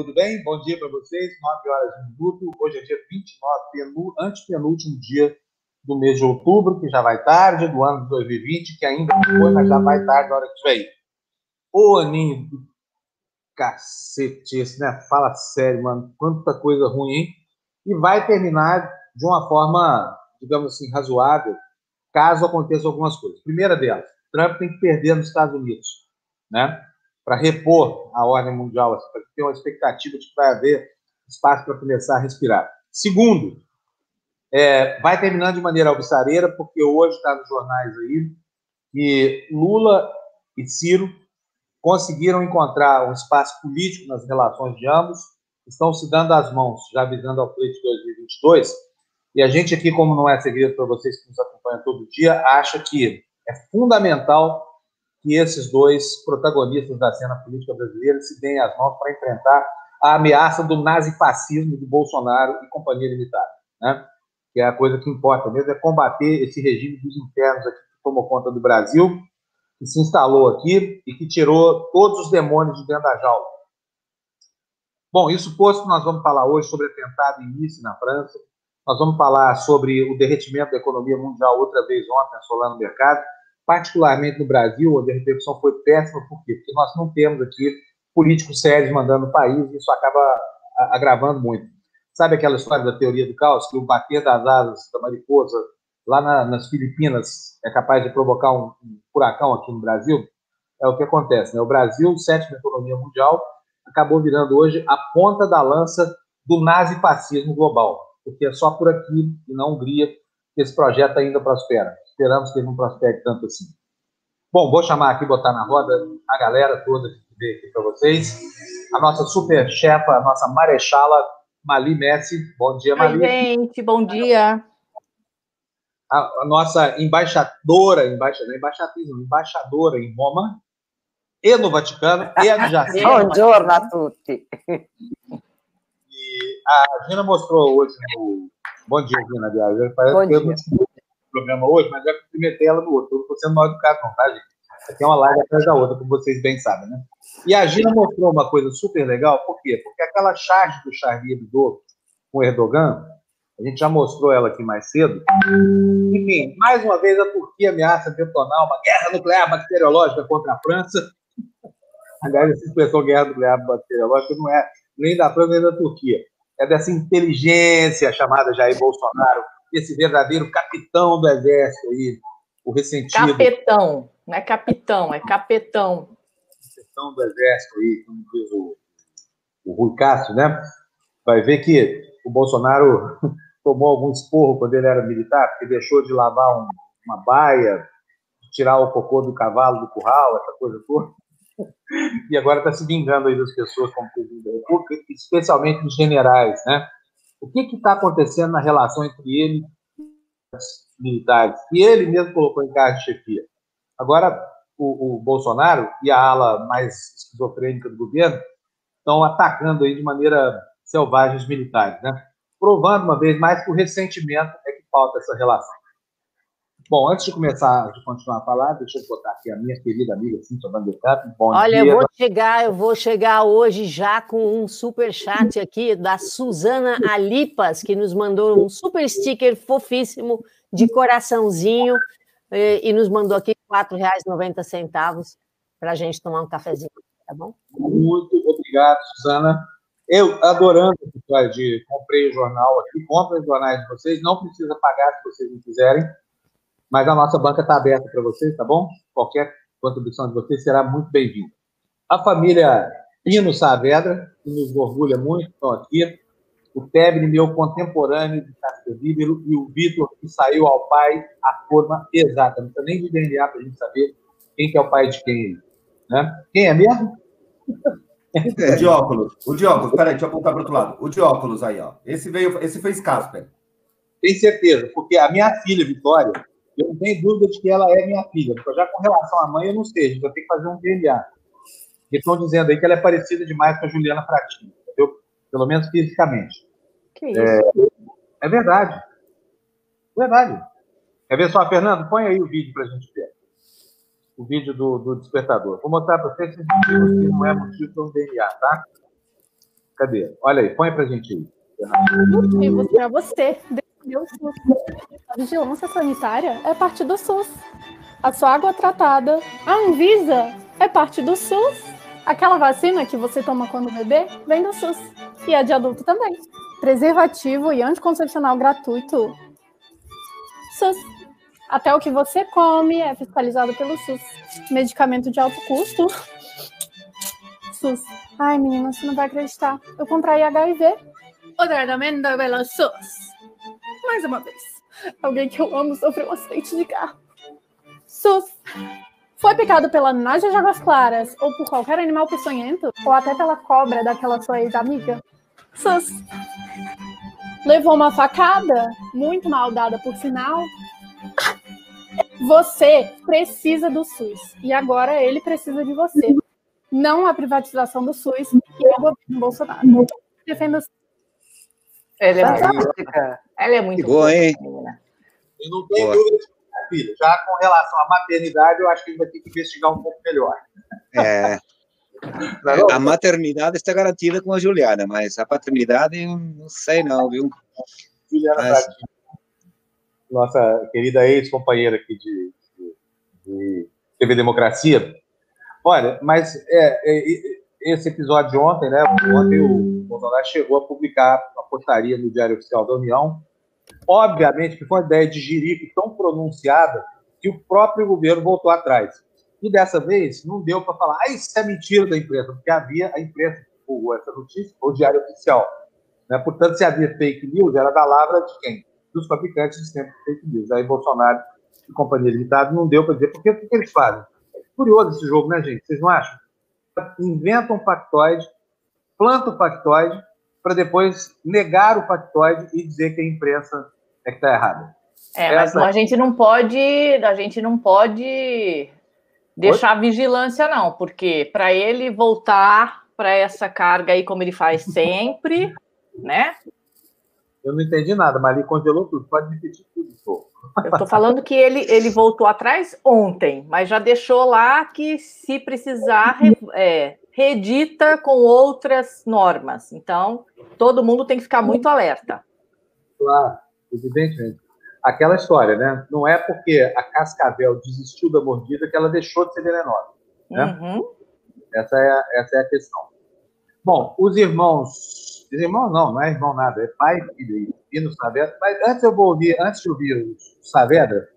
tudo bem? Bom dia para vocês, 9 horas e um minuto. Hoje é dia 29, antepenúltimo dia do mês de outubro, que já vai tarde, do ano de 2020, que ainda não foi, mas já vai tarde na hora que vem. Ô, Aninho, cacete esse, né? Fala sério, mano. Quanta coisa ruim, hein? E vai terminar de uma forma, digamos assim, razoável, caso aconteçam algumas coisas. Primeira delas, Trump tem que perder nos Estados Unidos, né? Para repor a ordem mundial, assim, para ter uma expectativa de que vai haver espaço para começar a respirar. Segundo, é, vai terminando de maneira alvissareira, porque hoje está nos jornais aí que Lula e Ciro conseguiram encontrar um espaço político nas relações de ambos, estão se dando as mãos, já visando ao pleito de 2022. E a gente aqui, como não é segredo para vocês que nos acompanham todo dia, acha que é fundamental que esses dois protagonistas da cena política brasileira se deem as mãos para enfrentar a ameaça do nazifascismo de Bolsonaro e companhia limitada, né? Que é a coisa que importa mesmo, é combater esse regime dos infernos aqui que tomou conta do Brasil, que se instalou aqui e que tirou todos os demônios de dentro da jaula. Bom, isso posto, nós vamos falar hoje sobre atentado em Nice, na França, nós vamos falar sobre o derretimento da economia mundial outra vez ontem, assolando o mercado, particularmente no Brasil, onde a repercussão foi péssima, por quê? Porque nós não temos aqui políticos sérios mandando o país, e isso acaba agravando muito. Sabe aquela história da teoria do caos, que o bater das asas da mariposa lá na, nas Filipinas é capaz de provocar um, um, furacão aqui no Brasil? É o que acontece, né? O Brasil, sétima economia mundial, acabou virando hoje a ponta da lança do nazifascismo global, porque é só por aqui e na Hungria que esse projeto ainda prospera. Esperamos que ele não prospere tanto assim. Bom, vou chamar aqui, botar na roda a galera toda que veio aqui para vocês. A nossa super chefa, a nossa marechala, Mali Messi. Bom dia, Mali. Oi, gente, bom dia. A, a nossa embaixadora, embaixadora, embaixadora, embaixadora em Roma e no Vaticano e adjacente. Bom giorno a tutti. E a Gina mostrou hoje no... Bom dia, Gina, aliás. Bom dia programa hoje, mas já cumprimentei ela no outro. Eu estou sendo mal educado, não, tá, gente? Aqui é uma live atrás da outra, como vocês bem sabem, né? E a Gina mostrou uma coisa super legal, por quê? Porque aquela charge do Charlie Hebdo com o Erdogan, a gente já mostrou ela aqui mais cedo. Enfim, mais uma vez a Turquia ameaça detonar uma guerra nuclear bacteriológica contra a França. Aliás, essa expressão guerra nuclear bacteriológica não é nem da França nem da Turquia. É dessa inteligência chamada Jair Bolsonaro, esse verdadeiro capitão do exército aí, o ressentido. Capitão, não é capitão, é capitão. Capitão do exército aí, como diz o, o Rui Castro, né? Vai ver que o Bolsonaro tomou algum esporro quando ele era militar, porque deixou de lavar um, uma baia, tirar o cocô do cavalo do curral, essa coisa toda. E agora está se vingando aí das pessoas como presidente da República, especialmente dos generais, né? O que está acontecendo na relação entre ele e os militares? E ele mesmo colocou em cargo de chefia. Agora, o, o, Bolsonaro e a ala mais esquizofrênica do governo estão atacando aí de maneira selvagem os militares, né? Provando uma vez mais que o ressentimento é que falta essa relação. Bom, antes de começar, de continuar a falar, deixa eu botar aqui a minha querida amiga Cíntia Vandercamp. Bom Olha, dia. eu vou chegar, eu vou chegar hoje já com um super chat aqui da Suzana Alipas, que nos mandou um super sticker fofíssimo de coraçãozinho e, e nos mandou aqui R$ 4,90 para a gente tomar um cafezinho, tá bom? Muito obrigado, Suzana. Eu adorando de comprei o jornal aqui, compre os jornais de vocês, não precisa pagar se vocês não quiserem mas a nossa banca está aberta para vocês, tá bom? Qualquer contribuição de vocês será muito bem-vinda. A família Pino Saavedra, que nos orgulha muito, estão aqui. O Tebni, meu contemporâneo de Castelvíbero, e o Vitor, que saiu ao pai a forma exata. Não precisa nem de DNA para a gente saber quem que é o pai de quem. Né? Quem é mesmo? É. O de óculos. O de óculos. Peraí, deixa eu apontar para o outro lado. O de óculos aí, ó. Esse, veio, esse foi Casper. Tem certeza, porque a minha filha, Vitória, eu não tenho dúvida de que ela é minha filha. Porque já com relação à mãe, eu não sei. A gente vai ter que fazer um DNA. E estão dizendo aí que ela é parecida demais com a Juliana Fratinho, entendeu? Pelo menos fisicamente. Que isso? É, é verdade. É verdade. Quer ver só, Fernando? Põe aí o vídeo para a gente ver. O vídeo do, do despertador. Vou mostrar para vocês que não é motivo para um DNA, tá? Cadê? Olha aí, põe pra gente aí. Motivos para você SUS. A vigilância sanitária é parte do SUS. A sua água tratada, a Anvisa, é parte do SUS. Aquela vacina que você toma quando bebê vem do SUS. E a de adulto também. Preservativo e anticoncepcional gratuito. SUS. Até o que você come é fiscalizado pelo SUS. Medicamento de alto custo. SUS. Ai, menina, você não vai acreditar. Eu contraí HIV. O tratamento pelo SUS. Mais uma vez. Alguém que eu amo sofreu um acidente de carro. SUS. Foi picado pela naja de águas claras ou por qualquer animal peçonhento, ou até pela cobra daquela sua ex-amiga. SUS. Levou uma facada, muito mal dada por sinal. Você precisa do SUS. E agora ele precisa de você. Não a privatização do SUS e o governo Bolsonaro. Defenda o SUS. Ela é, Fantástica. Ela é muito Que boa, hein? menina. Eu não tenho Boa. dúvida de filha. Já com relação à maternidade, eu acho que ele vai ter que investigar um pouco melhor. É, é a maternidade está garantida com a Juliana, mas a paternidade eu não sei não, viu? Juliana Mas- Pratinho, nossa querida ex-companheira aqui de, de- de TV Democracia. Olha, mas é, é, esse episódio de ontem, né? Ontem o Bolsonaro chegou a publicar a portaria no Diário Oficial da União. Obviamente que foi uma ideia de jirico tão pronunciada que o próprio governo voltou atrás. E dessa vez não deu para falar, ah, isso é mentira da imprensa, porque havia a imprensa que divulgou essa notícia, o Diário Oficial. Né? Portanto, se havia fake news, era da lavra de quem? Dos fabricantes de sempre fake news. Aí Bolsonaro e Companhia Limitada não deu para dizer, porque o que eles fazem? É curioso esse jogo, né, gente? Vocês não acham? Inventam um factoide, plantam o factoide, para depois negar o factoide e dizer que a imprensa é que está errada. É, mas Essa- a gente não pode, a gente não pode deixar a vigilância não, porque para ele voltar para essa carga aí como ele faz sempre, né? Eu não entendi nada, mas ali congelou tudo. Pode repetir tudo, pô. Eu tô falando que ele, ele voltou atrás ontem, mas já deixou lá que se precisar re- é, reedita com outras normas. Então, todo mundo tem que ficar muito alerta. Claro, evidentemente. Aquela história, né? Não é porque a Cascavel desistiu da mordida que ela deixou de ser venenosa. Né? Uhum. Essa é, essa é a questão. Bom, os irmãos. Os irmãos não, não é irmão nada, é pai e filho. E no Saavedra. Mas antes eu vou ouvir, antes de ouvir os Saavedra,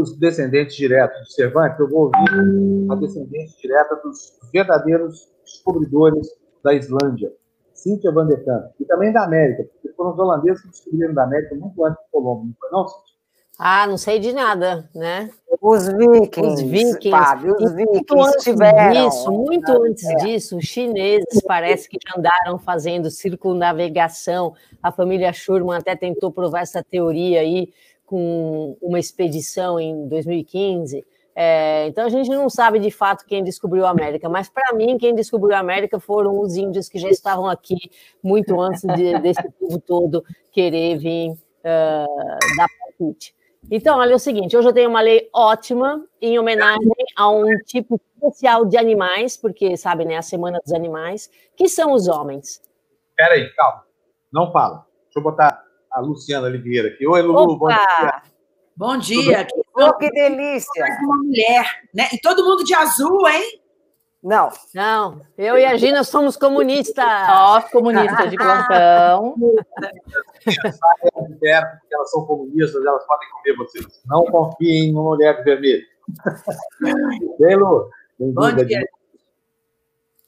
os descendentes diretos de Cervantes, eu vou ouvir a descendente direta dos verdadeiros descobridores da Islândia, Cíntia van der Kamp, e também da América, porque foram os holandeses que descobriram da América muito antes do Colombo, não foi não, Cíntia? Ah, não sei de nada, né? Os vikings, Os vikings. Fábio, os Muito vikings antes tiveram. disso, muito antes disso, os chineses parece que já andaram fazendo circunnavegação. A família Schurman até tentou provar essa teoria aí com uma expedição em 2015. É, então a gente não sabe de fato quem descobriu a América, mas para mim quem descobriu a América foram os índios que já estavam aqui muito antes de- desse povo todo querer vir ah, dar palpite. Então, olha é o seguinte, hoje eu tenho uma lei ótima em homenagem a um tipo especial de animais, porque, sabe, né, a Semana dos Animais, que são os homens. Espera aí, calma. Não fala. Deixa eu botar a Luciana Oliveira aqui. Oi, Lulu, bom dia. Opa! Bom dia, aqui Oh, que delícia! uma mulher, né? E todo mundo de azul, hein? Não, Não, eu e a Gina somos comunistas. Nós, comunistas de plantão, de perto, porque elas são comunistas, elas podem comer vocês. Não confiem no mulher vermelho. Bem, Lu? Bom dia.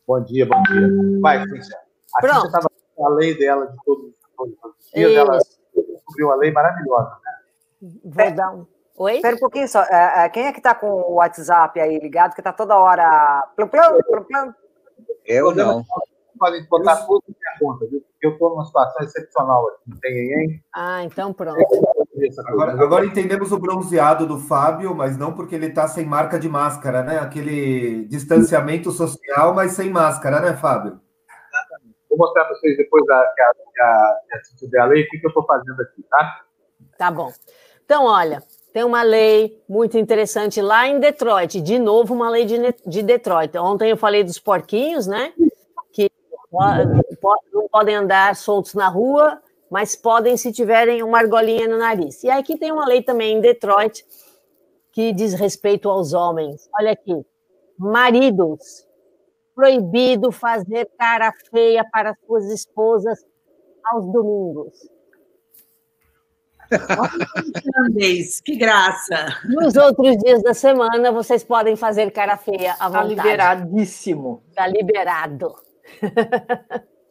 Bom dia, bom dia. Vai, Cíntia. A Pronto. Cíntia estava com a lei dela de todos, todos os dias. Ela descobriu uma lei maravilhosa. Vou dar um... Oi? espera um pouquinho só. É, é, quem é que tá com o WhatsApp aí ligado, que tá toda hora... Plum, plum, plum, plum. Eu não. Podem botar tudo em minha conta, viu? Porque eu estou numa situação excepcional aqui. Não tem ninguém. Ah, então pronto. Agora, agora entendemos o bronzeado do Fábio, mas não porque ele está sem marca de máscara, né? Aquele distanciamento social, mas sem máscara, né, Fábio? Vou mostrar para vocês depois da, a, que a, que a Cíntia der a lei, o que, que eu estou fazendo aqui, tá? Tá bom. Então, olha, tem uma lei muito interessante lá em Detroit. De novo, uma lei de, de Detroit. Ontem eu falei dos porquinhos, né? Que Não podem andar soltos na rua, mas podem se tiverem uma argolinha no nariz. E aqui tem uma lei também em Detroit que diz respeito aos homens. Olha aqui. Maridos, proibido fazer cara feia para suas esposas aos domingos. Que graça. Nos outros dias da semana, vocês podem fazer cara feia à Tá vontade. liberadíssimo. Tá liberado.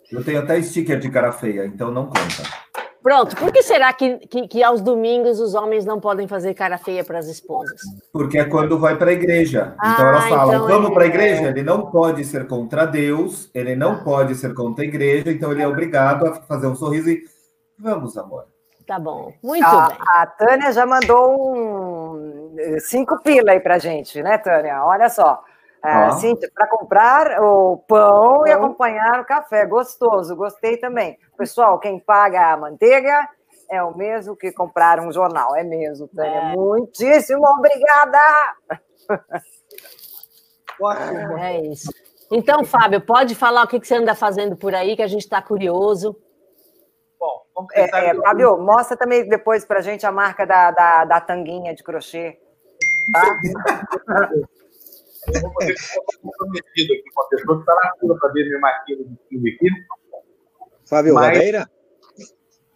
Eu tenho até sticker de cara feia, então não conta. Pronto, por que será que, que, que aos domingos os homens não podem fazer cara feia para as esposas? Porque é quando vai para a igreja. Ah, Então elas falam: então vamos é- para a igreja. Ele não pode ser contra Deus, ele não pode ser contra a igreja, então ele é obrigado a fazer um sorriso e vamos, amor. Tá bom, muito A, bem. a Tânia já mandou um cinco pila aí pra gente, né, Tânia? Olha só. Ó. Cíntia, para comprar o pão e acompanhar o café. Gostoso, gostei também. Pessoal, quem paga a manteiga é o mesmo que comprar um jornal. É mesmo, Tânia. É. Muitíssimo obrigada! Ótimo. É isso. Então, Fábio, pode falar o que você anda fazendo por aí, que a gente está curioso. Bom, vamos É, pensar é, Fábio, mostra também depois pra gente a marca da, da, da tanguinha de crochê. Eu vou poder ficar comprometido aqui com a pessoa que está na fila para ver minha marquinha de filme aqui. Fábio Mas- Madeira?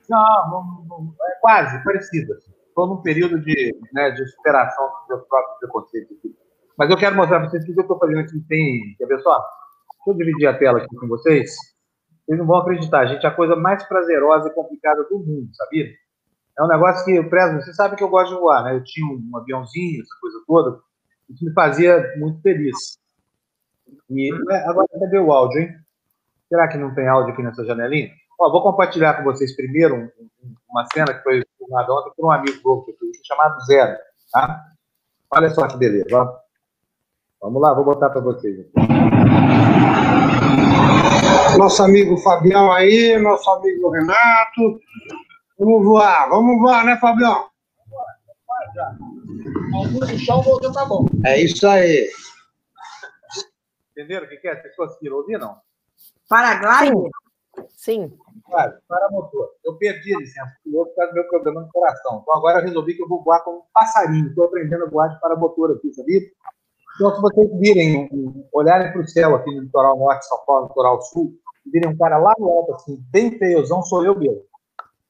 Não, não, não, é quase parecido. Estou num período de, né, de superação dos meus próprios preconceitos aqui. Mas eu quero mostrar para vocês o que eu estou fazendo aqui. Tem, quer ver só? Deixa eu dividir a tela aqui com vocês. Vocês não vão acreditar, gente. É a coisa mais prazerosa e complicada do mundo, sabia? É um negócio que eu prezo. Você sabe que eu gosto de voar, né? Eu tinha um aviãozinho, essa coisa toda. Isso me fazia muito feliz. E é, agora, cadê o áudio, hein? Será que não tem áudio aqui nessa janelinha? Ó, vou compartilhar com vocês primeiro um- um- uma cena que foi filmada ontem por um amigo novo que eu fiz, chamado Zero. Tá? Olha só que beleza. Ó. Vamos lá, vou botar para vocês. nosso amigo Fabião aí, nosso amigo Renato. Vamos voar, vamos voar, né, Fabião? No chão, tá bom. É isso aí. Entenderam o que é? Vocês conseguiram ouvir, não? Paraglide? Sim. Claro, para motor. Eu perdi a licença piloto por causa do meu problema no coração. Então agora eu resolvi que eu vou voar como um passarinho. Estou aprendendo a voar de paramotor aqui, sabia? Então, se vocês virem, olharem para o céu aqui no litoral norte, São Paulo, no litoral sul, virem um cara lá no alto, assim, bem feiozão, sou eu mesmo.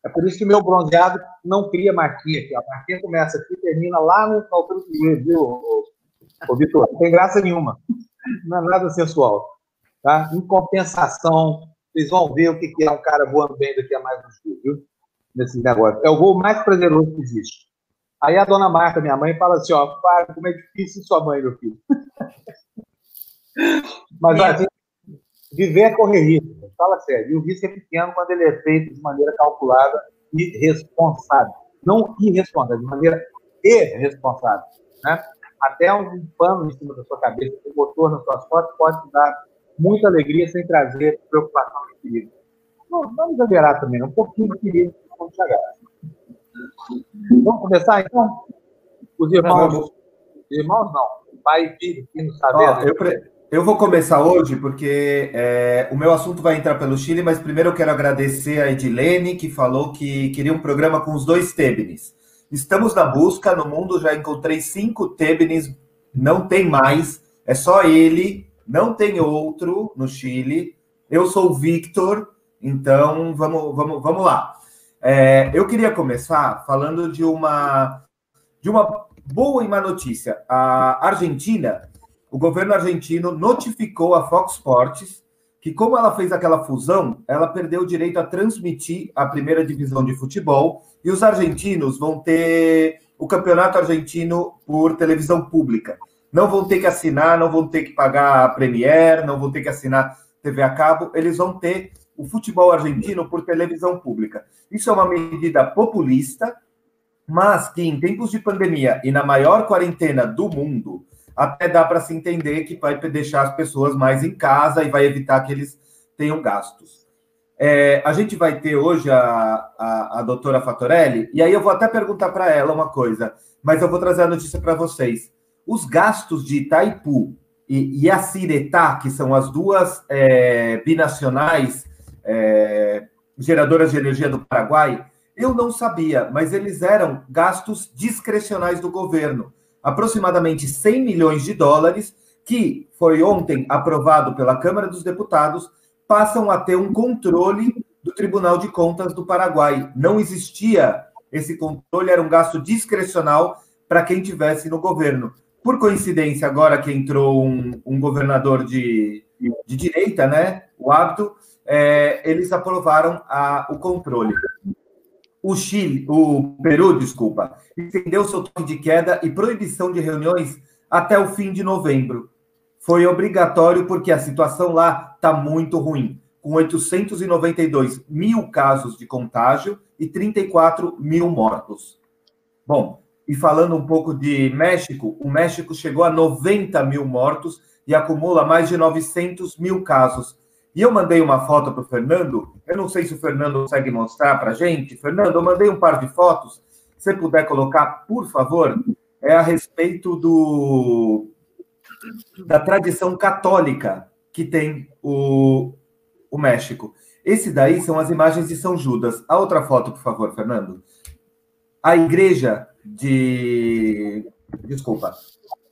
É por isso que meu bronzeado não cria marquinha aqui. A marquinha começa aqui e termina lá no altura do joelho, viu, ô, Vitor? Não tem graça nenhuma. Não é nada sensual. Tá? Em compensação, vocês vão ver o que é um cara voando bem daqui a mais uns dias, viu? Nesse negócio. É o voo mais prazeroso que existe. Aí a dona Marta, minha mãe, fala assim: ó, para, como é difícil sua mãe, meu filho. Mas ó, assim, viver é correr risco, fala sério. E o risco é pequeno quando ele é feito de maneira calculada e responsável. Não irresponsável, de maneira irresponsável. Né? Até um pano em cima da sua cabeça, um motor nas suas costas pode te dar muita alegria sem trazer preocupação e perigo. Não, vamos exagerar também, né? um pouquinho de perigo vamos chegar. Vamos começar então? Os irmãos. Irmãos não, pai e filho, que não sabe. Ó, eu, pre- eu vou começar hoje porque é, o meu assunto vai entrar pelo Chile, mas primeiro eu quero agradecer a Edilene, que falou que queria um programa com os dois Tebnis. Estamos na busca, no mundo já encontrei cinco Tebnis, não tem mais, é só ele, não tem outro no Chile. Eu sou o Victor, então vamos, vamos, vamos lá. É, eu queria começar falando de uma, de uma boa e má notícia. A Argentina o governo argentino notificou a Fox Sports que, como ela fez aquela fusão, ela perdeu o direito a transmitir a primeira divisão de futebol e os argentinos vão ter o campeonato argentino por televisão pública. Não vão ter que assinar, não vão ter que pagar a Premier, não vão ter que assinar TV a cabo, eles vão ter o futebol argentino por televisão pública. Isso é uma medida populista, mas que em tempos de pandemia e na maior quarentena do mundo, até dá para se entender que vai deixar as pessoas mais em casa e vai evitar que eles tenham gastos. É, a gente vai ter hoje a, a, a doutora Fatorelli, e aí eu vou até perguntar para ela uma coisa, mas eu vou trazer a notícia para vocês. Os gastos de Itaipu e, e a Ciretá, que são as duas é, binacionais é, geradoras de energia do Paraguai, eu não sabia, mas eles eram gastos discrecionais do governo, aproximadamente 100 milhões de dólares, que foi ontem aprovado pela Câmara dos Deputados, passam a ter um controle do Tribunal de Contas do Paraguai. Não existia esse controle, era um gasto discrecional para quem tivesse no governo. Por coincidência, agora que entrou um, um governador de, de direita, né, o hábito, é, eles aprovaram a, o controle. O Chile, o Peru, desculpa, estendeu seu toque de queda e proibição de reuniões até o fim de novembro. Foi obrigatório porque a situação lá está muito ruim, com 892 mil casos de contágio e 34 mil mortos. Bom, e falando um pouco de México, o México chegou a 90 mil mortos e acumula mais de 900 mil casos. E eu mandei uma foto para o Fernando. Eu não sei se o Fernando consegue mostrar para a gente. Fernando, eu mandei um par de fotos. Se puder colocar, por favor, é a respeito do da tradição católica que tem o, o México. Esse daí são as imagens de São Judas. A outra foto, por favor, Fernando. A igreja de. Desculpa.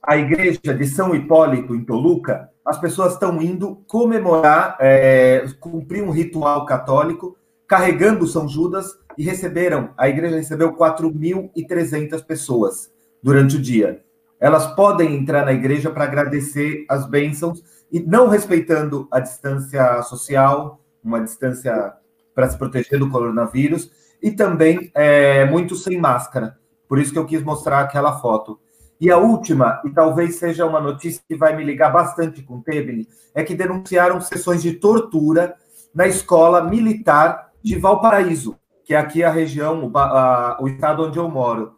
A igreja de São Hipólito, em Toluca, as pessoas estão indo comemorar, é, cumprir um ritual católico, carregando São Judas e receberam, a igreja recebeu 4.300 pessoas durante o dia. Elas podem entrar na igreja para agradecer as bênçãos e não respeitando a distância social, uma distância para se proteger do coronavírus, e também é, muito sem máscara. Por isso que eu quis mostrar aquela foto. E a última, e talvez seja uma notícia que vai me ligar bastante com Tebni, é que denunciaram sessões de tortura na escola militar de Valparaíso, que é aqui a região, o, a, o estado onde eu moro.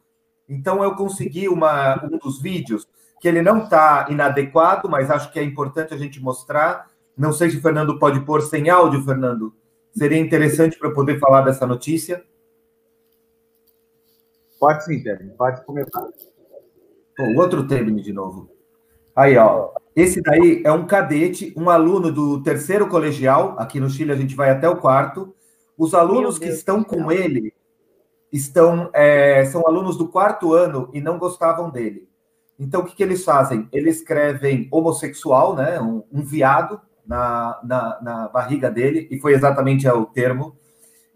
Então eu consegui uma, um dos vídeos que ele não está inadequado, mas acho que é importante a gente mostrar. Não sei se o Fernando pode pôr sem áudio, Fernando. Seria interessante para poder falar dessa notícia. Pode sim, Tebni, pode começar. O outro Tebni de novo. Aí, ó. Esse daí é um cadete, um aluno do terceiro colegial. Aqui no Chile a gente vai até o quarto. Os alunos que estão com ele estão é, são alunos do quarto ano e não gostavam dele. Então, o que, que eles fazem? Eles escrevem homossexual, né, um, um viado, na, na, na, barriga dele, e foi exatamente o termo.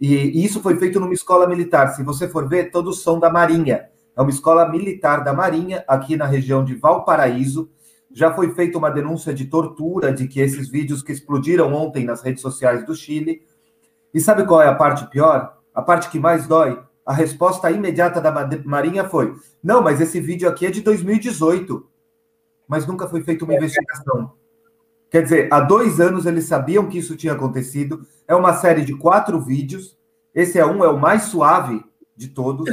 E, e, isso foi feito numa escola militar. Se você for ver, todos são da Marinha. É uma escola militar da Marinha, aqui na região de Valparaíso. Já foi feita uma denúncia de tortura de que esses vídeos que explodiram ontem nas redes sociais do Chile. E sabe qual é a parte pior? A parte que mais dói? a resposta imediata da Marinha foi: não, mas esse vídeo aqui é de 2018. Mas nunca foi feita uma investigação. Quer dizer, há dois anos eles sabiam que isso tinha acontecido. É uma série de quatro vídeos. Esse é um, é o mais suave de todos.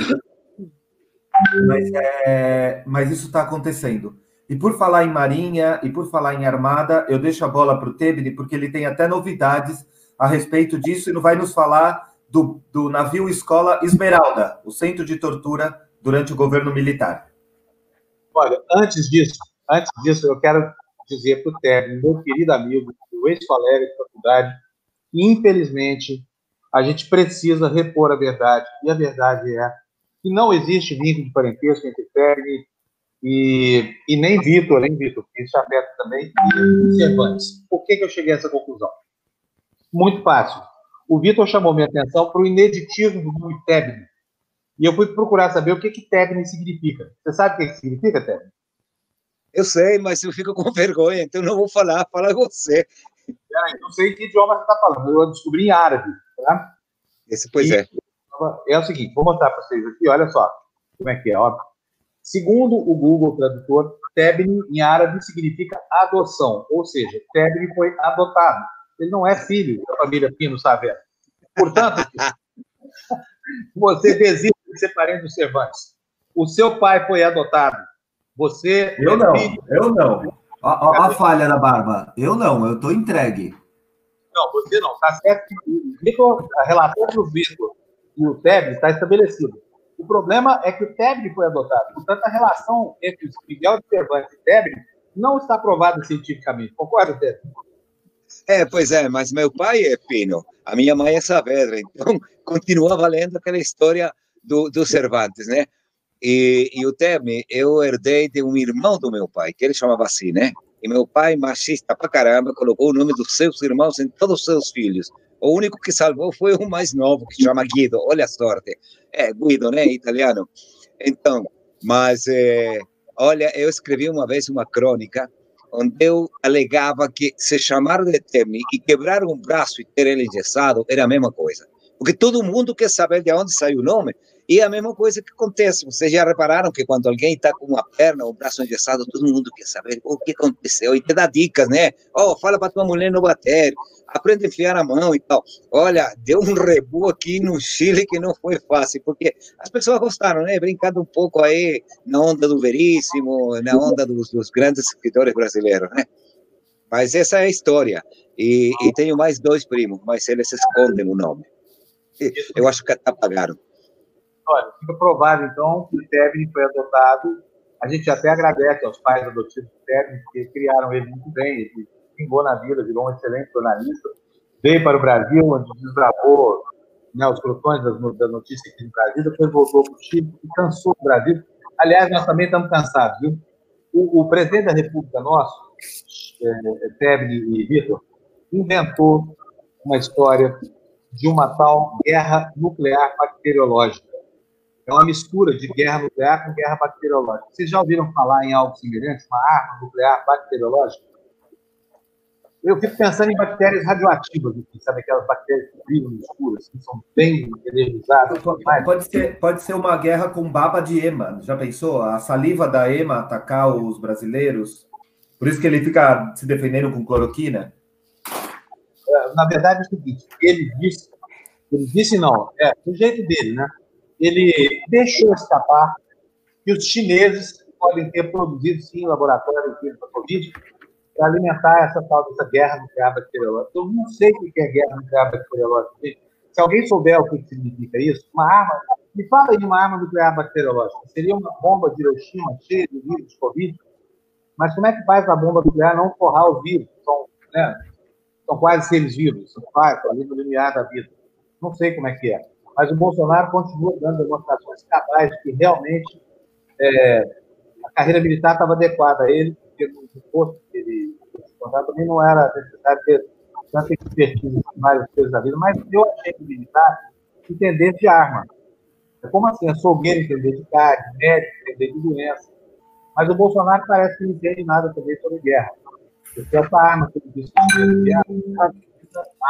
Mas, é, mas isso está acontecendo. E por falar em Marinha e por falar em Armada, eu deixo a bola para o Tebni, porque ele tem até novidades a respeito disso e não vai nos falar do, do navio escola Esmeralda, o centro de tortura durante o governo militar. Olha, antes disso, antes disso, eu quero dizer para o Término, meu querido amigo, o ex-colega de faculdade, que infelizmente a gente precisa repor a verdade, e a verdade é que não existe vínculo de parentesco entre Término e, e nem Vitor, nem Vitor, que isso afeta também, e Cervantes. Por que, que eu cheguei a essa conclusão? Muito fácil o Vitor chamou minha atenção para o ineditismo do nome Tebni. E eu fui procurar saber o que, que Tebni significa. Você sabe o que, que significa, Tebni? Eu sei, mas eu fico com vergonha, então não vou falar, fala você. Peraí, não sei que idioma você está falando, eu descobri em árabe, tá? Esse, pois e, é. É o seguinte, vou mostrar para vocês aqui, olha só como é que é, ó. Segundo o Google Tradutor, Tebni em árabe significa adoção, ou seja, Tebni foi adotado. Ele não é filho da família Pino Saavedra. Portanto, você desiste de ser parente do Cervantes. O seu pai foi adotado. Você. Eu é não, filho... eu não. A, a, a, falha da barba. Eu não, eu estou entregue. Não, você não. Está certo que a relação entre o Vitor e o Tebre está estabelecida. O problema é que o Tebre foi adotado. Portanto, a relação entre o Miguel de Cervantes e o não está provada cientificamente. Concorda, Ted? É, pois é, mas meu pai é Pino, a minha mãe é Saavedra, então continua valendo aquela história do, do Cervantes, né? E, e o Temi, eu herdei de um irmão do meu pai, que ele chamava assim, né? E meu pai, machista pra caramba, colocou o nome dos seus irmãos em todos os seus filhos. O único que salvou foi o mais novo, que chama Guido. Olha a sorte. É, Guido, né? Italiano. Então, mas, é, olha, eu escrevi uma vez uma crônica onde eu alegava que se chamar de Temi e quebrar um braço e ter ele engessado era a mesma coisa. Porque todo mundo quer saber de onde saiu o nome. E a mesma coisa que acontece. Vocês já repararam que quando alguém está com uma perna ou um braço engessado, todo mundo quer saber o que aconteceu. E te dá dicas, né? Oh, fala para tua mulher não bater, aprende a enfiar a mão e tal. Olha, deu um rebu aqui no Chile que não foi fácil, porque as pessoas gostaram, né? Brincando um pouco aí na onda do Veríssimo, na onda dos, dos grandes escritores brasileiros, né? Mas essa é a história. E, e tenho mais dois primos, mas eles escondem o nome. Eu acho que apagaram. Olha, fica provado, então, que o Tebni foi adotado. A gente até agradece aos pais adotivos do Tebni, que criaram ele muito bem. Ele pingou na vida, virou um excelente jornalista. Veio para o Brasil, onde desbravou né, os crotões das notícias aqui no Brasil, depois voltou para o Chile e cansou do Brasil. Aliás, nós também estamos cansados, viu? O, o presidente da República nosso, é, Tebni e Vitor, inventou uma história de uma tal guerra nuclear bacteriológica. É uma mistura de guerra nuclear com guerra bacteriológica. Vocês já ouviram falar em algo semelhante, uma arma nuclear bacteriológica? Eu fico pensando em bactérias radioativas, sabe aquelas bactérias que brilham no escuro, assim, são bem energizadas. Pode ser, pode ser uma guerra com baba de ema. Já pensou? A saliva da ema atacar os brasileiros? Por isso que ele fica se defendendo com cloroquina? É, na verdade, é o seguinte: ele disse, ele disse não, é do jeito dele, né? Ele deixou escapar que os chineses podem ter produzido, sim, laboratórios de Covid para alimentar essa tal dessa guerra nuclear bacteriológica. Eu não sei o que é guerra nuclear bacteriológica. Se alguém souber o que significa isso, uma arma, me fala aí uma arma nuclear bacteriológica. Seria uma bomba de Hiroshima cheia de vírus Covid? Mas como é que faz a bomba nuclear não forrar o vírus? São, né, são quase seres vivos, são quase ali no limiar da vida. Não sei como é que é mas o Bolsonaro continua dando demonstrações cabais de que realmente é, a carreira militar estava adequada a ele, porque no posto que ele se também não era necessário ter tanta expertise em várias coisas da vida, mas eu achei que o militar entendesse de arma. É como assim? Açougueiro entender de carne, médico entender de doença. Mas o Bolsonaro parece que não entende nada também sobre guerra. Porque essa arma que ele disse que de guerra,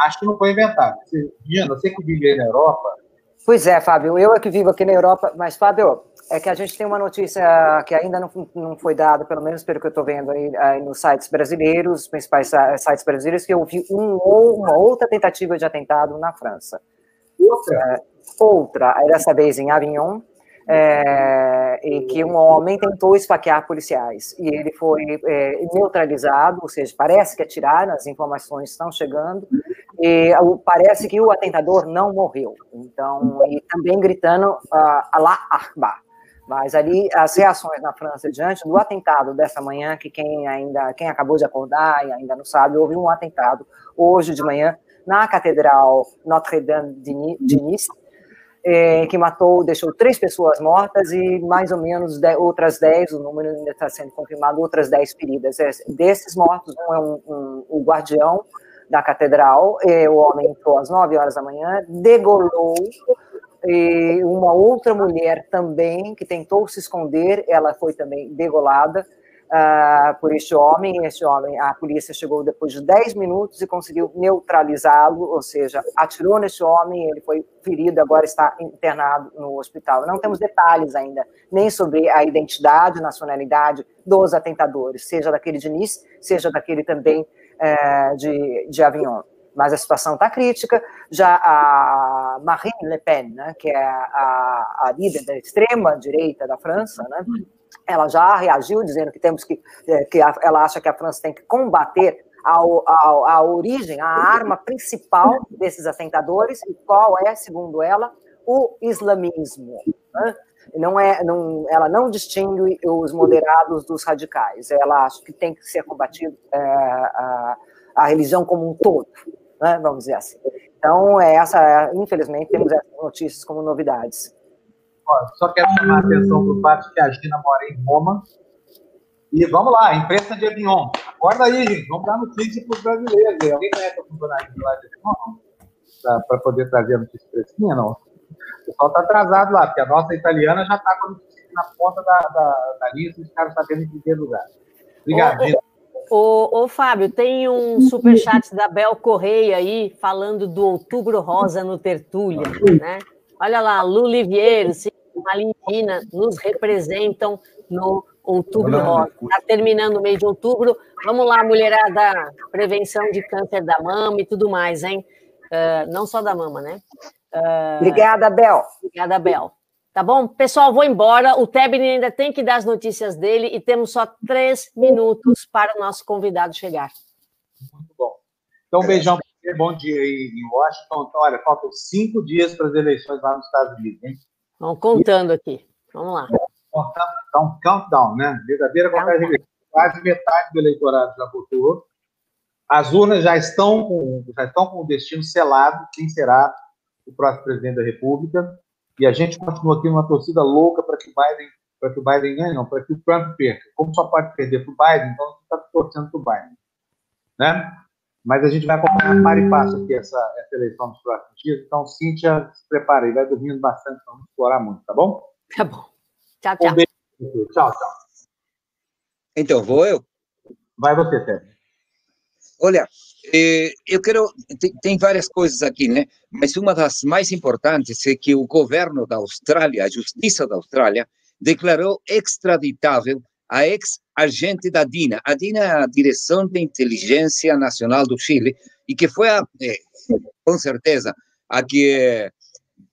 acho que não foi inventada. Diana, você que vive na Europa, Pois é, Fábio, eu é que vivo aqui na Europa, mas, Fábio, é que a gente tem uma notícia que ainda não, não foi dada, pelo menos pelo que eu estou vendo aí, aí, nos sites brasileiros, os principais sites brasileiros, que houve um, uma outra tentativa de atentado na França. Outra? É, outra, dessa vez em Avignon, é, em que um homem tentou esfaquear policiais e ele foi é, neutralizado, ou seja, parece que atiraram, as informações estão chegando, e parece que o atentador não morreu. Então, e também gritando uh, Allah Akbar. Mas ali as reações na França diante do atentado dessa manhã, que quem ainda quem acabou de acordar e ainda não sabe, houve um atentado hoje de manhã na Catedral Notre-Dame de Nice, é, que matou, deixou três pessoas mortas e mais ou menos de, outras dez, o número ainda está sendo confirmado, outras dez feridas. Desses mortos, um é um, um, o guardião da catedral, e o homem entrou às nove horas da manhã, degolou e uma outra mulher também, que tentou se esconder, ela foi também degolada, uh, por este homem. Este homem, a polícia chegou depois de 10 minutos e conseguiu neutralizá-lo, ou seja, atirou neste homem, ele foi ferido, agora está internado no hospital. Não temos detalhes ainda, nem sobre a identidade, nacionalidade dos atentadores, seja daquele de seja daquele também uh, de, de Avignon mas a situação está crítica. Já a Marine Le Pen, né, que é a, a líder da extrema direita da França, né, ela já reagiu dizendo que temos que, é, que ela acha que a França tem que combater a, a, a origem, a arma principal desses atentadores, e qual é, segundo ela, o islamismo. Né? Não é, não, ela não distingue os moderados dos radicais. Ela acha que tem que ser combatido é, a, a religião como um todo, né? vamos dizer assim. Então, é essa, infelizmente, temos essas notícias como novidades. Só quero chamar a atenção para o fato que a Gina mora em Roma. E vamos lá, imprensa de Avion. Acorda aí, gente. Vamos dar notícia para os brasileiros. Alguém conhece a funcionária lá de Avion? Para poder trazer a notícia fresquinha, não? O pessoal está atrasado lá, porque a nossa italiana já está na ponta da, da, da lista e os caras sabendo em que lugar. Obrigado, Ô. Ô, ô, Fábio, tem um superchat da Bel Correia aí falando do Outubro Rosa no Tertúlia, né? Olha lá, Lu Liviero, Malintina nos representam no Outubro Rosa. Está terminando o mês de outubro. Vamos lá, mulherada, prevenção de câncer da mama e tudo mais, hein? Uh, não só da mama, né? Uh, Obrigada, Bel. Obrigada, Bel. Tá bom? Pessoal, vou embora. O Tebni ainda tem que dar as notícias dele e temos só três minutos para o nosso convidado chegar. Muito bom. Então, um beijão para você. Bom dia aí em Washington. Então, olha, faltam cinco dias para as eleições lá nos Estados Unidos, hein? Vamos contando aqui. Vamos lá. Dá um countdown, né? Verdadeira contagem. Quase metade do eleitorado já votou. As urnas já estão com, já estão com o destino selado, quem será o próximo presidente da República. E a gente continua aqui numa torcida louca para que o Biden, para que o Biden ganhe, não, para que o Trump perca. Como só pode perder para o Biden, então a gente está torcendo para o Biden, né? Mas a gente vai acompanhar para e passo aqui essa, essa eleição nos próximos dias. Então, Cíntia, se prepare aí, vai dormindo bastante para não explorar muito, tá bom? Tá bom. Tchau, tchau. Um beijo. Tchau, tchau. Então, vou eu? Vai você, Sérgio. Olha, eh, eu quero. Tem, várias coisas aqui, né? Mas uma das mais importantes é que o governo da Austrália, a justiça da Austrália, declarou extraditável a ex-agente da DINA. A DINA é a Direção de Inteligência Nacional do Chile, e que foi, a, eh, com certeza, a que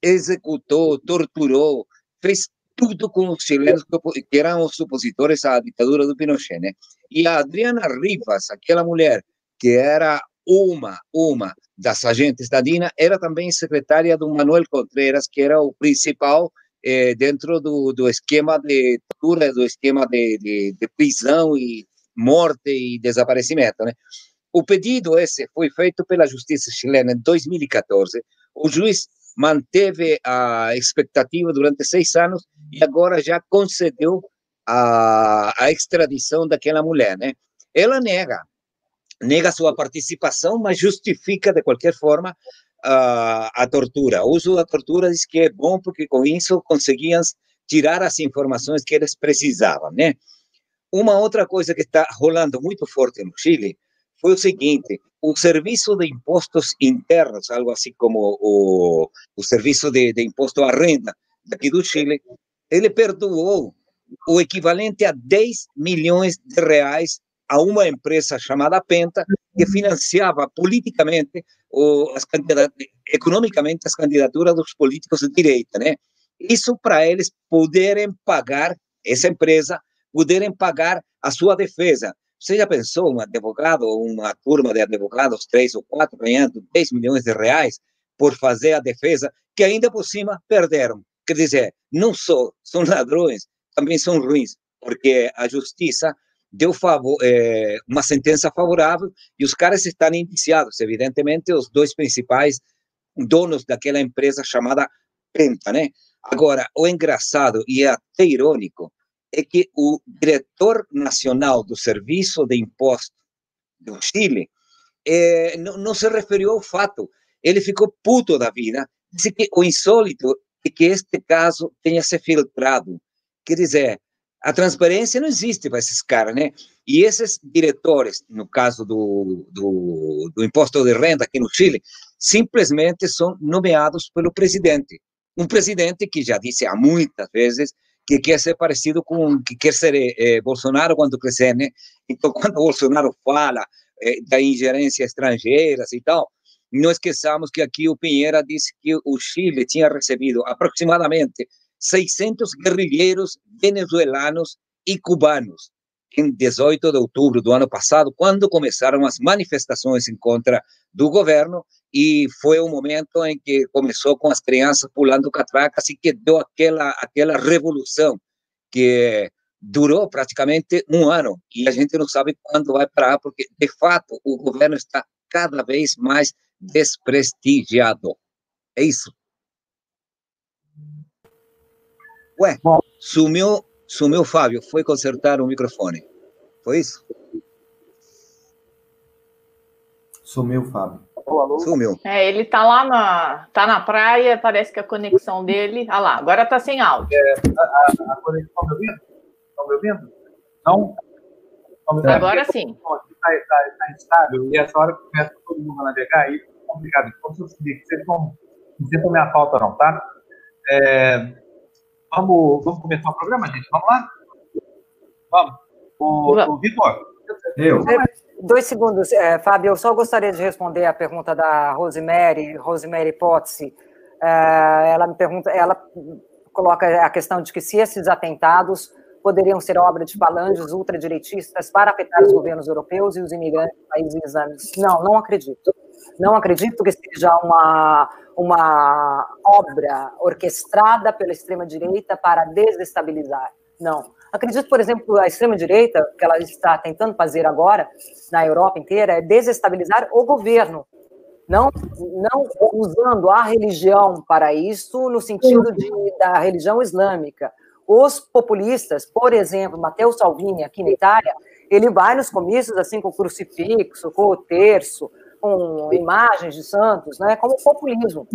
executou, torturou, fez tudo com os chilenos que eram os opositores à ditadura do Pinochet, né? E a Adriana Rivas, aquela mulher que era uma, uma das agentes da DINA, era também secretária do Manuel Contreras, que era o principal eh, dentro do, do esquema de tortura, do esquema de, de, de, prisão e morte e desaparecimento. Né? O pedido esse foi feito pela justiça chilena em 2014. O juiz manteve a expectativa durante seis anos e agora já concedeu a, a extradição daquela mulher. Né? Ela nega, nega sua participação, mas justifica de qualquer forma uh, a tortura. O uso da tortura diz que é bom porque com isso conseguiam tirar as informações que eles precisavam, né? Uma outra coisa que está rolando muito forte no Chile foi o seguinte: o serviço de impostos internos, algo assim como o, o serviço de, de imposto à renda daqui do Chile, ele perdoou o equivalente a 10 milhões de reais a uma empresa chamada Penta, que financiava politicamente, ou as economicamente, as candidaturas dos políticos de direita, né? Isso para eles poderem pagar, essa empresa, poderem pagar a sua defesa. Você já pensou um advogado, uma turma de advogados, três ou quatro, ganhando 10 milhões de reais por fazer a defesa, que ainda por cima perderam? Quer dizer, não só são ladrões, também são ruins, porque a justiça deu favor, é, uma sentença favorável e os caras estão indiciados, evidentemente, os dois principais donos daquela empresa chamada Penta, né? Agora, o engraçado e até irônico é que o diretor nacional do Serviço de Imposto do Chile é, não, não se referiu ao fato. Ele ficou puto da vida. Disse que o insólito é que este caso tenha se filtrado. Quer dizer, a transparência não existe para esses caras, né? E esses diretores, no caso do, do, do, imposto de renda aqui no Chile, simplesmente são nomeados pelo presidente. Um presidente que já disse há muitas vezes que quer ser parecido com, que quer ser eh, Bolsonaro quando crescer, né? Então, quando Bolsonaro fala eh, da ingerência estrangeira e tal, não esqueçamos que aqui o Pinheira disse que o Chile tinha recebido aproximadamente 600 guerrilheiros venezuelanos e cubanos. em 18 de outubro do ano passado, quando começaram as manifestações em contra do governo, e foi um momento em que começou com as crianças pulando catracas e que deu aquela, aquela revolução que durou praticamente um ano e a gente não sabe quando vai parar, porque de fato o governo está cada vez mais desprestigiado. É isso. Ué, sumiu, sumiu Fábio, foi consertar o microfone. Foi isso? Sumiu, Fábio. Sumiu. É, ele tá lá na, tá na praia, parece que a conexão dele. Ah lá, agora tá sem áudio. É, a, a, a conexão me ouvindo? Estão me ouvindo? Não? Estão me ouvindo? Agora sim. Está tá, tá instável e essa hora que começa todo mundo a navegar, aí fica complicado. Então, se eu seguir, vocês não, não sintam minha falta, não, tá? É, vamos, vamos começar o programa, gente? Vamos lá? Vamos. O, o Vitor. Eu. Dois segundos, é, Fábio, eu só gostaria de responder a pergunta da Rosemary, Rosemary Potsi. É, ela me pergunta, ela coloca a questão de que se esses atentados poderiam ser obra de falanges ultradireitistas para afetar os governos europeus e os imigrantes dos países islâmicos. Não, não acredito. Não acredito que seja uma, uma obra orquestrada pela extrema-direita para desestabilizar. Não. Acredito, por exemplo, a extrema-direita, que ela está tentando fazer agora na Europa inteira, é desestabilizar o governo, não, não usando a religião para isso, no sentido de, da religião islâmica. Os populistas, por exemplo, Matteo Salvini, aqui na Itália, ele vai nos comícios assim com o crucifixo, com o terço, com imagens de santos, né, como populismo,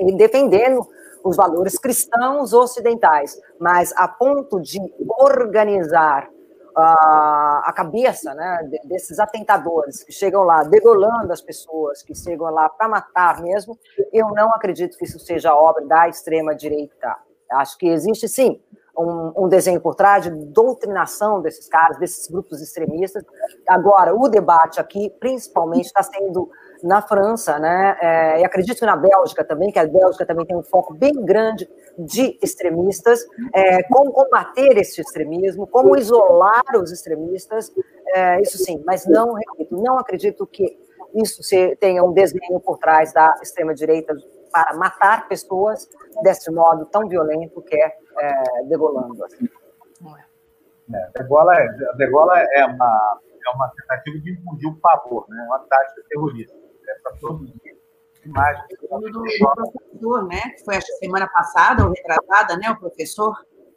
e defendendo os valores cristãos ocidentais, mas a ponto de organizar uh, a cabeça né, desses atentadores que chegam lá degolando as pessoas, que chegam lá para matar mesmo, eu não acredito que isso seja obra da extrema-direita. Acho que existe, sim, um, um, desenho por trás de doutrinação desses caras, desses grupos extremistas. Agora, o debate aqui, principalmente, está sendo na França, né? É, e acredito que na Bélgica também, que a Bélgica também tem um foco bem grande de extremistas, é, como combater esse extremismo, como isolar os extremistas, é, isso sim, mas não, repito, não acredito que isso tenha um desenho por trás da extrema-direita para matar pessoas desse modo tão violento que é, é degolando. Assim. É, degola, é, degola é, uma, é uma tentativa de infundir o pavor, né? uma tática terrorista é para produzir imagens. O do, professor, né? Que foi a semana passada, ou retratada, né? O professor.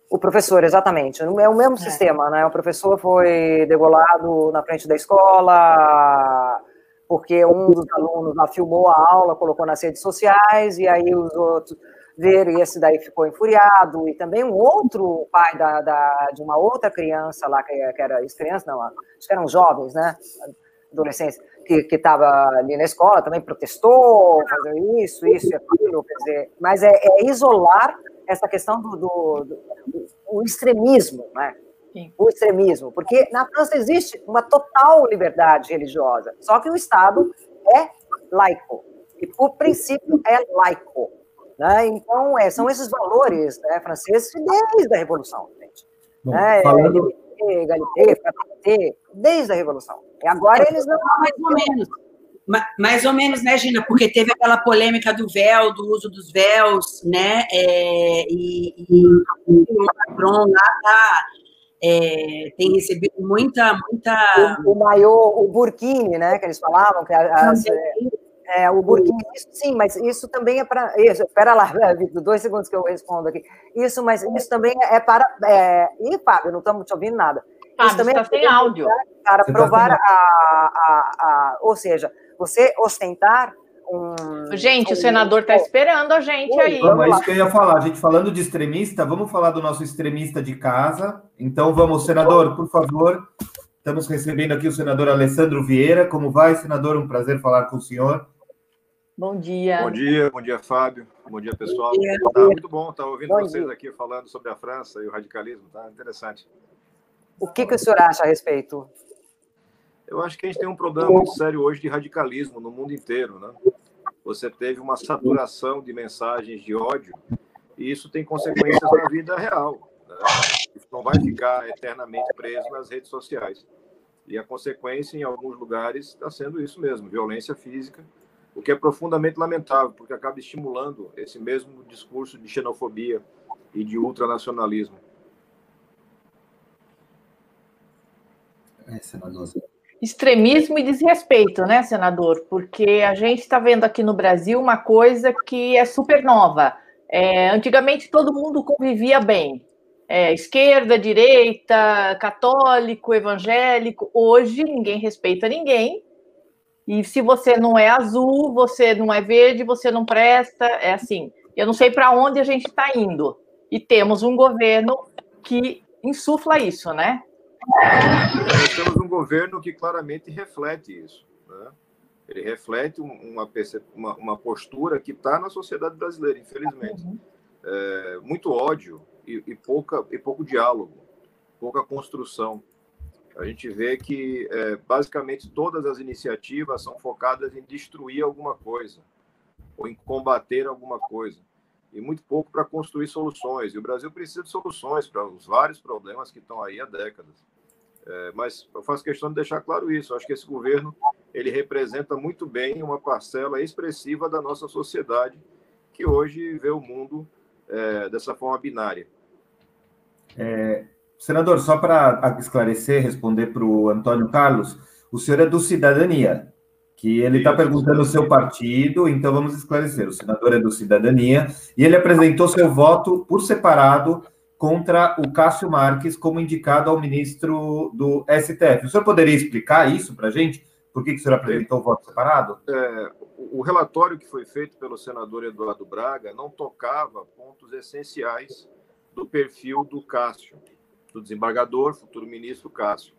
O professor, exatamente. É o mesmo é. sistema, né? O professor foi degolado na frente da escola porque um dos alunos lá filmou a aula, colocou nas redes sociais, e aí os outros ver, e esse daí ficou enfuriado, e também um outro pai da, da de uma outra criança lá, que, que era criança, não, acho que eram jovens, né, adolescentes, que estava ali na escola, também protestou, fazendo isso, isso e aquilo, quer dizer, mas é, é isolar essa questão do, do, do, do extremismo, né, Sim. o extremismo, porque na França existe uma total liberdade religiosa, só que o Estado é laico, e por princípio é laico. Né? Então, é, são esses valores né, franceses desde a Revolução, gente. Bom, né? falando... Egalité, fraternité, desde a Revolução. E agora eles não... Mais ou menos. Mais ou menos, né, Gina? Porque teve aquela polêmica do véu, do uso dos véus, né? É, e, e, o Macron lá tá, é, tem recebido muita. muita... O, o maior, o burkini, né? Que eles falavam, que as, é, o burkini, isso sim, mas isso também é para. Espera lá, Vitor, dois segundos que eu respondo aqui. Isso, mas isso também é para. É... Ih, Fábio, não estamos te ouvindo nada. Fábio, isso também está é sem áudio. Para você tá provar tá a, a, a. Ou seja, você ostentar um. Gente, um... o senador está esperando a gente Oi, aí. Vamos, é isso que eu ia falar. A gente falando de extremista, vamos falar do nosso extremista de casa. Então, vamos, senador, por favor. Estamos recebendo aqui o senador Alessandro Vieira. Como vai, senador? Um prazer falar com o senhor. Bom dia. Bom dia, bom dia, Fábio. Bom dia, pessoal. Bom dia. Tá muito bom estar tá ouvindo bom vocês dia. aqui falando sobre a França e o radicalismo, tá interessante. O que, que o senhor acha a respeito? Eu acho que a gente tem um problema muito sério hoje de radicalismo no mundo inteiro, né? Você teve uma saturação de mensagens de ódio e isso tem consequências na vida real. Né? Isso não vai ficar eternamente preso nas redes sociais. E a consequência, em alguns lugares, está sendo isso mesmo: violência física, o que é profundamente lamentável, porque acaba estimulando esse mesmo discurso de xenofobia e de ultranacionalismo. É, senador. Extremismo e desrespeito, né, senador? Porque a gente está vendo aqui no Brasil uma coisa que é super nova. É, antigamente todo mundo convivia bem. É, esquerda, direita, católico, evangélico. Hoje ninguém respeita ninguém. E se você não é azul, você não é verde, você não presta. É assim. Eu não sei para onde a gente está indo. E temos um governo que insufla isso, né? Nós temos um governo que claramente reflete isso. Né? Ele reflete uma, uma, uma postura que está na sociedade brasileira, infelizmente. Uhum. É, muito ódio e, e, pouca, e pouco diálogo, pouca construção. A gente vê que, é, basicamente, todas as iniciativas são focadas em destruir alguma coisa ou em combater alguma coisa e muito pouco para construir soluções. E o Brasil precisa de soluções para os vários problemas que estão aí há décadas. É, mas eu faço questão de deixar claro isso. Eu acho que esse governo ele representa muito bem uma parcela expressiva da nossa sociedade que hoje vê o mundo é, dessa forma binária. É, senador, só para esclarecer, responder para o Antônio Carlos, o senhor é do Cidadania, que ele está perguntando o seu partido, então vamos esclarecer. O senador é do Cidadania e ele apresentou seu voto por separado contra o Cássio Marques como indicado ao ministro do STF. O senhor poderia explicar isso para a gente? Por que, que o senhor apresentou o voto separado? É, o relatório que foi feito pelo senador Eduardo Braga não tocava pontos essenciais do perfil do Cássio, do desembargador, futuro ministro Cássio.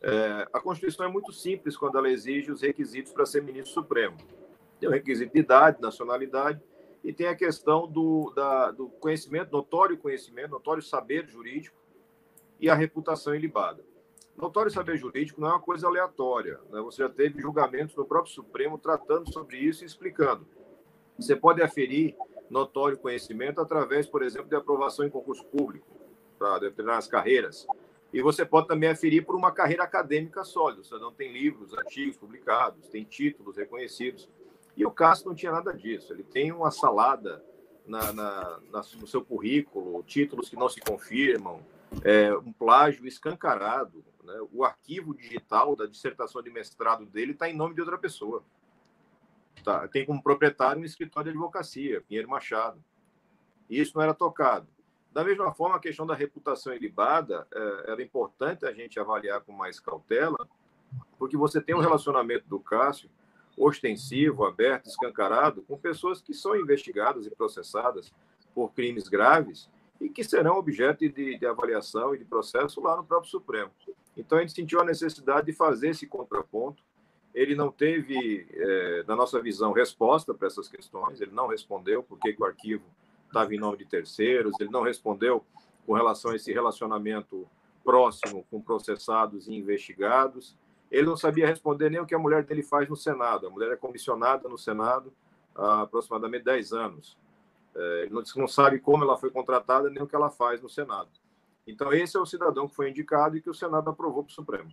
É, a Constituição é muito simples quando ela exige os requisitos para ser ministro supremo. Tem o requisito de idade, nacionalidade e tem a questão do, da, do conhecimento, notório conhecimento, notório saber jurídico e a reputação ilibada. Notório saber jurídico não é uma coisa aleatória. Né? Você já teve julgamentos no próprio Supremo tratando sobre isso e explicando. Você pode aferir notório conhecimento através, por exemplo, de aprovação em concurso público para determinadas carreiras. E você pode também aferir por uma carreira acadêmica sólida. Você não tem livros, artigos publicados, tem títulos reconhecidos. E o Cássio não tinha nada disso. Ele tem uma salada na, na, na no seu currículo, títulos que não se confirmam, é, um plágio escancarado. Né? O arquivo digital da dissertação de mestrado dele está em nome de outra pessoa. Tá? Tem como proprietário um escritório de advocacia, Pinheiro Machado. E isso não era tocado. Da mesma forma, a questão da reputação ilibada é, era importante a gente avaliar com mais cautela, porque você tem um relacionamento do Cássio ostensivo, aberto, escancarado, com pessoas que são investigadas e processadas por crimes graves e que serão objeto de, de, avaliação e de processo lá no próprio Supremo. Então, a gente sentiu a necessidade de fazer esse contraponto. Ele não teve, é, na nossa visão, resposta para essas questões, ele não respondeu porque o arquivo estava em nome de terceiros, ele não respondeu com relação a esse relacionamento próximo com processados e investigados, ele não sabia responder nem o que a mulher dele faz no Senado. A mulher é comissionada no Senado há aproximadamente 10 anos. É, ele não, não sabe como ela foi contratada nem o que ela faz no Senado. Então, esse é o cidadão que foi indicado e que o Senado aprovou para o Supremo.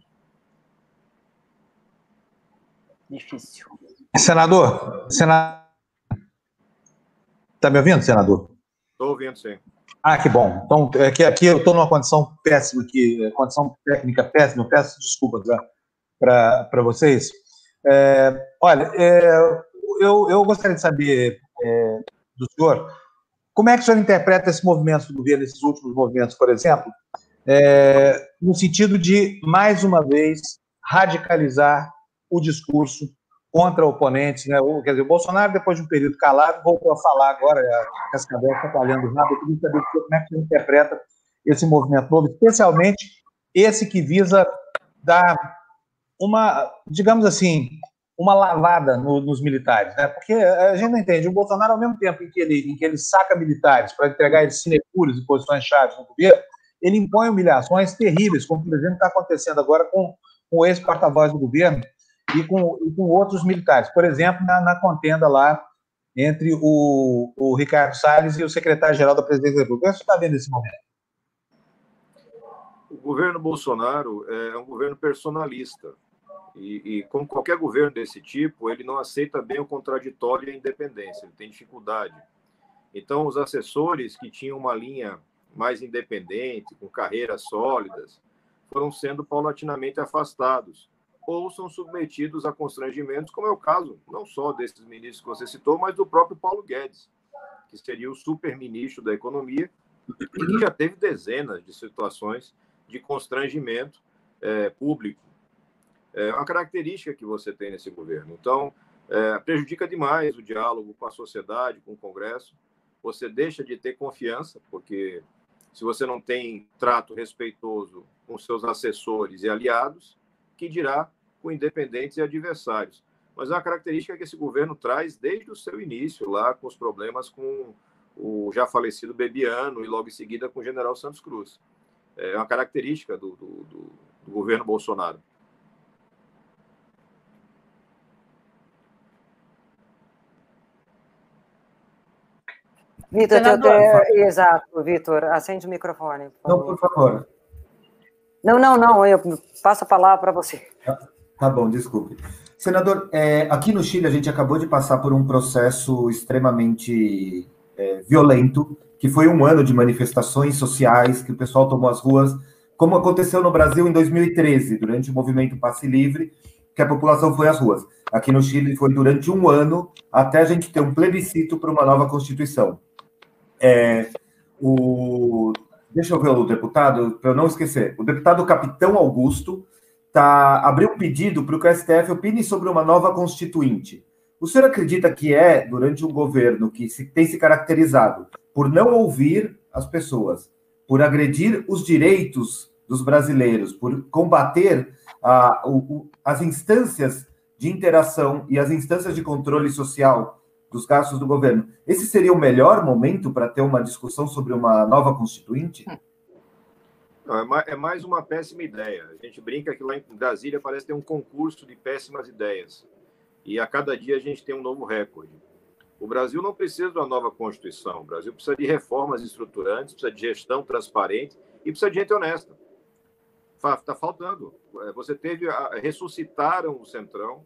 Difícil. Senador, senador. Está me ouvindo, senador? Estou ouvindo, sim. Ah, que bom. Então, é que aqui eu estou numa condição péssima, aqui, condição técnica péssima, eu peço desculpas. Para vocês. É, olha, é, eu, eu gostaria de saber é, do senhor como é que o senhor interpreta esse movimento do governo, esses últimos movimentos, por exemplo, é, no sentido de, mais uma vez, radicalizar o discurso contra oponentes, né? Quer dizer, o Bolsonaro, depois de um período calado, voltou a falar agora, a Cascavel está falhando rápido, eu queria saber como é que você interpreta esse movimento novo, especialmente esse que visa dar uma, digamos assim, uma lavada no, nos militares, né? Porque a gente não entende. O Bolsonaro, ao mesmo tempo em que ele, em que ele saca militares para entregar eles sinecures e posições chaves no governo, ele impõe humilhações terríveis, como, por exemplo, está acontecendo agora com, com o ex-porta-voz do governo e com, e com outros militares. Por exemplo, na, na contenda lá entre o, o Ricardo Salles e o secretário-geral da Presidência da República. O que você está vendo nesse momento? governo Bolsonaro é um governo personalista. E, e, como qualquer governo desse tipo, ele não aceita bem o contraditório e a independência, ele tem dificuldade. Então, os assessores que tinham uma linha mais independente, com carreiras sólidas, foram sendo paulatinamente afastados ou são submetidos a constrangimentos, como é o caso não só desses ministros que você citou, mas do próprio Paulo Guedes, que seria o super-ministro da Economia, e que já teve dezenas de situações de constrangimento é, público. É uma característica que você tem nesse governo. Então, é, prejudica demais o diálogo com a sociedade, com o Congresso. Você deixa de ter confiança, porque se você não tem trato respeitoso com seus assessores e aliados, que dirá com independentes e adversários. Mas é uma característica que esse governo traz desde o seu início, lá com os problemas com o já falecido Bebiano e logo em seguida com o general Santos Cruz. É uma característica do, do, do, do governo Bolsonaro. Vitor, Senador, exato, Vitor, acende o microfone. Por não, por favor. Não, não, não, eu passo a palavra para você. Tá, bom, desculpe. Senador, é, aqui no Chile a gente acabou de passar por um processo extremamente é, violento, que foi um ano de manifestações sociais, que o pessoal tomou as ruas, como aconteceu no Brasil em 2013, durante o movimento Passe Livre, que a população foi às ruas. Aqui no Chile foi durante um ano, até a gente ter um plebiscito para uma nova Constituição. É, o, deixa eu ver o deputado, para eu não esquecer. O deputado Capitão Augusto tá, abriu um pedido para o que o STF opine sobre uma nova constituinte. O senhor acredita que é, durante um governo que se, tem se caracterizado por não ouvir as pessoas, por agredir os direitos dos brasileiros, por combater a, o, as instâncias de interação e as instâncias de controle social dos gastos do governo. Esse seria o melhor momento para ter uma discussão sobre uma nova constituinte? Não, é mais uma péssima ideia. A gente brinca que lá em Brasília parece ter um concurso de péssimas ideias. E a cada dia a gente tem um novo recorde. O Brasil não precisa de uma nova Constituição. O Brasil precisa de reformas estruturantes, precisa de gestão transparente e precisa de gente honesta. Está faltando. É, você teve. Ressuscitaram o Centrão,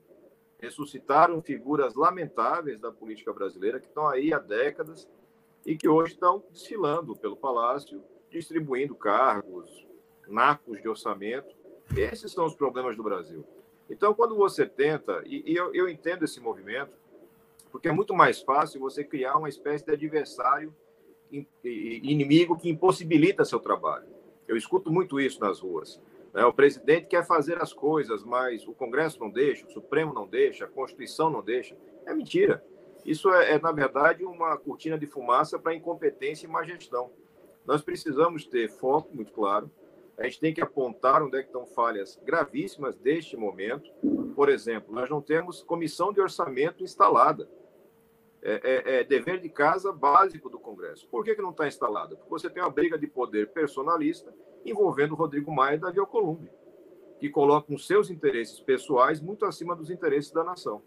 ressuscitaram figuras lamentáveis da política brasileira que estão aí há décadas e que hoje estão desfilando pelo Palácio, distribuindo cargos, nacos de orçamento. Esses são os problemas do Brasil. Então, quando você tenta, e, e eu, eu entendo esse movimento, porque é muito mais fácil você criar uma espécie de adversário inimigo que impossibilita seu trabalho. Eu escuto muito isso nas ruas. Né? O presidente quer fazer as coisas, mas o Congresso não deixa, o Supremo não deixa, a Constituição não deixa. É mentira. Isso é, é na verdade, uma cortina de fumaça para incompetência e má gestão. Nós precisamos ter foco muito claro. A gente tem que apontar onde é que estão falhas gravíssimas deste momento. Por exemplo, nós não temos comissão de orçamento instalada. É, é, é, dever de casa básico do Congresso. Por que, que não está instalada? Porque você tem uma briga de poder personalista envolvendo Rodrigo Maia e Davi Alcolumbre, que colocam seus interesses pessoais muito acima dos interesses da nação.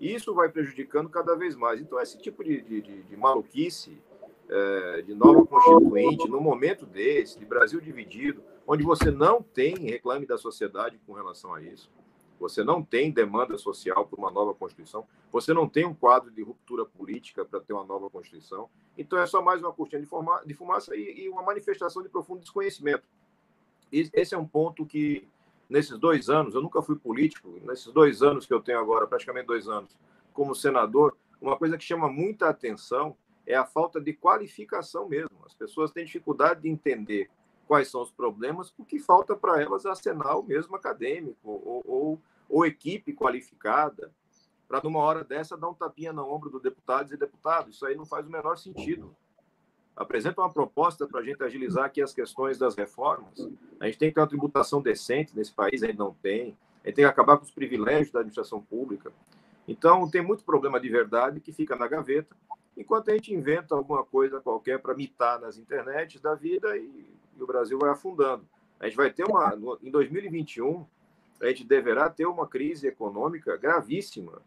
Isso vai prejudicando cada vez mais. Então, esse tipo de, de, de maluquice, é, de nova constituinte, no momento desse, de Brasil dividido, onde você não tem reclame da sociedade com relação a isso, você não tem demanda social por uma nova Constituição, você não tem um quadro de ruptura política para ter uma nova Constituição. Então é só mais uma cortina de, fumaça e, e uma manifestação de profundo desconhecimento. E esse é um ponto que, nesses dois anos, eu nunca fui político, nesses dois anos que eu tenho agora, praticamente dois anos, como senador, uma coisa que chama muita atenção é a falta de qualificação mesmo. As pessoas têm dificuldade de entender quais são os problemas, porque falta para elas arsenal mesmo acadêmico ou, ou, ou equipe qualificada para, numa hora dessa, dar um tapinha no ombro do deputado e deputado. Isso aí não faz o menor sentido. Apresenta uma proposta para a gente agilizar aqui as questões das reformas. A gente tem que ter uma tributação decente nesse país, a gente não tem. A gente tem que acabar com os privilégios da administração pública. Então, tem muito problema de verdade que fica na gaveta, enquanto a gente inventa alguma coisa qualquer para mitar nas internets da vida e e o Brasil vai afundando. A gente vai ter uma. Em 2021, a gente deverá ter uma crise econômica gravíssima,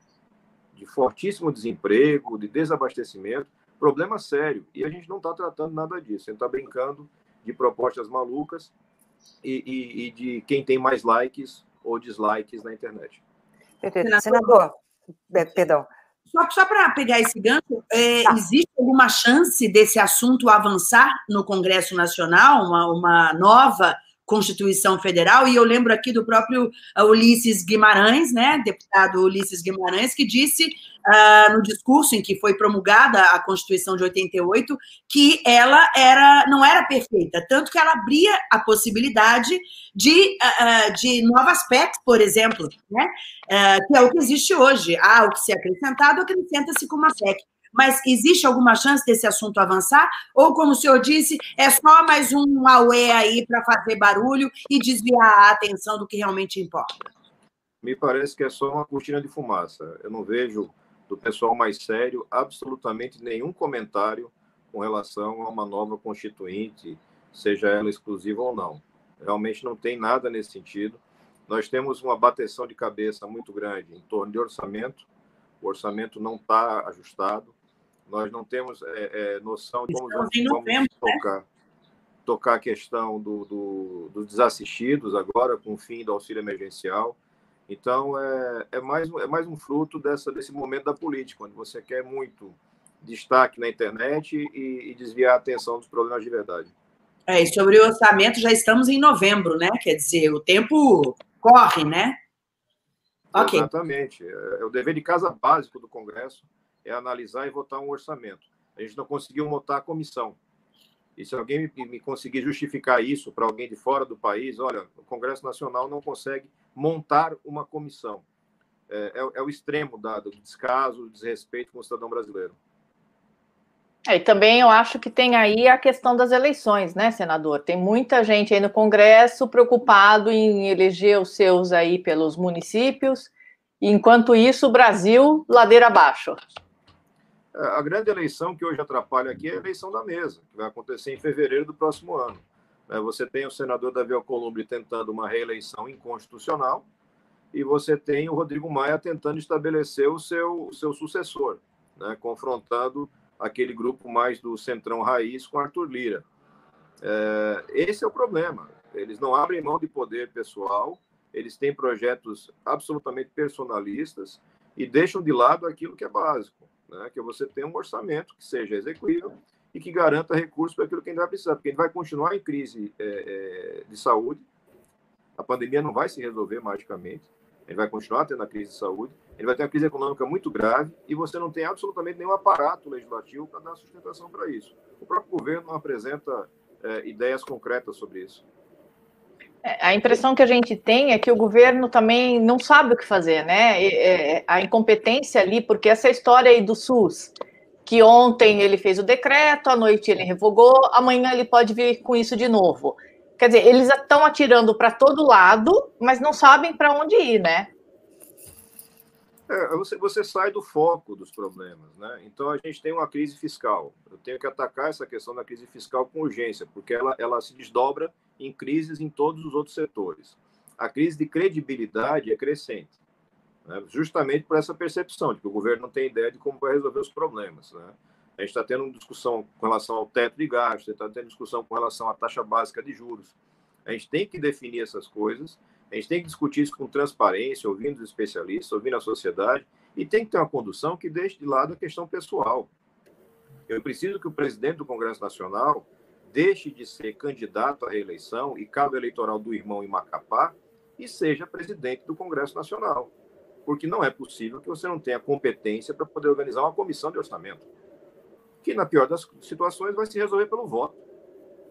de fortíssimo desemprego, de desabastecimento, problema sério. E a gente não está tratando nada disso. A gente está brincando de propostas malucas e, e, e de quem tem mais likes ou dislikes na internet. Senador, é, perdão. Só, só para pegar esse gancho, é, tá. existe alguma chance desse assunto avançar no Congresso Nacional, uma, uma nova Constituição Federal, e eu lembro aqui do próprio uh, Ulisses Guimarães, né, deputado Ulisses Guimarães, que disse uh, no discurso em que foi promulgada a Constituição de 88 que ela era não era perfeita, tanto que ela abria a possibilidade de, uh, de novas PECs, por exemplo, né, que é o que existe hoje. Ah, o que se é acrescentado, acrescenta-se com uma PEC mas existe alguma chance desse assunto avançar? Ou, como o senhor disse, é só mais um auê aí para fazer barulho e desviar a atenção do que realmente importa? Me parece que é só uma cortina de fumaça. Eu não vejo do pessoal mais sério absolutamente nenhum comentário com relação a uma nova constituinte, seja ela exclusiva ou não. Realmente não tem nada nesse sentido. Nós temos uma bateção de cabeça muito grande em torno de orçamento. O orçamento não está ajustado. Nós não temos é, é, noção de como vamos, vamos né? tocar, né? tocar a questão do, do, dos desassistidos agora, com o fim do auxílio emergencial. Então, é, é, mais, é mais um fruto dessa, desse momento da política, onde você quer muito destaque na internet e, e desviar a atenção dos problemas de verdade. É, e sobre o orçamento, já estamos em novembro, né? Quer dizer, o tempo corre, né? Ok. Exatamente. É, é o dever de casa básico do Congresso é analisar e votar um orçamento. A gente não conseguiu montar a comissão. E se alguém me, me conseguir justificar isso para alguém de fora do país, olha, o Congresso Nacional não consegue montar uma comissão. É, é, é o extremo dado, do descaso, do desrespeito com o cidadão brasileiro. É, e também eu acho que tem aí a questão das eleições, né, senador? Tem muita gente aí no Congresso preocupado em eleger os seus aí pelos municípios, enquanto isso o Brasil ladeira abaixo. É, a grande eleição que hoje atrapalha aqui é a eleição da mesa, que vai acontecer em fevereiro do próximo ano. É, você tem o senador Davi Alcolumbre tentando uma reeleição inconstitucional e você tem o Rodrigo Maia tentando estabelecer o seu, o seu sucessor, né, confrontando aquele grupo mais do centrão raiz com Arthur Lira. É, esse é o problema. Eles não abrem mão de poder pessoal, eles têm projetos absolutamente personalistas e deixam de lado aquilo que é básico né? que você tenha um orçamento que seja execuível e que garanta recursos para aquilo que a gente vai precisar, porque a gente vai continuar em crise é, é, de saúde, a pandemia não vai se resolver magicamente, a gente vai continuar tendo a crise de saúde, a vai ter uma crise econômica muito grave e você não tem absolutamente nenhum aparato legislativo para dar sustentação para isso. O próprio governo não apresenta é, ideias concretas sobre isso. A impressão que a gente tem é que o governo também não sabe o que fazer, né? É, a incompetência ali, porque essa história aí do SUS, que ontem ele fez o decreto, à noite ele revogou, amanhã ele pode vir com isso de novo. Quer dizer, eles estão atirando para todo lado, mas não sabem para onde ir, né? É, você, você sai do foco dos problemas, né? Então a gente tem uma crise fiscal. Eu tenho que atacar essa questão da crise fiscal com urgência, porque ela, ela se desdobra em crises em todos os outros setores. A crise de credibilidade é crescente, né? justamente por essa percepção de que o governo não tem ideia de como vai resolver os problemas. Né? A gente está tendo uma discussão com relação ao teto de gastos, está tendo discussão com relação à taxa básica de juros. A gente tem que definir essas coisas a gente tem que discutir isso com transparência, ouvindo os especialistas, ouvindo a sociedade, e tem que ter uma condução que deixe de lado a questão pessoal. Eu preciso que o presidente do Congresso Nacional deixe de ser candidato à reeleição e cabo eleitoral do irmão em Macapá e seja presidente do Congresso Nacional. Porque não é possível que você não tenha competência para poder organizar uma comissão de orçamento, que, na pior das situações, vai se resolver pelo voto.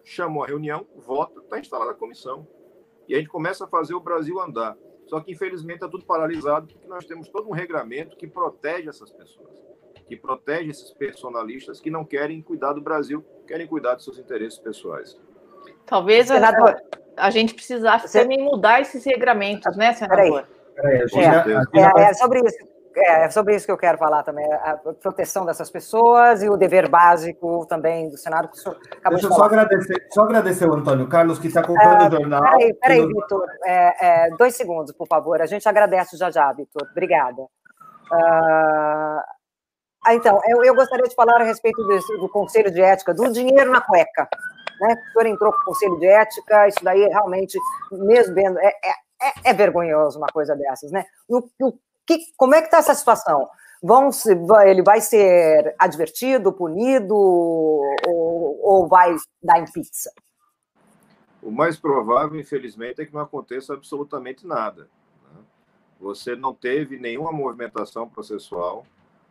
Chamou a reunião, vota, está instalada a comissão e a gente começa a fazer o Brasil andar. Só que, infelizmente, está tudo paralisado, porque nós temos todo um regramento que protege essas pessoas, que protege esses personalistas que não querem cuidar do Brasil, querem cuidar dos seus interesses pessoais. Talvez senador, a, gente precisasse Você... também mudar esses regramentos, né, senador? Peraí. Peraí, é, é, é sobre isso. É, é sobre isso que eu quero falar também, a proteção dessas pessoas e o dever básico também do Senado. Que Deixa eu só agradecer, só agradecer o Antônio Carlos, que está comprando o jornal. Peraí, peraí, Vitor, é, é, dois segundos, por favor. A gente agradece já já, Vitor. Obrigada. Uh, então, eu, eu, gostaria de falar a respeito desse, do Conselho de Ética, do dinheiro na cueca. né? O senhor entrou com o conselho de ética, isso daí é realmente, mesmo vendo, é, é, é, é vergonhoso uma coisa dessas, né? O, o, que, como é que está essa situação? Vão se, ele vai ser advertido, punido, ou, ou vai dar em pizza? O mais provável, infelizmente, é que não aconteça absolutamente nada. Né? Você não teve nenhuma movimentação processual.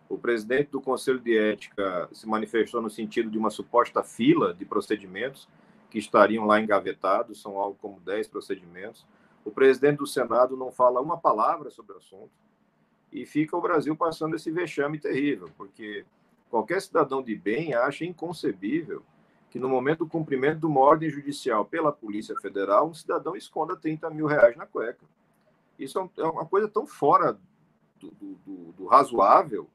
O presidente do Conselho de Ética se manifestou no sentido de uma suposta fila de procedimentos que estariam lá engavetados, são algo como 10 procedimentos. O presidente do Senado não fala uma palavra sobre o assunto e fica o Brasil passando esse vexame terrível, porque qualquer cidadão de bem acha inconcebível que no momento do cumprimento de uma ordem judicial pela Polícia Federal, um cidadão esconda 30 mil reais na cueca. Isso é, é uma coisa tão fora do, do, do razoável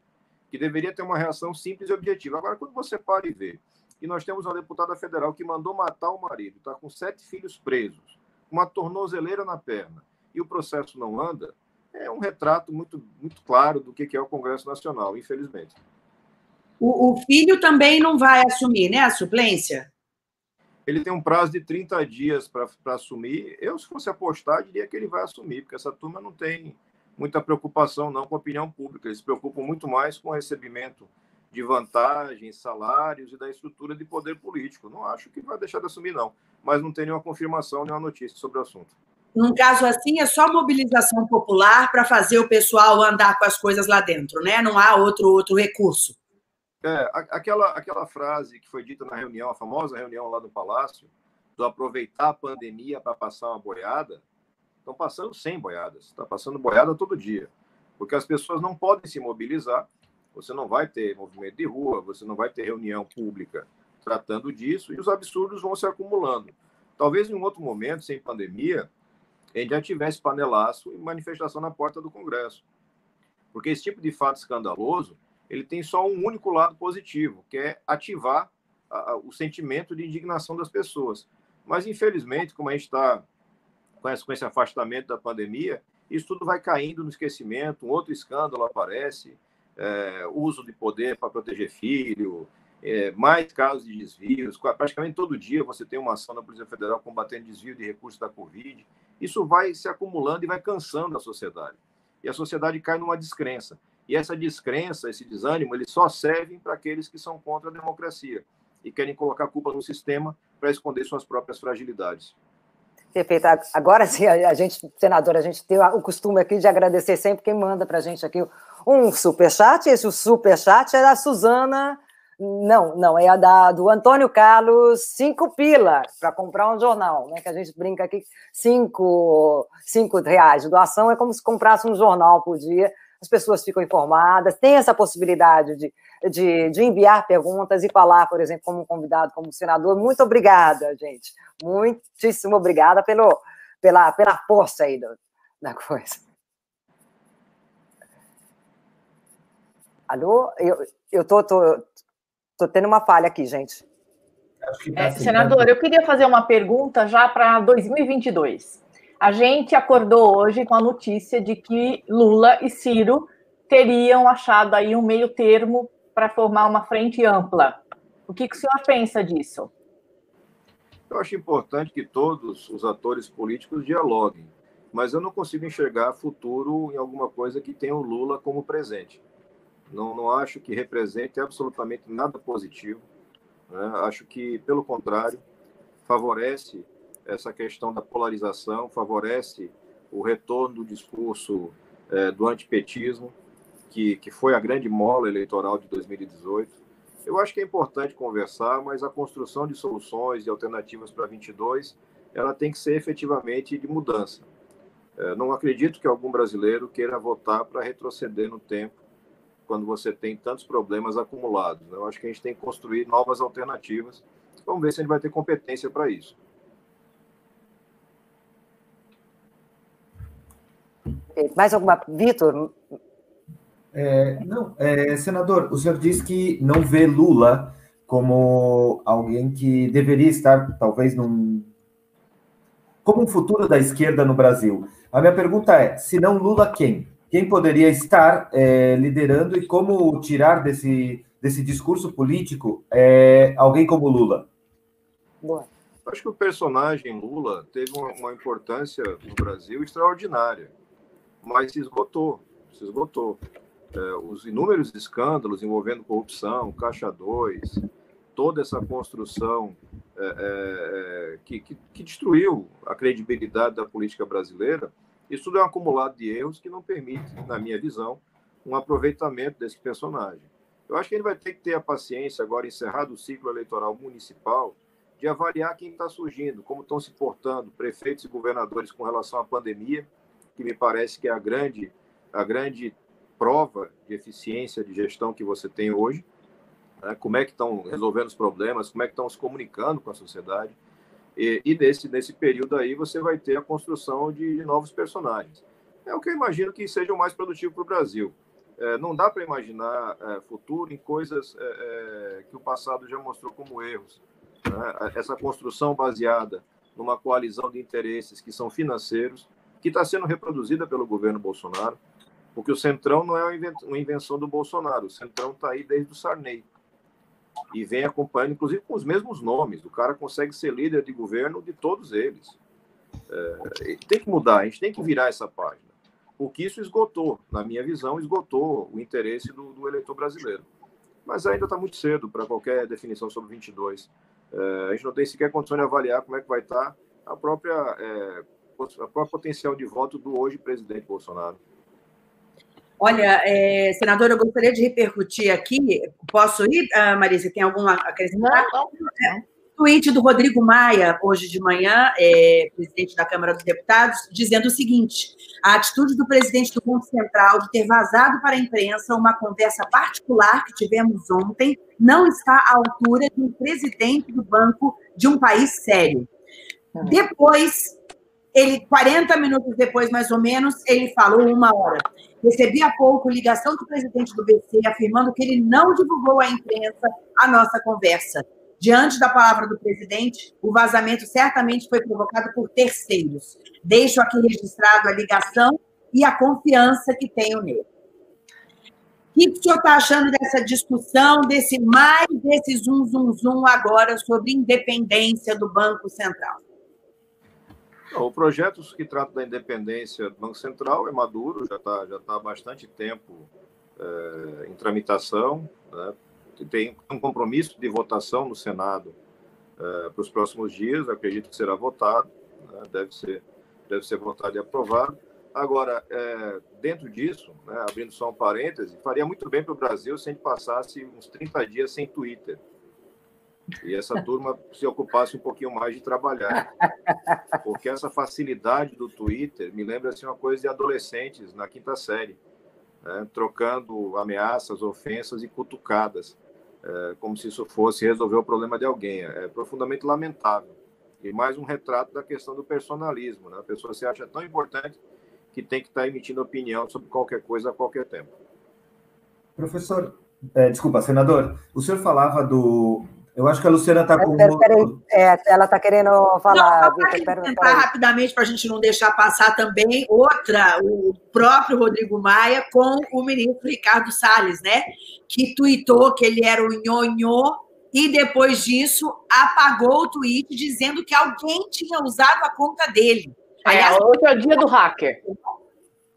que deveria ter uma reação simples e objetiva. Agora, quando você para e vê que nós temos uma deputada federal que mandou matar o marido, está com sete filhos presos, uma tornozeleira na perna, e o processo não anda, é um retrato muito, muito claro do que é o Congresso Nacional, infelizmente. O, o filho também não vai assumir, né, a suplência? Ele tem um prazo de 30 dias para assumir. Eu, se fosse apostar, diria que ele vai assumir, porque essa turma não tem muita preocupação não com a opinião pública. Eles se preocupam muito mais com o recebimento de vantagens, salários e da estrutura de poder político. Não acho que vai deixar de assumir, não. Mas não tem nenhuma confirmação, nenhuma notícia sobre o assunto. Num caso assim, é só mobilização popular para fazer o pessoal andar com as coisas lá dentro, né? Não há outro, outro recurso. É, aquela, aquela frase que foi dita na reunião, a famosa reunião lá do Palácio, do aproveitar a pandemia para passar uma boiada, estão passando 100 boiadas, está passando boiada todo dia, porque as pessoas não podem se mobilizar, você não vai ter movimento de rua, você não vai ter reunião pública tratando disso, e os absurdos vão se acumulando. Talvez em um outro momento, sem pandemia, gente já tivesse panelaço e manifestação na porta do Congresso. Porque esse tipo de fato escandaloso ele tem só um único lado positivo, que é ativar a, o sentimento de indignação das pessoas. Mas, infelizmente, como a gente está com esse afastamento da pandemia, isso tudo vai caindo no esquecimento, um outro escândalo aparece, é, uso de poder para proteger filho, é, mais casos de desvios. Praticamente todo dia você tem uma ação da Polícia Federal combatendo desvio de recursos da Covid. Isso vai se acumulando e vai cansando a sociedade. E a sociedade cai numa descrença. E essa descrença, esse desânimo, eles só servem para aqueles que são contra a democracia e querem colocar culpa no sistema para esconder suas próprias fragilidades. Perfeito. Agora sim, a gente, senador, a gente tem o costume aqui de agradecer sempre quem manda para a gente aqui um superchat. Esse superchat é da Suzana. Não, não, é a da, do Antônio Carlos, cinco pila para comprar um jornal, né? Que a gente brinca aqui, cinco, cinco reais. Doação é como se comprasse um jornal por dia as pessoas ficam informadas, tem essa possibilidade de, de, de, enviar perguntas e falar, por exemplo, como convidado, como senador. Muito obrigada, gente. Muitíssimo obrigada pelo, pela, pela força aí do, da coisa. Alô? Eu, eu tô, tô, tô tendo uma falha aqui, gente. Tá é, senador, eu queria fazer uma pergunta já para 2022. A gente acordou hoje com a notícia de que Lula e Ciro teriam achado aí um meio termo para formar uma frente ampla. O que, que o senhor pensa disso? Eu acho importante que todos os atores políticos dialoguem, mas eu não consigo enxergar futuro em alguma coisa que tenha o Lula como presente. Não, não acho que represente absolutamente nada positivo. Né? Acho que, pelo contrário, favorece essa questão da polarização, favorece o retorno do discurso é, do antipetismo, que, que foi a grande mola eleitoral de 2018. Eu acho que é importante conversar, mas a construção de soluções e alternativas para 22, ela tem que ser efetivamente de mudança. É, não acredito que algum brasileiro queira votar para retroceder no tempo, quando você tem tantos problemas acumulados. Né? Eu acho que a gente tem que construir novas alternativas. Vamos ver se a gente vai ter competência para isso. Mais alguma, Vitor? É, não, é, senador, o senhor disse que não vê Lula como alguém que deveria estar, talvez, num. como um futuro da esquerda no Brasil. A minha pergunta é: se não Lula, quem? Quem poderia estar é, liderando e como tirar desse, desse discurso político é, alguém como Lula? Boa. Acho que o personagem Lula teve uma, uma importância no Brasil extraordinária, mas se esgotou, se esgotou. É, os inúmeros escândalos envolvendo corrupção, Caixa 2, toda essa construção é, é, é, que, que, que, destruiu a credibilidade da política brasileira, isso tudo é um acumulado de erros que não permite, na minha visão, um aproveitamento desse personagem. Eu acho que ele vai ter que ter a paciência, agora encerrado o ciclo eleitoral municipal, de avaliar quem está surgindo, como estão se portando prefeitos e governadores com relação à pandemia, que me parece que é a grande, a grande prova de eficiência de gestão que você tem hoje, né? como é que estão resolvendo os problemas, como é que estão se comunicando com a sociedade. E, e nesse, nesse período aí você vai ter a construção de, novos personagens. É o que eu imagino que seja o mais produtivo para o Brasil. É, não dá para imaginar é, futuro em coisas é, é, que o passado já mostrou como erros. Né? Essa construção baseada numa coalizão de interesses que são financeiros, que está sendo reproduzida pelo governo Bolsonaro, porque o Centrão não é uma invenção do Bolsonaro, o Centrão está aí desde o Sarney e vem acompanhando, inclusive com os mesmos nomes. O cara consegue ser líder de governo de todos eles. É, tem que mudar, a gente tem que virar essa página, porque isso esgotou, na minha visão, esgotou o interesse do, do eleitor brasileiro. Mas ainda está muito cedo para qualquer definição sobre 22. É, a gente não tem sequer condição de avaliar como é que vai estar tá a própria, é, a própria potencial de voto do hoje presidente Bolsonaro. Olha, é, senadora, eu gostaria de repercutir aqui. Posso ir, uh, Marisa? Tem alguma acrescentar? Não, não. É, tweet do Rodrigo Maia, hoje de manhã, é, presidente da Câmara dos Deputados, dizendo o seguinte: a atitude do presidente do Banco Central de ter vazado para a imprensa uma conversa particular que tivemos ontem não está à altura de um presidente do banco de um país sério. Hum. Depois, ele, 40 minutos depois, mais ou menos, ele falou uma hora. Recebi há pouco ligação do presidente do BC afirmando que ele não divulgou à imprensa a nossa conversa. Diante da palavra do presidente, o vazamento certamente foi provocado por terceiros. Deixo aqui registrado a ligação e a confiança que tenho nele. O que o senhor está achando dessa discussão, desse mais desse zum, zum, zum agora sobre independência do Banco Central? O projeto que trata da independência do Banco Central é maduro, já está já tá há bastante tempo é, em tramitação, né? tem um compromisso de votação no Senado é, para os próximos dias, acredito que será votado, né? deve, ser, deve ser votado e aprovado. Agora, é, dentro disso, né, abrindo só um parêntese, faria muito bem para o Brasil se a gente passasse uns 30 dias sem Twitter e essa turma se ocupasse um pouquinho mais de trabalhar. Porque essa facilidade do Twitter me lembra assim, uma coisa de adolescentes na quinta série, né? trocando ameaças, ofensas e cutucadas, é, como se isso fosse resolver o problema de alguém. É profundamente lamentável. E mais um retrato da questão do personalismo. Né? A pessoa se acha tão importante que tem que estar emitindo opinião sobre qualquer coisa a qualquer tempo. Professor, é, desculpa, senador, o senhor falava do, eu acho que a Luciana está com. Peraí, é, ela está querendo falar. Não, Victor, tentar rapidamente para a gente não deixar passar também outra, o próprio Rodrigo Maia com o ministro Ricardo Salles, né? Que tuitou que ele era o nhonhô e depois disso apagou o tweet dizendo que alguém tinha usado a conta dele. É, Aliás, hoje é o dia do hacker.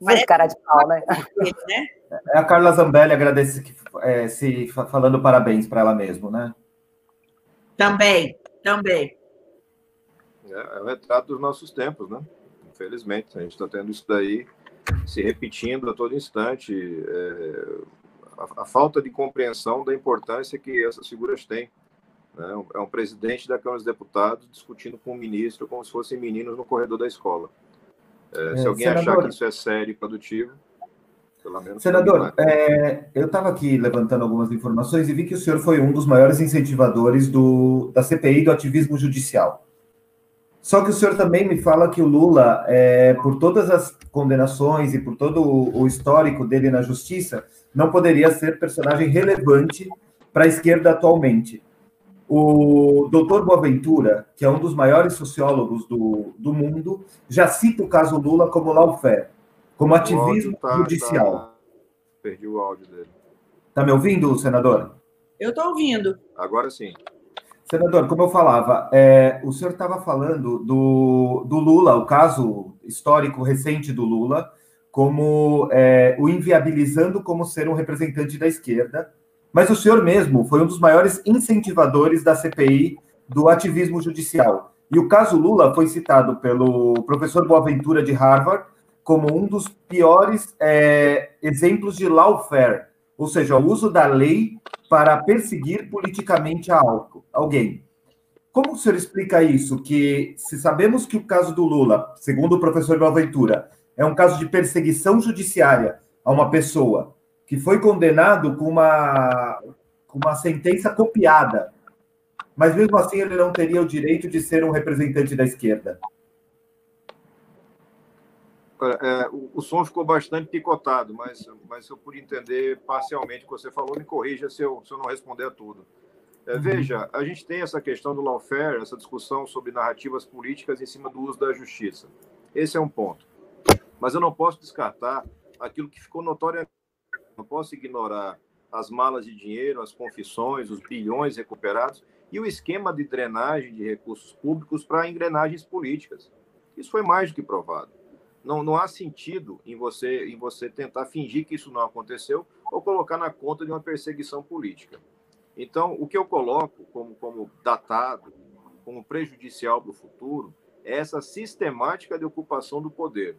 Mas cara de pau, né? né? É a Carla Zambelli agradece é, se falando parabéns para ela mesmo, né? Também, também. É, é o retrato dos nossos tempos, né? Infelizmente, a gente está tendo isso daí se repetindo a todo instante. É, a, a, falta de compreensão da importância que essas figuras têm. Né? É um presidente da Câmara dos Deputados discutindo com um ministro como se fossem meninos no corredor da escola. É, se é, alguém senador... achar que isso é sério e produtivo. Senador, é, eu estava aqui levantando algumas informações e vi que o senhor foi um dos maiores incentivadores do, da CPI do ativismo judicial. Só que o senhor também me fala que o Lula, é, por todas as condenações e por todo o histórico dele na justiça, não poderia ser personagem relevante para a esquerda atualmente. O doutor Boaventura, que é um dos maiores sociólogos do, do mundo, já cita o caso Lula como lawfare como ativismo tá, judicial. Tá... Perdi o áudio dele. Está me ouvindo, senador? Eu estou ouvindo. Agora sim. Senador, como eu falava, é, o senhor estava falando do, do Lula, o caso histórico recente do Lula, como é, o inviabilizando como ser um representante da esquerda, mas o senhor mesmo foi um dos maiores incentivadores da CPI do ativismo judicial. E o caso Lula foi citado pelo professor Boaventura de Harvard como um dos piores é, exemplos de lawfare, ou seja, o uso da lei para perseguir politicamente algo, alguém. Como o senhor explica isso? Que se sabemos que o caso do Lula, segundo o professor Boaventura, é um caso de perseguição judiciária a uma pessoa que foi condenado com uma, com uma sentença copiada, mas mesmo assim ele não teria o direito de ser um representante da esquerda. É, o, o, som ficou bastante picotado, mas, mas eu pude entender parcialmente o que você falou. Me corrija se eu, se eu não responder a tudo. É, uhum. Veja, a gente tem essa questão do lawfare, essa discussão sobre narrativas políticas em cima do uso da justiça. Esse é um ponto. Mas eu não posso descartar aquilo que ficou notório. Não posso ignorar as malas de dinheiro, as confissões, os bilhões recuperados e o esquema de drenagem de recursos públicos para engrenagens políticas. Isso foi mais do que provado. Não, não há sentido em você, em você tentar fingir que isso não aconteceu ou colocar na conta de uma perseguição política. Então, o que eu coloco como, como datado, como prejudicial para o futuro, é essa sistemática de ocupação do poder,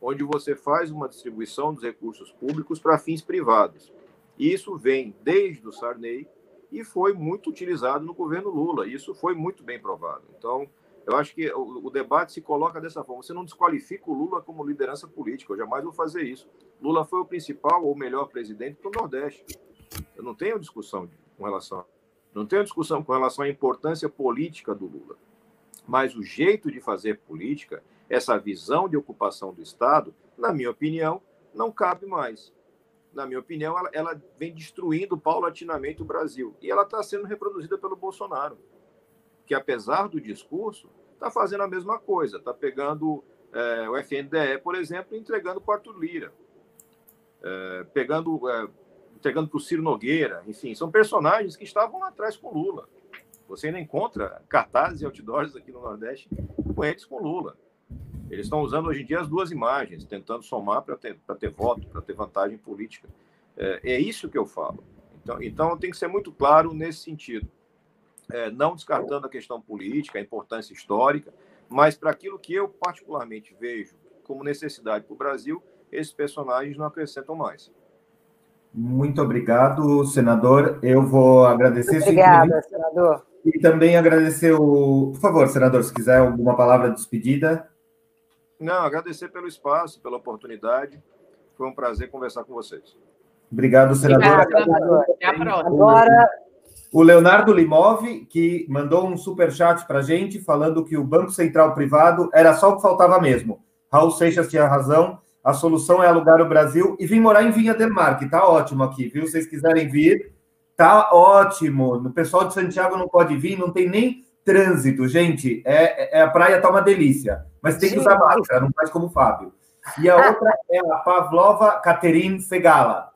onde você faz uma distribuição dos recursos públicos para fins privados. E isso vem desde o Sarney e foi muito utilizado no governo Lula. Isso foi muito bem provado. Então, eu acho que o, o, debate se coloca dessa forma. Você não desqualifica o Lula como liderança política. Eu jamais vou fazer isso. Lula foi o principal ou melhor presidente para o Nordeste. Eu não tenho discussão com relação. Não tenho discussão com relação à importância política do Lula. Mas o jeito de fazer política, essa visão de ocupação do Estado, na minha opinião, não cabe mais. Na minha opinião, ela, ela vem destruindo paulatinamente o Brasil. E ela está sendo reproduzida pelo Bolsonaro que apesar do discurso, está fazendo a mesma coisa, está pegando é, o FNDE, por exemplo, e entregando para o Arthur Lira, é, pegando, é, entregando para o Ciro Nogueira, enfim, são personagens que estavam lá atrás com Lula. Você ainda encontra cartazes e outdoors aqui no Nordeste com eles com Lula. Eles estão usando hoje em dia as duas imagens, tentando somar para ter, ter voto, para ter vantagem política. É, é, isso que eu falo. Então, então tem que ser muito claro nesse sentido é, não descartando a questão política, a importância histórica, mas para aquilo que eu particularmente vejo como necessidade para o Brasil, esses personagens não acrescentam mais. Muito obrigado, senador. Eu vou agradecer. Obrigada, senador. E também agradecer o. Por favor, senador, se quiser alguma palavra de despedida. Não, agradecer pelo espaço, pela oportunidade. Foi um prazer conversar com vocês. Obrigado, senador. Obrigado, senador. Até a próxima. Agora, o Leonardo Limov, que mandou um super chat para gente, falando que o Banco Central privado era só o que faltava mesmo. Raul Seixas tinha razão, a solução é alugar o Brasil e vir morar em Vinha del Mar, que tá ótimo aqui, viu? Se vocês quiserem vir, tá ótimo. O pessoal de Santiago não pode vir, não tem nem trânsito, gente. É, é a praia tá uma delícia, mas tem que usar máscara, não faz como o Fábio. E a outra é a Pavlova Caterine Segala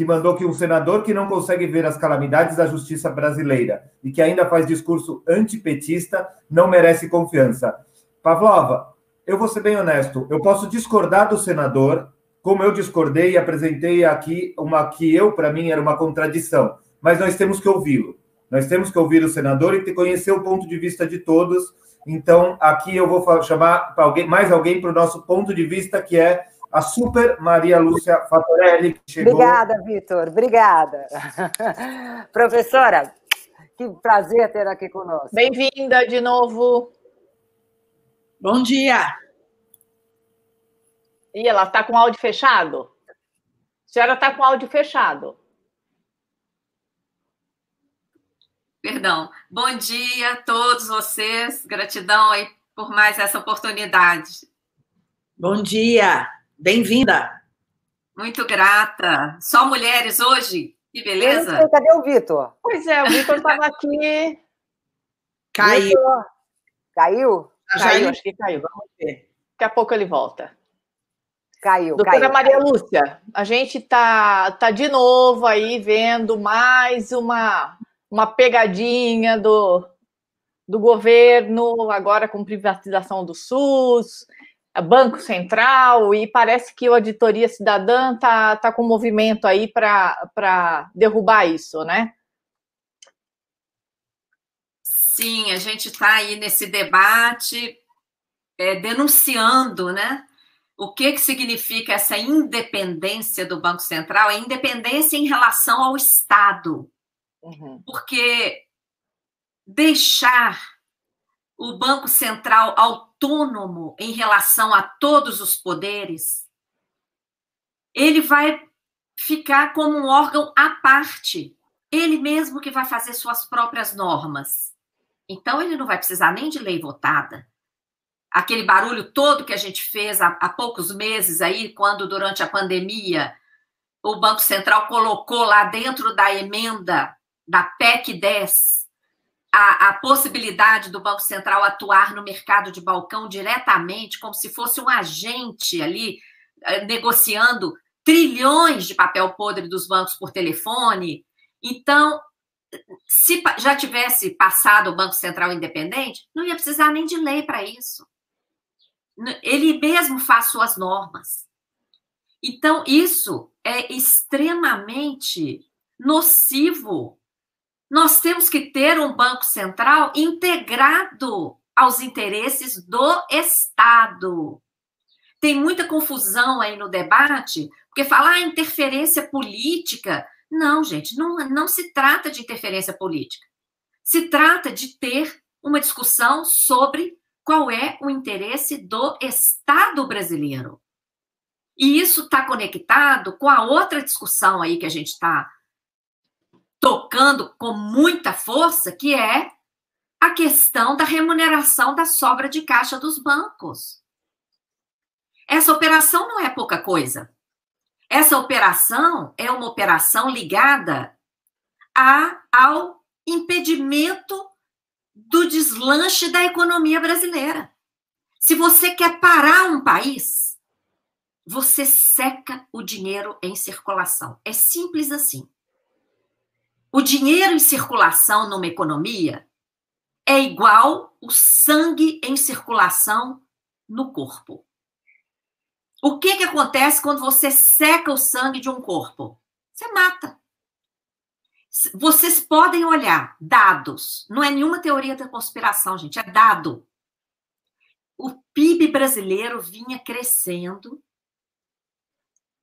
que mandou que um senador que não consegue ver as calamidades da justiça brasileira e que ainda faz discurso antipetista não merece confiança. Pavlova, eu vou ser bem honesto, eu posso discordar do senador, como eu discordei e apresentei aqui uma que eu, para mim, era uma contradição, mas nós temos que ouvi-lo. Nós temos que ouvir o senador e conhecer o ponto de vista de todos. Então, aqui eu vou chamar alguém, mais alguém para o nosso ponto de vista, que é a super Maria Lúcia Fatorelli, que chegou. Obrigada, Vitor, obrigada. Professora, que prazer ter aqui conosco. Bem-vinda de novo. Bom dia. E ela está com áudio fechado? A senhora está com áudio fechado. Perdão. Bom dia a todos vocês. Gratidão aí por mais essa oportunidade. Bom dia. Bem-vinda. Muito grata. Só mulheres hoje? Que beleza. Sei, cadê o Vitor? Pois é, o Vitor estava aqui. Caiu. Vitor. Caiu? Caiu, acho que caiu. Vamos ver. Daqui a pouco ele volta. Caiu, Doutora caiu, Maria caiu. Lúcia, a gente está tá de novo aí vendo mais uma uma pegadinha do, do governo, agora com privatização do SUS, Banco Central, e parece que a Auditoria Cidadã está tá com movimento aí para derrubar isso, né? Sim, a gente está aí nesse debate é, denunciando, né? O que, que significa essa independência do Banco Central? É independência em relação ao Estado. Uhum. Porque deixar o Banco Central autônomo em relação a todos os poderes, ele vai ficar como um órgão à parte. Ele mesmo que vai fazer suas próprias normas. Então, ele não vai precisar nem de lei votada aquele barulho todo que a gente fez há, há, poucos meses aí, quando durante a pandemia o Banco Central colocou lá dentro da emenda da PEC 10 a, a possibilidade do Banco Central atuar no mercado de balcão diretamente, como se fosse um agente ali eh, negociando trilhões de papel podre dos bancos por telefone. Então, se já tivesse passado o Banco Central independente, não ia precisar nem de lei para isso ele mesmo faz suas normas. Então, isso é extremamente nocivo. Nós temos que ter um Banco Central integrado aos interesses do Estado. Tem muita confusão aí no debate, porque falar ah, interferência política. Não, gente, não, não se trata de interferência política. Se trata de ter uma discussão sobre qual é o interesse do Estado brasileiro. E isso está conectado com a outra discussão aí que a gente está tocando com muita força, que é a questão da remuneração da sobra de caixa dos bancos. Essa operação não é pouca coisa. Essa operação é uma operação ligada a, ao impedimento do deslanche da economia brasileira. Se você quer parar um país, você seca o dinheiro em circulação. É simples assim. O dinheiro em circulação numa economia é igual o sangue em circulação no corpo. O que, que acontece quando você seca o sangue de um corpo? Você mata. Vocês podem olhar dados, não é nenhuma teoria da conspiração, gente, é dado. O PIB brasileiro vinha crescendo.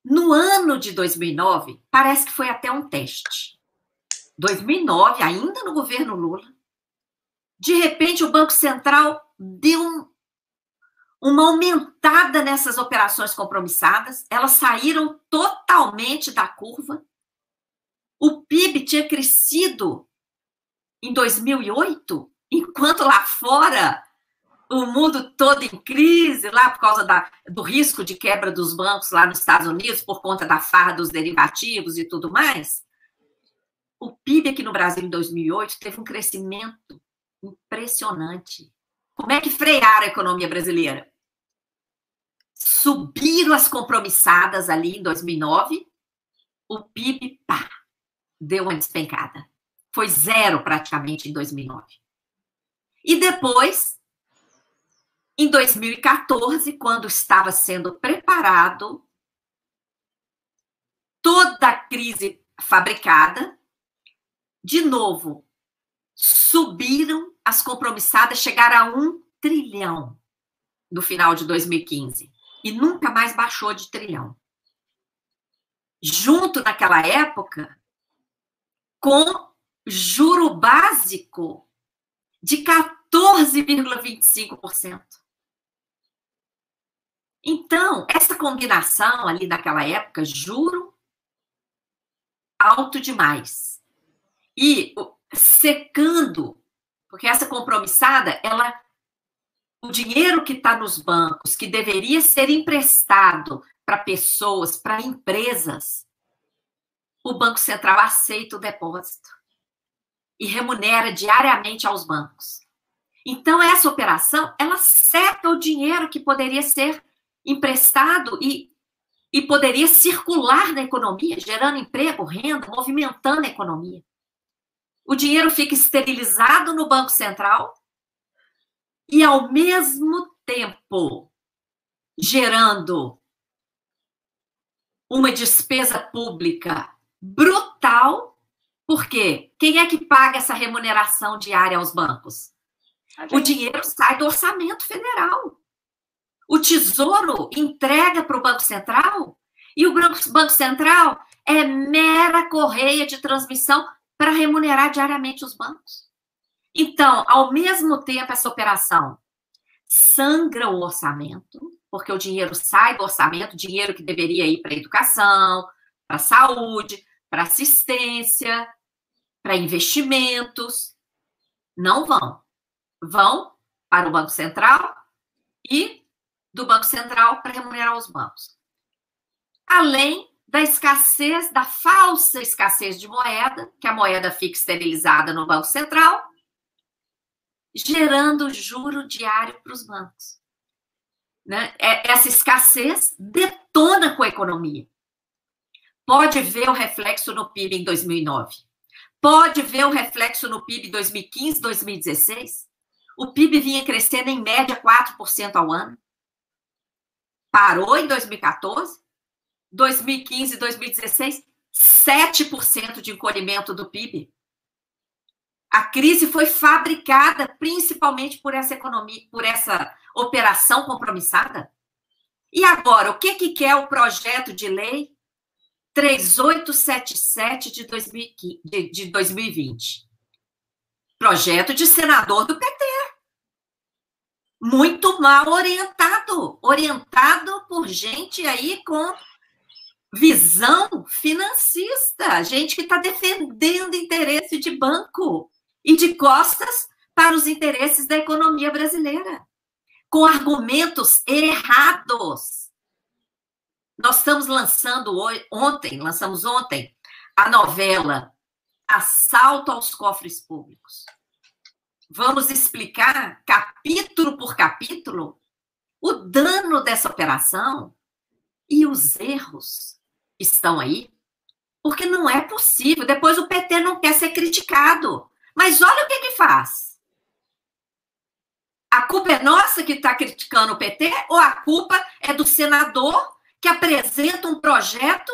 No ano de 2009, parece que foi até um teste. 2009, ainda no governo Lula, de repente o Banco Central deu um, uma aumentada nessas operações compromissadas, elas saíram totalmente da curva o PIB tinha crescido em 2008, enquanto lá fora o mundo todo em crise, lá por causa da, do risco de quebra dos bancos lá nos Estados Unidos, por conta da farra dos derivativos e tudo mais. O PIB aqui no Brasil em 2008 teve um crescimento impressionante. Como é que frearam a economia brasileira? Subiram as compromissadas ali em 2009, o PIB, pá, deu uma despencada. Foi zero praticamente em 2009. E depois, em 2014, quando estava sendo preparado toda a crise fabricada, de novo, subiram as compromissadas, chegaram a um trilhão no final de 2015 e nunca mais baixou de trilhão. Junto naquela época, com juro básico de 14,25%. Então, essa combinação ali naquela época, juro alto demais. E secando, porque essa compromissada, ela o dinheiro que está nos bancos, que deveria ser emprestado para pessoas, para empresas, o Banco Central aceita o depósito e remunera diariamente aos bancos. Então, essa operação, ela seca o dinheiro que poderia ser emprestado e, e poderia circular na economia, gerando emprego, renda, movimentando a economia. O dinheiro fica esterilizado no Banco Central e, ao mesmo tempo, gerando uma despesa pública brutal, porque quem é que paga essa remuneração diária aos bancos? O dinheiro sai do orçamento federal. O Tesouro entrega para o Banco Central e o Banco Central é mera correia de transmissão para remunerar diariamente os bancos. Então, ao mesmo tempo, essa operação sangra o orçamento, porque o dinheiro sai do orçamento, dinheiro que deveria ir para educação, para saúde, para assistência, para investimentos, não vão. Vão para o Banco Central e do Banco Central para remunerar os bancos. Além da escassez, da falsa escassez de moeda, que a moeda fica esterilizada no Banco Central, gerando juro diário para os bancos. Né? É, essa escassez detona com a economia. Pode ver o reflexo no PIB em 2009. Pode ver o reflexo no PIB em 2015, 2016. O PIB vinha crescendo em média 4% ao ano. Parou em 2014 2015 e 2016, 7% de encolhimento do PIB. A crise foi fabricada principalmente por essa economia, por essa operação compromissada. E agora, o que, que quer o projeto de lei 3877 de, 2015, de, de 2020? Projeto de senador do PT. Muito mal orientado, orientado por gente aí com visão financista, gente que está defendendo interesse de banco e de costas para os interesses da economia brasileira, com argumentos errados. Nós estamos lançando hoje, ontem, lançamos ontem, a novela Assalto aos Cofres Públicos. Vamos explicar, capítulo por capítulo, o dano dessa operação e os erros estão aí, porque não é possível. Depois o PT não quer ser criticado. Mas olha o que que faz. A culpa é nossa que está criticando o PT ou a culpa é do senador que apresenta um projeto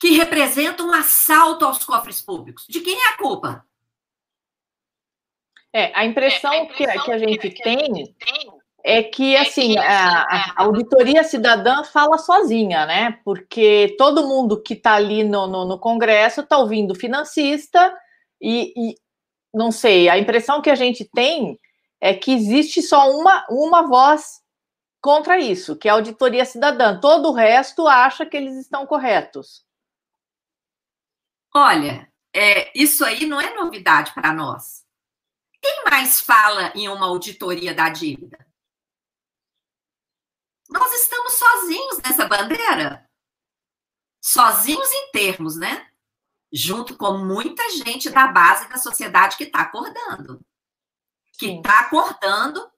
que representa um assalto aos cofres públicos? De quem é a culpa? É, a impressão, é, a impressão que, que, a gente que tem, tem é que assim a, a, auditoria cidadã fala sozinha, né? Porque todo mundo que está ali no, no, no Congresso está ouvindo financista e, e, não sei, a impressão que a gente tem é que existe só uma, uma voz contra isso, que é a auditoria cidadã. Todo o resto acha que eles estão corretos. Olha, é, isso aí não é novidade para nós. Quem mais fala em uma auditoria da dívida? Nós estamos sozinhos nessa bandeira. Sozinhos em termos, né? Junto com muita gente da base da sociedade que está acordando. Que está acordando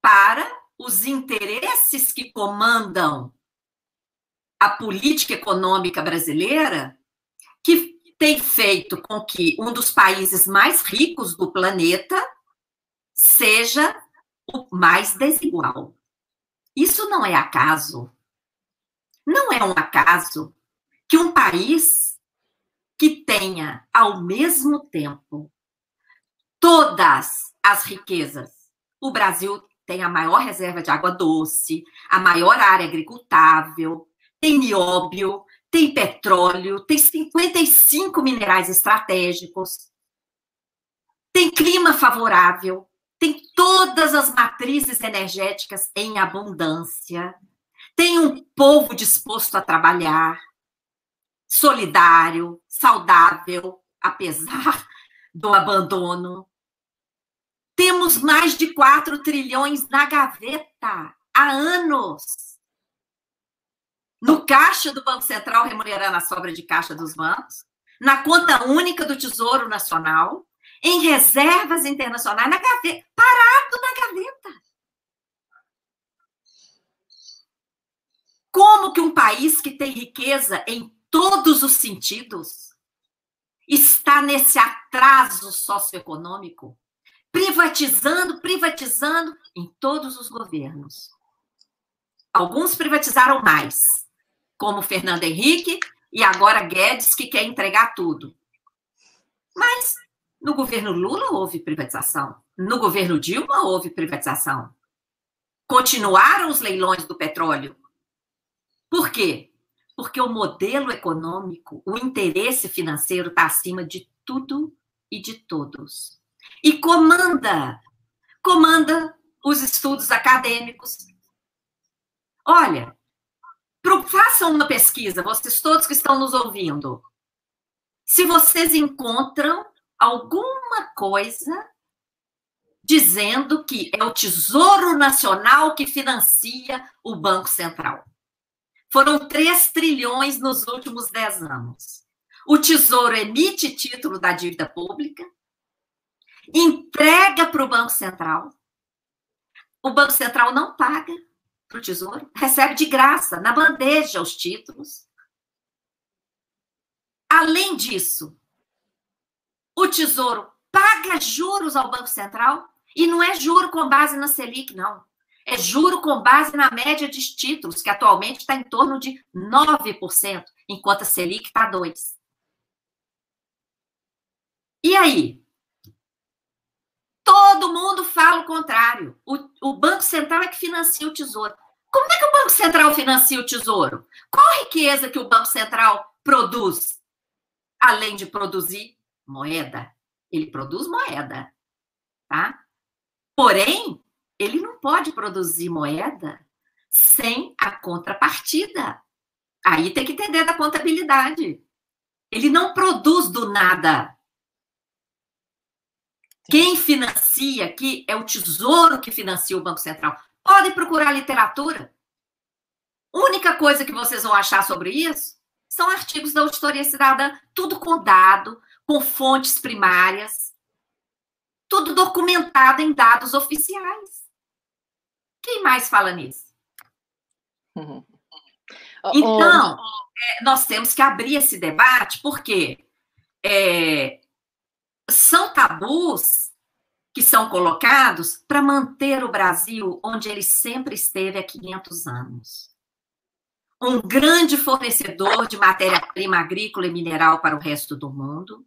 para os interesses que comandam a política econômica brasileira, que tem feito com que um dos países mais ricos do planeta seja o mais desigual. Isso não é acaso. Não é um acaso que um país que tenha, ao mesmo tempo, todas as riquezas. O Brasil tem a maior reserva de água doce, a maior área agricultável, tem nióbio, tem petróleo, tem 55 minerais estratégicos, tem clima favorável, tem todas as matrizes energéticas em abundância, tem um povo disposto a trabalhar, solidário, saudável, apesar do abandono. Temos mais de 4 trilhões na gaveta há anos. No caixa do Banco Central, remunerando a sobra de caixa dos bancos, na conta única do Tesouro Nacional, em reservas internacionais, na gaveta, parado na gaveta. Como que um país que tem riqueza em todos os sentidos está nesse atraso socioeconômico, privatizando, privatizando em todos os governos. Alguns privatizaram mais, como Fernando Henrique e agora Guedes, que quer entregar tudo. Mas no governo Lula houve privatização, no governo Dilma houve privatização. Continuaram os leilões do petróleo. Por quê? Porque o modelo econômico, o interesse financeiro está acima de tudo e de todos. E comanda, comanda os estudos acadêmicos. Olha, façam uma pesquisa, vocês todos que estão nos ouvindo. Se vocês encontram alguma coisa dizendo que é o Tesouro Nacional que financia o Banco Central. Foram 3 trilhões nos últimos 10 anos. O Tesouro emite título da dívida pública, entrega para o Banco Central. O Banco Central não paga para o Tesouro, recebe de graça, na bandeja, os títulos. Além disso, o Tesouro paga juros ao Banco Central e não é juro com base na Selic, não. É juro com base na média de títulos, que atualmente está em torno de 9%, enquanto a Selic está 2%. E aí? Todo mundo fala o contrário. O, o Banco Central é que financia o Tesouro. Como é que o Banco Central financia o Tesouro? Qual a riqueza que o Banco Central produz? Além de produzir moeda. Ele produz moeda, tá? Porém, ele não pode produzir moeda sem a contrapartida. Aí tem que entender da contabilidade. Ele não produz do nada. Quem financia aqui é o Tesouro que financia o Banco Central. Podem procurar literatura. Única coisa que vocês vão achar sobre isso são artigos da auditoria cidadã, tudo com dado, com fontes primárias, tudo documentado em dados oficiais. Quem mais fala nisso? Então, é, nós temos que abrir esse debate, porque é, são tabus que são colocados para manter o Brasil onde ele sempre esteve há 500 anos. Um grande fornecedor de matéria-prima agrícola e mineral para o resto do mundo,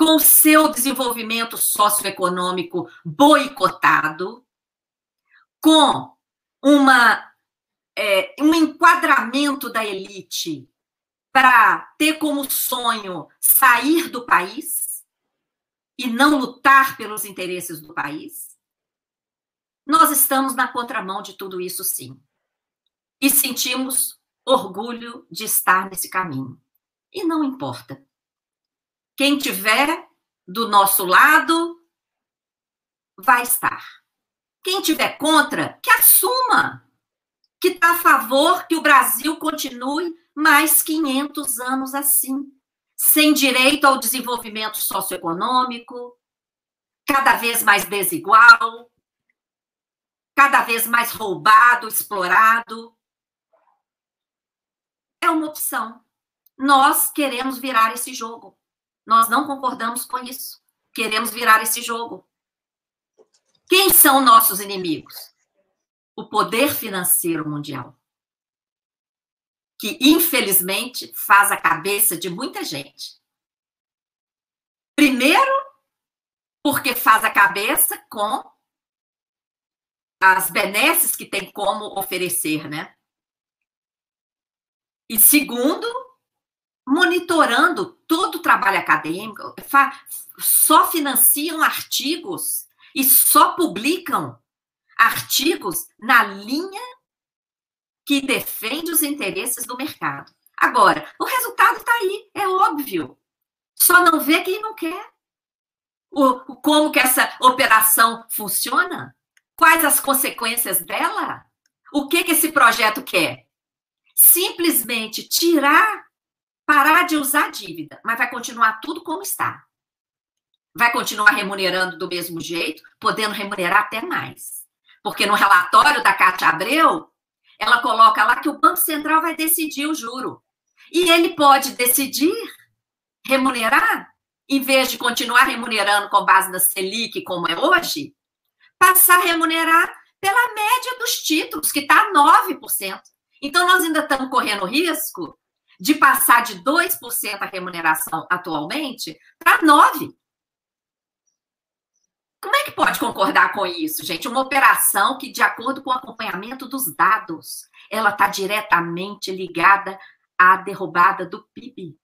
com seu desenvolvimento socioeconômico boicotado, com uma, é, um enquadramento da elite para ter como sonho sair do país e não lutar pelos interesses do país, nós estamos na contramão de tudo isso, sim. E sentimos orgulho de estar nesse caminho. E não importa. Quem tiver do nosso lado vai estar. Quem tiver contra, que assuma que está a favor que o Brasil continue mais 500 anos assim, sem direito ao desenvolvimento socioeconômico, cada vez mais desigual, cada vez mais roubado, explorado. É uma opção. Nós queremos virar esse jogo. Nós não concordamos com isso. Queremos virar esse jogo. Quem são nossos inimigos? O poder financeiro mundial. Que, infelizmente, faz a cabeça de muita gente. Primeiro, porque faz a cabeça com as benesses que tem como oferecer, né? E segundo, monitorando todo trabalho acadêmico, só financiam artigos e só publicam artigos na linha que defende os interesses do mercado. Agora, o resultado está aí, é óbvio. Só não vê quem não quer. O, como que essa operação funciona? Quais as consequências dela? O que, que esse projeto quer? Simplesmente tirar parar de usar dívida, mas vai continuar tudo como está. Vai continuar remunerando do mesmo jeito, podendo remunerar até mais. Porque no relatório da Cátia Abreu, ela coloca lá que o Banco Central vai decidir o juro. E ele pode decidir remunerar, em vez de continuar remunerando com base na Selic, como é hoje, passar a remunerar pela média dos títulos, que está 9%. Então, nós ainda estamos correndo risco de passar de 2% a remuneração atualmente para 9%. Como é que pode concordar com isso, gente? Uma operação que, de acordo com o acompanhamento dos dados, ela está diretamente ligada à derrubada do PIB.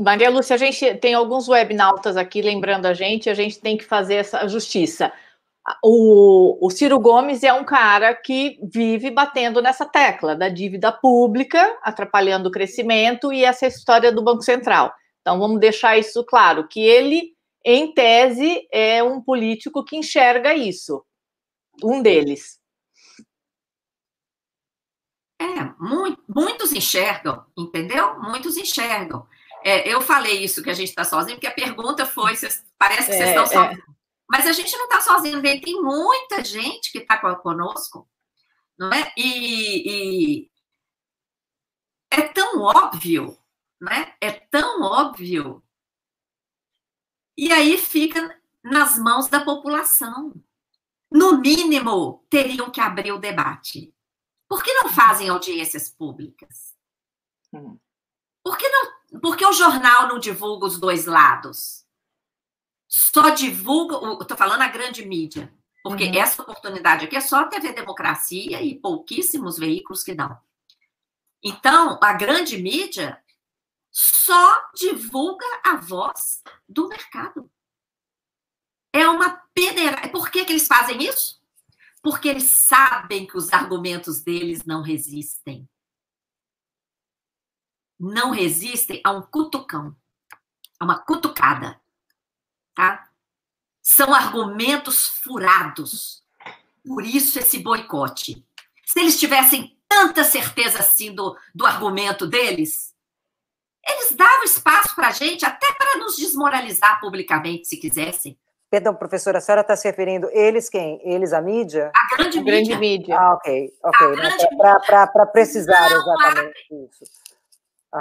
Maria Lúcia, a gente tem alguns webnautas aqui lembrando a gente, a gente tem que fazer essa justiça. O, o, Ciro Gomes é um cara que vive batendo nessa tecla da dívida pública, atrapalhando o crescimento e essa história do Banco Central. Então, vamos deixar isso claro, que ele, em tese, é um político que enxerga isso. Um deles. É, muito, muitos enxergam, entendeu? Muitos enxergam. É, eu falei isso que a gente está sozinho, porque a pergunta foi: parece que vocês é, estão é. sozinhos. É. Mas a gente não está sozinho, tem muita gente que está conosco, não é? E, e, é tão óbvio, né? É tão óbvio. E aí fica nas mãos da população. No mínimo, teriam que abrir o debate. Por que não fazem audiências públicas? Hum. Por que não por que o jornal não divulga os dois lados? Só divulga, estou falando a grande mídia, porque uhum. essa oportunidade aqui é só a TV Democracia e pouquíssimos veículos que dão. Então, a grande mídia só divulga a voz do mercado. É uma peneira. Por que, que eles fazem isso? Porque eles sabem que os argumentos deles não resistem não resistem a um cutucão, a uma cutucada, tá? São argumentos furados. Por isso esse boicote. Se eles tivessem tanta certeza assim do, do argumento deles, eles davam espaço para a gente até para nos desmoralizar publicamente, se quisessem. Perdão, professora, a senhora está se referindo eles quem? Eles a mídia? A grande, a mídia. grande mídia. Ah, ok, ok. Para precisar não exatamente abre. isso.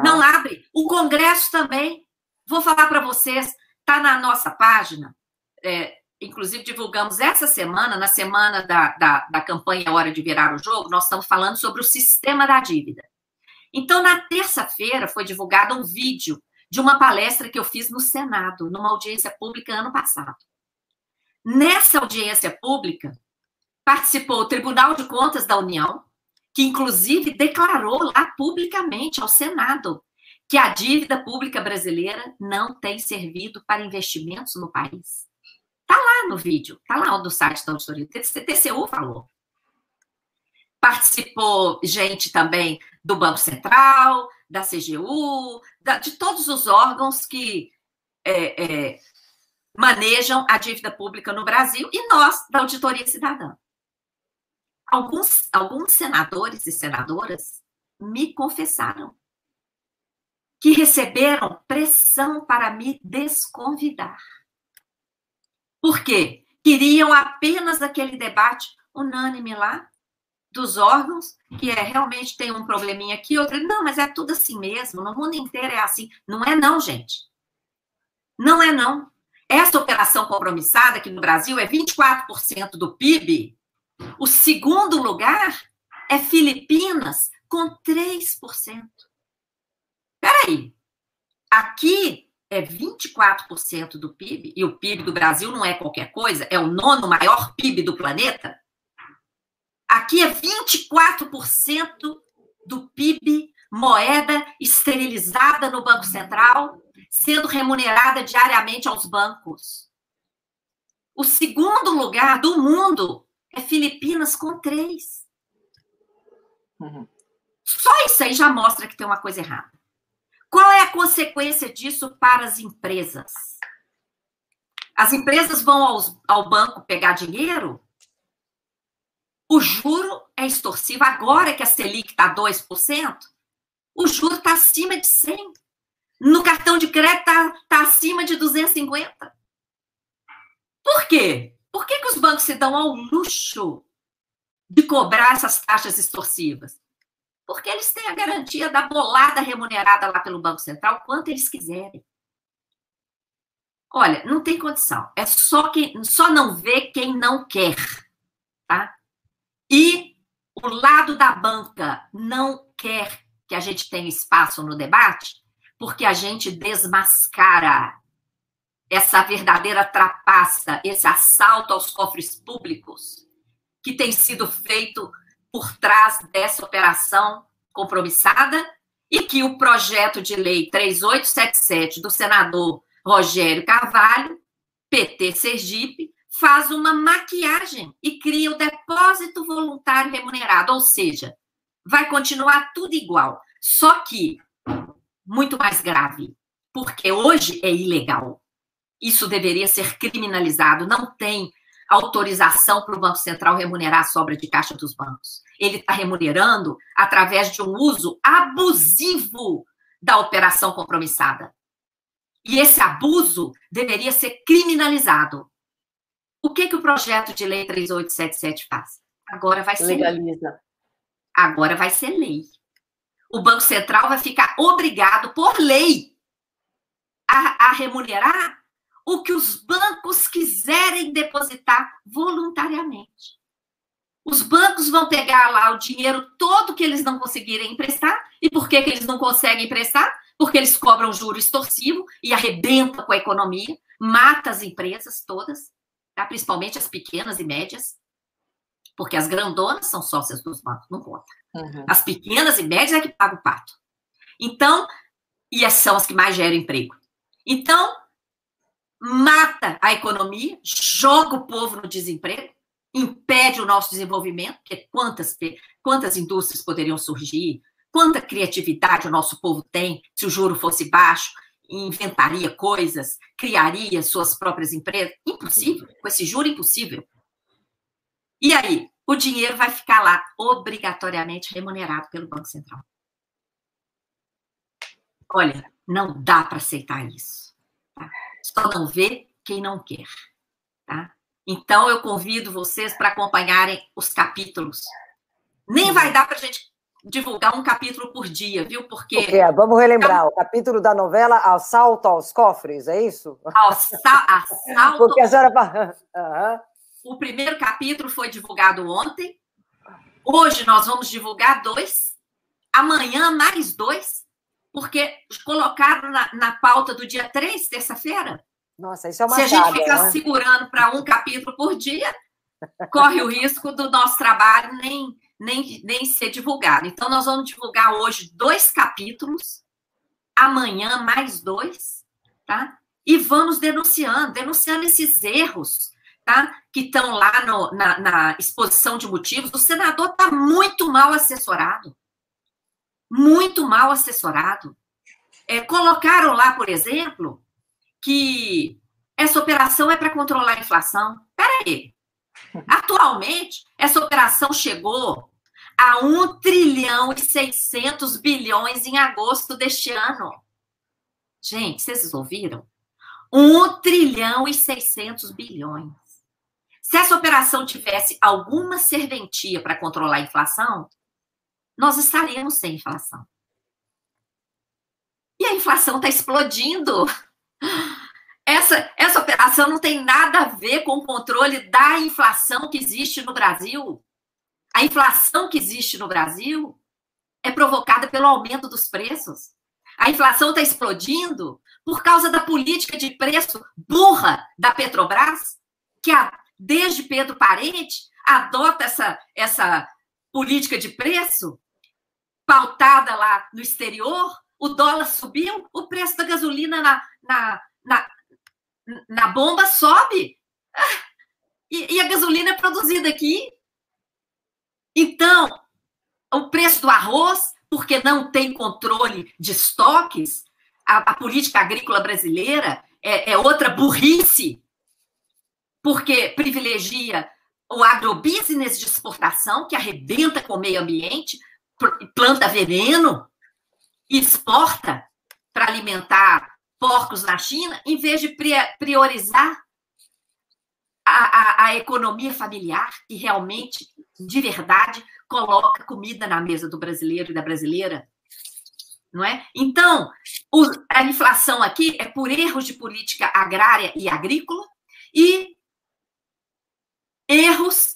Não abre. O Congresso também. Vou falar para vocês, está na nossa página. É, inclusive, divulgamos essa semana, na semana da, da, da campanha Hora de Virar o Jogo, nós estamos falando sobre o sistema da dívida. Então, na terça-feira, foi divulgado um vídeo de uma palestra que eu fiz no Senado, numa audiência pública ano passado. Nessa audiência pública, participou o Tribunal de Contas da União, que inclusive declarou lá publicamente ao Senado que a dívida pública brasileira não tem servido para investimentos no país. Está lá no vídeo, está lá no site da auditoria. O TCU falou. Participou gente também do Banco Central, da CGU, da, de todos os órgãos que é, é, manejam a dívida pública no Brasil e nós, da Auditoria Cidadã alguns, alguns senadores e senadoras me confessaram que receberam pressão para me desconvidar. Por quê? Queriam apenas aquele debate unânime lá dos órgãos, que é realmente tem um probleminha aqui, outro. Não, mas é tudo assim mesmo, no mundo inteiro é assim. Não é, não, gente. Não é, não. Essa operação compromissada, que no Brasil é 24% do PIB, o segundo lugar é Filipinas, com 3%. Peraí, aqui é 24% do PIB, e o PIB do Brasil não é qualquer coisa, é o nono maior PIB do planeta. Aqui é 24% do PIB, moeda esterilizada no Banco Central, sendo remunerada diariamente aos bancos. O segundo lugar do mundo é Filipinas com três. Uhum. Só isso aí já mostra que tem uma coisa errada. Qual é a consequência disso para as empresas? As empresas vão aos, ao banco pegar dinheiro? O juro é extorsivo. Agora que a Selic está 2%, o juro está acima de 100. No cartão de crédito está tá acima de 250. Por quê? Por que, que os bancos se dão ao luxo de cobrar essas taxas extorsivas? Porque eles têm a garantia da bolada remunerada lá pelo Banco Central, quanto eles quiserem. Olha, não tem condição. É só quem só não vê quem não quer, tá? E o lado da banca não quer que a gente tenha espaço no debate, porque a gente desmascara essa verdadeira trapaça, esse assalto aos cofres públicos que tem sido feito por trás dessa operação compromissada e que o projeto de lei 3877 do senador Rogério Carvalho, PT Sergipe, faz uma maquiagem e cria o depósito voluntário remunerado, ou seja, vai continuar tudo igual, só que muito mais grave, porque hoje é ilegal. Isso deveria ser criminalizado, não tem autorização para o Banco Central remunerar a sobra de caixa dos bancos. Ele está remunerando através de um uso abusivo da operação compromissada. E esse abuso deveria ser criminalizado. O que, que o projeto de lei 3877 faz? Agora vai ser Legaliza. lei. Agora vai ser lei. O Banco Central vai ficar obrigado, por lei, a, a remunerar o que os bancos quiserem depositar voluntariamente. Os bancos vão pegar lá o dinheiro todo que eles não conseguirem emprestar. E por que, que eles não conseguem emprestar? Porque eles cobram juro extorsivo e arrebenta com a economia, mata as empresas todas, tá? principalmente as pequenas e médias, porque as grandonas são sócias dos bancos, não conta. Uhum. As pequenas e médias é que pagam o pato. Então, e são as que mais geram emprego. Então, mata a economia, joga o povo no desemprego, impede o nosso desenvolvimento, porque quantas, quantas indústrias poderiam surgir, quanta criatividade o nosso povo tem se o juro fosse baixo, inventaria coisas, criaria suas próprias empresas. Impossível, com esse juro impossível. E aí, o dinheiro vai ficar lá obrigatoriamente remunerado pelo Banco Central. Olha, não dá para aceitar isso. Tá? Só não vê quem não quer. Tá? Então, eu convido vocês para acompanharem os capítulos. Nem vai dar para a gente divulgar um capítulo por dia, viu? Porque. É, vamos relembrar, o capítulo da novela Assalto aos Cofres, é isso? Assalto. Porque a senhora. Uhum. O primeiro capítulo foi divulgado ontem. Hoje nós vamos divulgar dois. Amanhã, mais dois. Porque colocaram na, na pauta do dia 3, terça-feira. Nossa, isso é uma Se a gente ficar né? segurando para um capítulo por dia, corre o risco do nosso trabalho nem, nem, nem ser divulgado. Então, nós vamos divulgar hoje dois capítulos, amanhã mais dois, tá? E vamos denunciando, denunciando esses erros, tá? Que estão lá no, na, na exposição de motivos. O senador está muito mal assessorado. Muito mal assessorado. É, colocaram lá, por exemplo, que essa operação é para controlar a inflação. Peraí. Atualmente, essa operação chegou a 1 trilhão e 600 bilhões em agosto deste ano. Gente, vocês ouviram? 1 trilhão e 600 bilhões. Se essa operação tivesse alguma serventia para controlar a inflação, nós estaríamos sem inflação. E a inflação está explodindo. Essa, essa operação não tem nada a ver com o controle da inflação que existe no Brasil. A inflação que existe no Brasil é provocada pelo aumento dos preços. A inflação está explodindo por causa da política de preço burra da Petrobras, que desde Pedro Parente, adota essa, essa política de preço pautada lá no exterior, o dólar subiu, o preço da gasolina na, na, na, na bomba sobe. E, e a gasolina é produzida aqui. Então, o preço do arroz, porque não tem controle de estoques, a, a política agrícola brasileira é, é outra burrice porque privilegia o agrobusiness de exportação, que arrebenta com o meio ambiente, planta veneno e exporta para alimentar porcos na China, em vez de priorizar a, a, a, economia familiar, que realmente, de verdade, coloca comida na mesa do brasileiro e da brasileira. Não é? Então, a inflação aqui é por erros de política agrária e agrícola e erros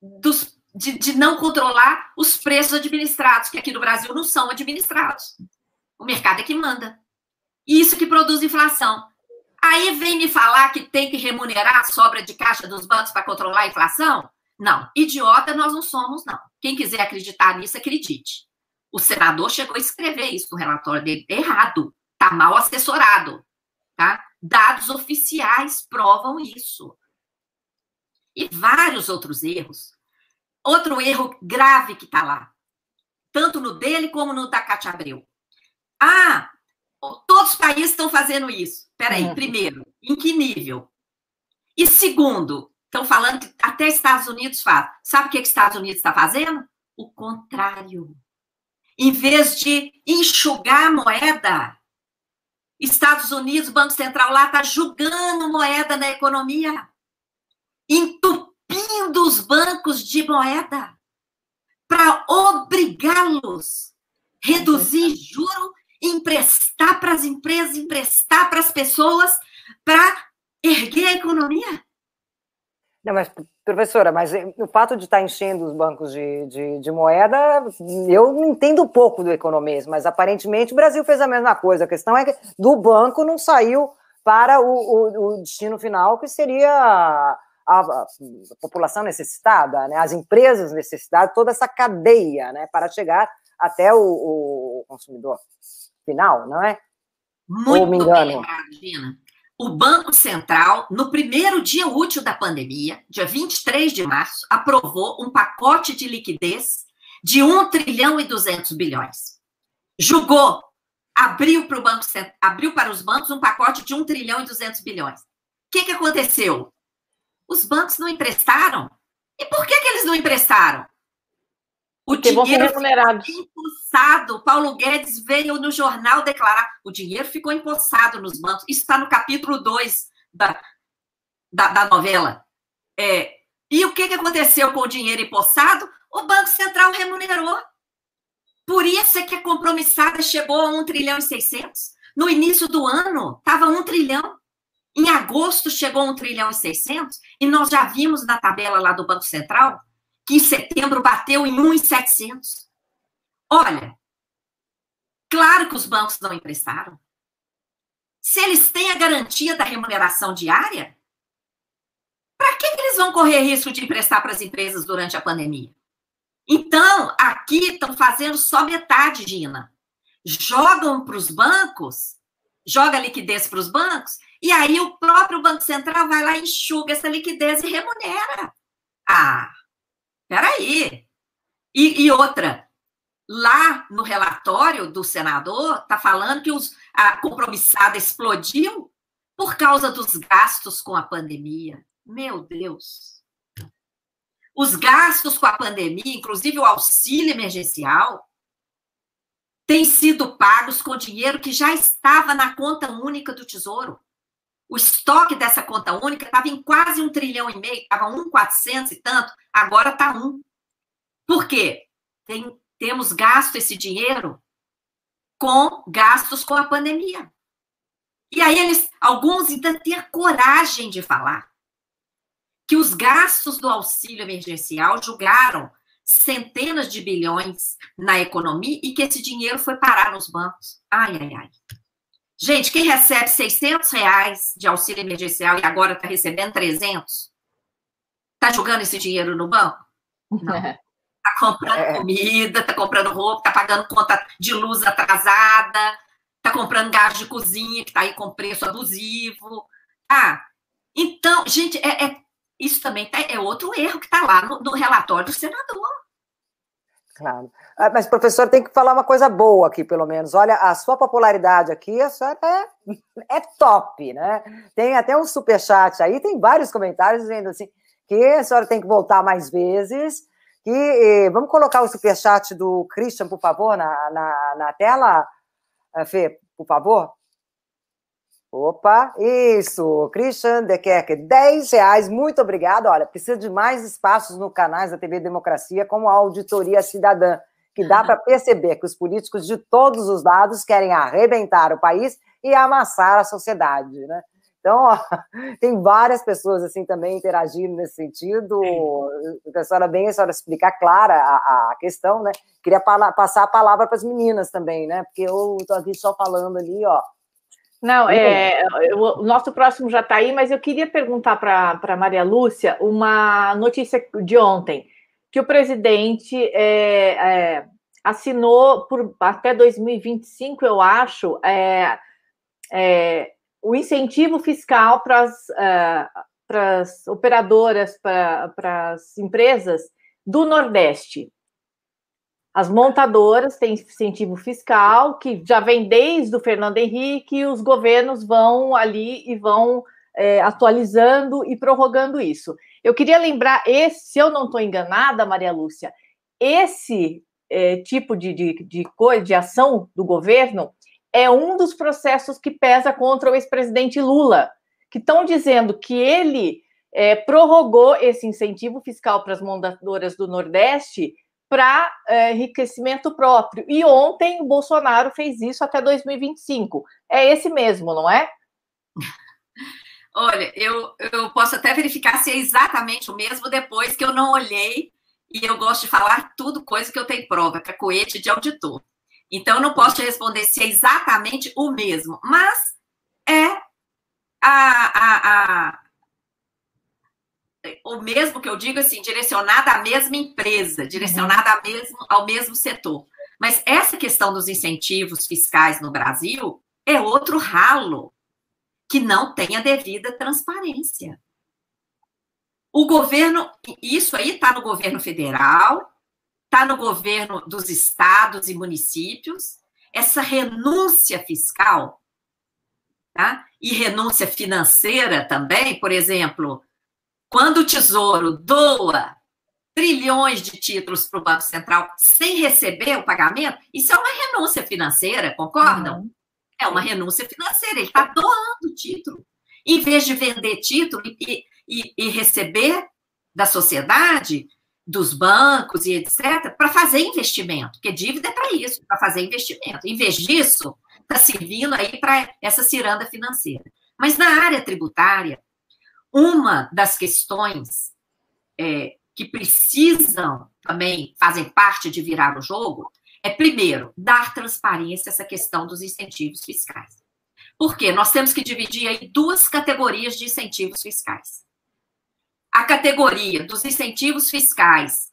dos, de, de não controlar os preços administrados, que aqui no Brasil não são administrados. O mercado é que manda. E isso que produz inflação. Aí vem me falar que tem que remunerar a sobra de caixa dos bancos para controlar a inflação? Não, idiota nós não somos, não. Quem quiser acreditar nisso, acredite. O senador chegou a escrever isso no relatório dele. Errado. Está mal assessorado. Tá? Dados oficiais provam isso. E vários outros erros. Outro erro grave que está lá. Tanto no dele como no da Cátia Abreu. Ah, todos os países estão fazendo isso. Peraí, uhum. primeiro, em que nível? E segundo, estão falando que até Estados Unidos faz. Sabe o que, que Estados Unidos está fazendo? O contrário. Em vez de enxugar a moeda, Estados Unidos, Banco Central lá está jogando moeda na economia, entupindo os bancos de moeda para obrigá-los a reduzir juro emprestar para as empresas, emprestar para as pessoas para erguer a economia. Não, mas, professora, mas o fato de estar enchendo os bancos de, de, de moeda, eu entendo pouco do economês, mas aparentemente o Brasil fez a mesma coisa. A questão é que do banco não saiu para o, o, o destino final, que seria a, a, população necessitada, né, as empresas necessitadas, toda essa cadeia né, para chegar até o, o consumidor final, não é? Muito Ou me engano? bem, O Banco Central, no primeiro dia útil da pandemia, dia 23 de março, aprovou um pacote de liquidez de 1 trilhão e 200 bilhões. Julgou, abriu para, o banco, abriu para os bancos um pacote de 1 trilhão e 200 bilhões. O que, que aconteceu? Os bancos não emprestaram. E por que, que eles não emprestaram? O Porque dinheiro ficou empossado. Paulo Guedes veio no jornal declarar: o dinheiro ficou empossado nos bancos. Isso está no capítulo 2 da, da, da novela. É, e o que, que aconteceu com o dinheiro empossado? O Banco Central remunerou. Por isso é que a compromissada chegou a 1 trilhão e 600. No início do ano, estava 1 trilhão. Em agosto, chegou a 1 trilhão e 600. E nós já vimos na tabela lá do Banco Central que em setembro bateu em 1,700. Olha, claro que os bancos não emprestaram. Se eles têm a garantia da remuneração diária, para que, que eles vão correr risco de emprestar para as empresas durante a pandemia? Então, aqui estão fazendo só metade, Gina. Jogam para os bancos, joga liquidez para os bancos, e aí o próprio Banco Central vai lá, enxuga essa liquidez e remunera. Ah, Peraí. E, e outra, lá no relatório do senador, está falando que os, a compromissada explodiu por causa dos gastos com a pandemia. Meu Deus. Os gastos com a pandemia, inclusive o auxílio emergencial, têm sido pagos com dinheiro que já estava na conta única do Tesouro. O estoque dessa conta única estava em quase um trilhão e meio, estava um quatrocentos e tanto, agora está um. Por quê? Tem, temos gasto esse dinheiro com gastos com a pandemia. E aí eles, alguns ainda têm coragem de falar que os gastos do auxílio emergencial julgaram centenas de bilhões na economia e que esse dinheiro foi parar nos bancos. Ai, ai, ai. Gente, quem recebe 600 reais de auxílio emergencial e agora está recebendo 300, está jogando esse dinheiro no banco? Não. Está comprando é. comida, está comprando roupa, está pagando conta de luz atrasada, está comprando gás de cozinha que está aí com preço abusivo. Ah, então, gente, é, é isso também tá, é outro erro que está lá no, no relatório do senador. Claro. Ah, mas, professor, tem que falar uma coisa boa aqui, pelo menos. Olha, a sua popularidade aqui, a senhora é, é top, né? Tem até um superchat aí, tem vários comentários dizendo assim que a senhora tem que voltar mais vezes. E, e vamos colocar o superchat do Christian, por favor, na, na, na tela, eh, Fê, por favor. Opa, isso, Christian Dekerke, 10 reais, muito obrigado. Olha, precisa de mais espaços no canais da TV Democracia, como a Auditoria Cidadã, que dá para perceber que os políticos de todos os lados querem arrebentar o país e amassar a sociedade, né? Então, ó, tem várias pessoas assim também interagindo nesse sentido. A senhora bem, a senhora explicar clara a, a questão, né? Queria passar a palavra para as meninas também, né? Porque eu estou aqui só falando ali, ó. Não, é, o nosso próximo já está aí, mas eu queria perguntar para Maria Lúcia uma notícia de ontem, que o presidente é, é, assinou por até 2025, eu acho, é, é, o incentivo fiscal para as uh, operadoras, para as empresas do Nordeste. As montadoras têm incentivo fiscal, que já vem desde o Fernando Henrique, e os governos vão ali e vão é, atualizando e prorrogando isso. Eu queria lembrar, esse, se eu não estou enganada, Maria Lúcia, esse é, tipo de, de, de de ação do governo, é um dos processos que pesa contra o ex-presidente Lula, que estão dizendo que ele é, prorrogou esse incentivo fiscal para as montadoras do Nordeste para é, enriquecimento próprio. E ontem o Bolsonaro fez isso até 2025. É esse mesmo, não é? Olha, eu, eu posso até verificar se é exatamente o mesmo depois que eu não olhei e eu gosto de falar tudo coisa que eu tenho prova, é coete de auditor. Então, não posso te responder se é exatamente o mesmo, mas é a, a, a, o mesmo que eu digo assim, direcionada à mesma empresa, direcionada ao mesmo, ao mesmo setor. Mas essa questão dos incentivos fiscais no Brasil é outro ralo que não tem a devida transparência. O governo, isso aí está no governo federal, está no governo dos estados e municípios, essa renúncia fiscal, tá? e renúncia financeira também, por exemplo, quando o Tesouro doa trilhões de títulos para o Banco Central sem receber o pagamento, isso é uma renúncia financeira, concordam? Uhum. É uma renúncia financeira, ele está doando título. Em vez de vender título e, e, e receber da sociedade, dos bancos e etc., para fazer investimento, porque dívida é para isso, para fazer investimento. Em vez disso, está servindo aí para essa ciranda financeira. Mas na área tributária, uma das questões é, que precisam também, fazem parte de virar o jogo, é, primeiro, dar transparência a essa questão dos incentivos fiscais. Por quê? Nós temos que dividir aí duas categorias de incentivos fiscais. A categoria dos incentivos fiscais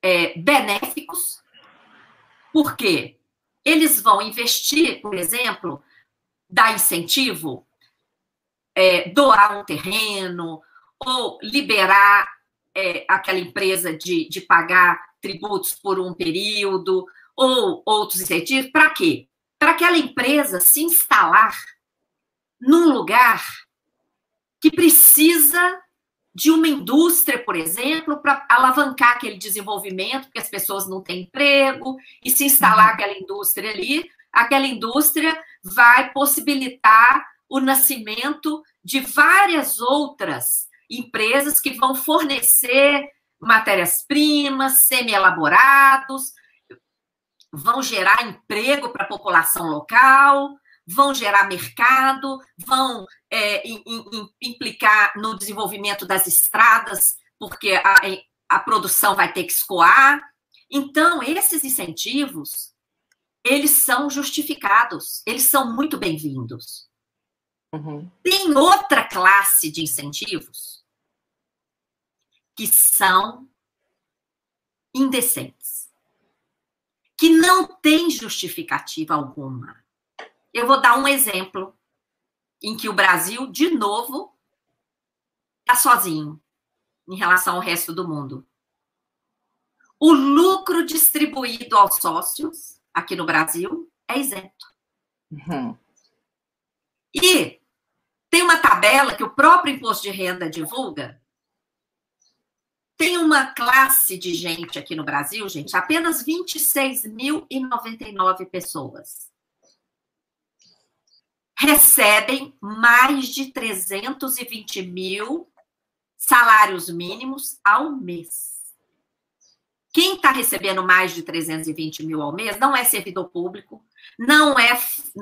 é, benéficos, porque eles vão investir, por exemplo, dar incentivo é, doar um terreno ou liberar é, aquela empresa de, de pagar tributos por um período ou outros incentivos. Para quê? Para aquela empresa se instalar num lugar que precisa de uma indústria, por exemplo, para alavancar aquele desenvolvimento, porque as pessoas não têm emprego, e se instalar uhum. aquela indústria ali, aquela indústria vai possibilitar o nascimento de várias outras empresas que vão fornecer matérias-primas, semi-elaborados, vão gerar emprego para a população local, vão gerar mercado, vão é, implicar no desenvolvimento das estradas, porque a, a produção vai ter que escoar. Então, esses incentivos, eles são justificados, eles são muito bem-vindos. Uhum. Tem outra classe de incentivos que são indecentes, que não tem justificativa alguma. Eu vou dar um exemplo em que o Brasil, de novo, está sozinho em relação ao resto do mundo. O lucro distribuído aos sócios aqui no Brasil é isento. Uhum. E tem uma tabela que o próprio imposto de renda divulga. Tem uma classe de gente aqui no Brasil, gente, apenas 26.099 pessoas. recebem mais de 320 mil salários mínimos ao mês. Quem está recebendo mais de 320 mil ao mês não é servidor público, não é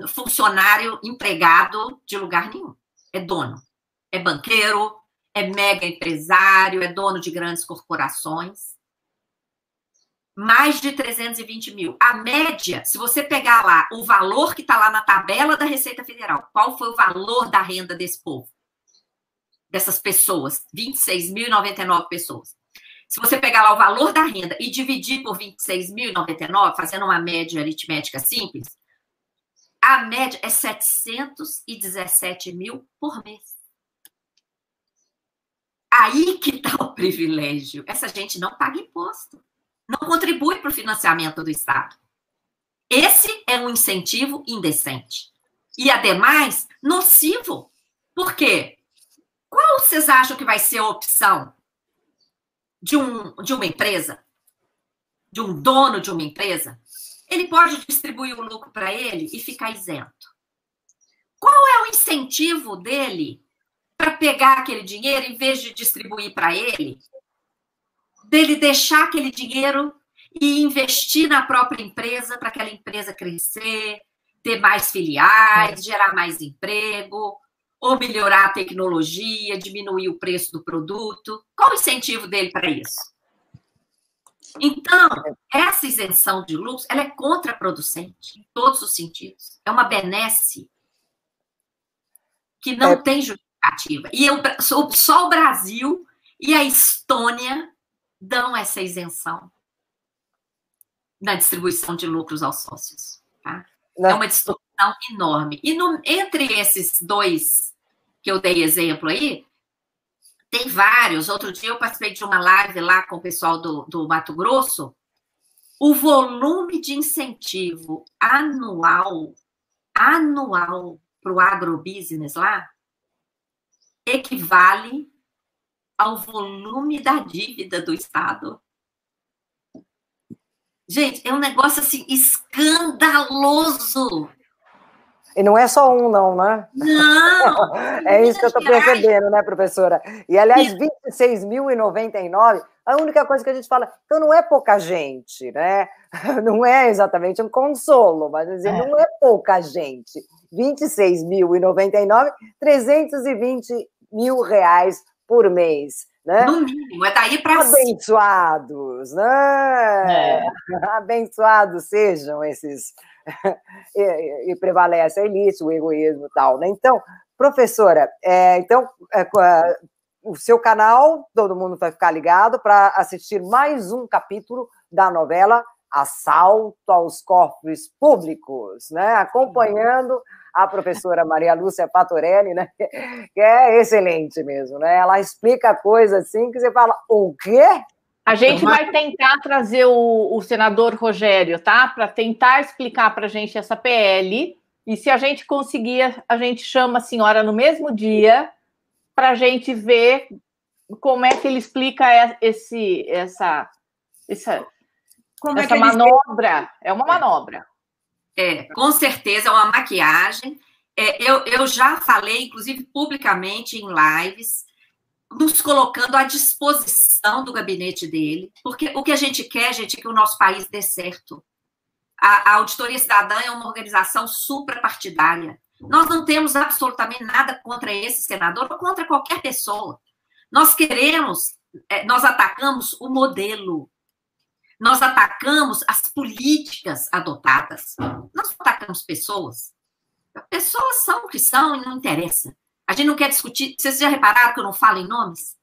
funcionário empregado de lugar nenhum. É dono. É banqueiro, é mega empresário, é dono de grandes corporações. Mais de 320 mil. A média, se você pegar lá o valor que está lá na tabela da Receita Federal, qual foi o valor da renda desse povo? Dessas pessoas, 26.099 pessoas. Se você pegar lá o valor da renda e dividir por 26.099, fazendo uma média aritmética simples, a média é 717 mil por mês. Aí que está o privilégio. Essa gente não paga imposto, não contribui para o financiamento do Estado. Esse é um incentivo indecente. E, ademais, nocivo. Por quê? Qual vocês acham que vai ser a opção de, um, de uma empresa, de um dono de uma empresa, ele pode distribuir o lucro para ele e ficar isento. Qual é o incentivo dele para pegar aquele dinheiro em vez de distribuir para ele, dele deixar aquele dinheiro e investir na própria empresa para aquela empresa crescer, ter mais filiais, gerar mais emprego, ou melhorar a tecnologia, diminuir o preço do produto? Qual o incentivo dele para isso? Então, essa isenção de lucros, ela é contraproducente em todos os sentidos. É uma benesse que não é. tem justificativa. E eu, só o Brasil e a Estônia dão essa isenção na distribuição de lucros aos sócios. Tá? É uma distorção enorme. E no, entre esses dois que eu dei exemplo aí, tem vários. Outro dia eu participei de uma live lá com o pessoal do, do Mato Grosso. O volume de incentivo anual, anual para o agrobusiness lá, equivale ao volume da dívida do Estado. Gente, é um negócio assim escandaloso. E não é só um, não, né? Não! é isso que eu estou percebendo, né, professora? E, aliás, 26.099, a única coisa que a gente fala, então não é pouca gente, né? Não é exatamente um consolo, mas dizer, é. não é pouca gente. 26.099, 320 mil reais por mês. Né? No mínimo, é daí para Abençoados, né? É. Abençoados sejam esses e, e, prevalece a elite, o egoísmo e tal, né? Então, professora, é, então, é, o seu canal, todo mundo vai ficar ligado para assistir mais um capítulo da novela Assalto aos Cofres Públicos, né? Acompanhando a professora Maria Lúcia Patorelli, né? Que é excelente mesmo, né? Ela explica coisas assim que você fala, o quê? A gente vai tentar trazer o, o senador Rogério, tá? Para tentar explicar para a gente essa PL. E se a gente conseguir, a gente chama a senhora no mesmo dia para a gente ver como é que ele explica esse, essa, essa, como essa é manobra. É uma manobra. É, com certeza é uma maquiagem. É, eu, eu já falei, inclusive publicamente em lives, nos colocando à disposição do gabinete dele, porque o que a gente quer, gente, é que o nosso país dê certo. A, a Auditoria Cidadã é uma organização suprapartidária. Nós não temos absolutamente nada contra esse senador ou contra qualquer pessoa. Nós queremos, é, nós atacamos o modelo, nós atacamos as políticas adotadas, nós atacamos pessoas. Pessoas são o que são e não interessa. A gente não quer discutir. Vocês já repararam que eu não falo em nomes?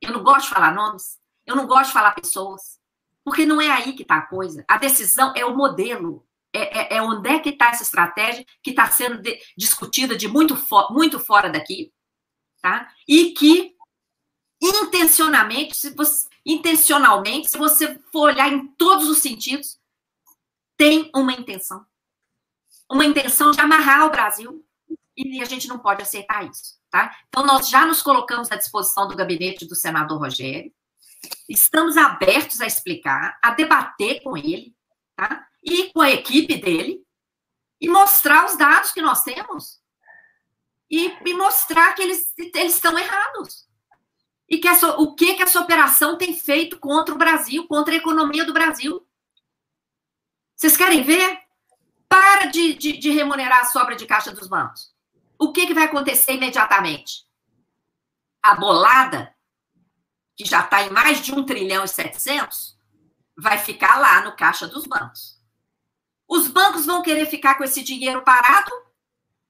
Eu não gosto de falar nomes. Eu não gosto de falar pessoas. Porque não é aí que está a coisa. A decisão é o modelo. É, é, é onde é que está essa estratégia que está sendo de, discutida de muito, fo muito fora daqui. Tá? E que, intencionalmente, se você, intencionalmente, se você for olhar em todos os sentidos, tem uma intenção. Uma intenção de amarrar o Brasil e a gente não pode aceitar isso, tá? Então, nós já nos colocamos à disposição do gabinete do senador Rogério, estamos abertos a explicar, a debater com ele, tá? E com a equipe dele, e mostrar os dados que nós temos. e, e mostrar que eles, eles estão errados. E que essa, o que, que essa operação tem feito contra o Brasil, contra a economia do Brasil. Vocês querem ver? Para de, de, de remunerar a sobra de caixa dos bancos. O que, que vai acontecer imediatamente? A bolada, que já está em mais de 1 trilhão e 700, vai ficar lá no caixa dos bancos. Os bancos vão querer ficar com esse dinheiro parado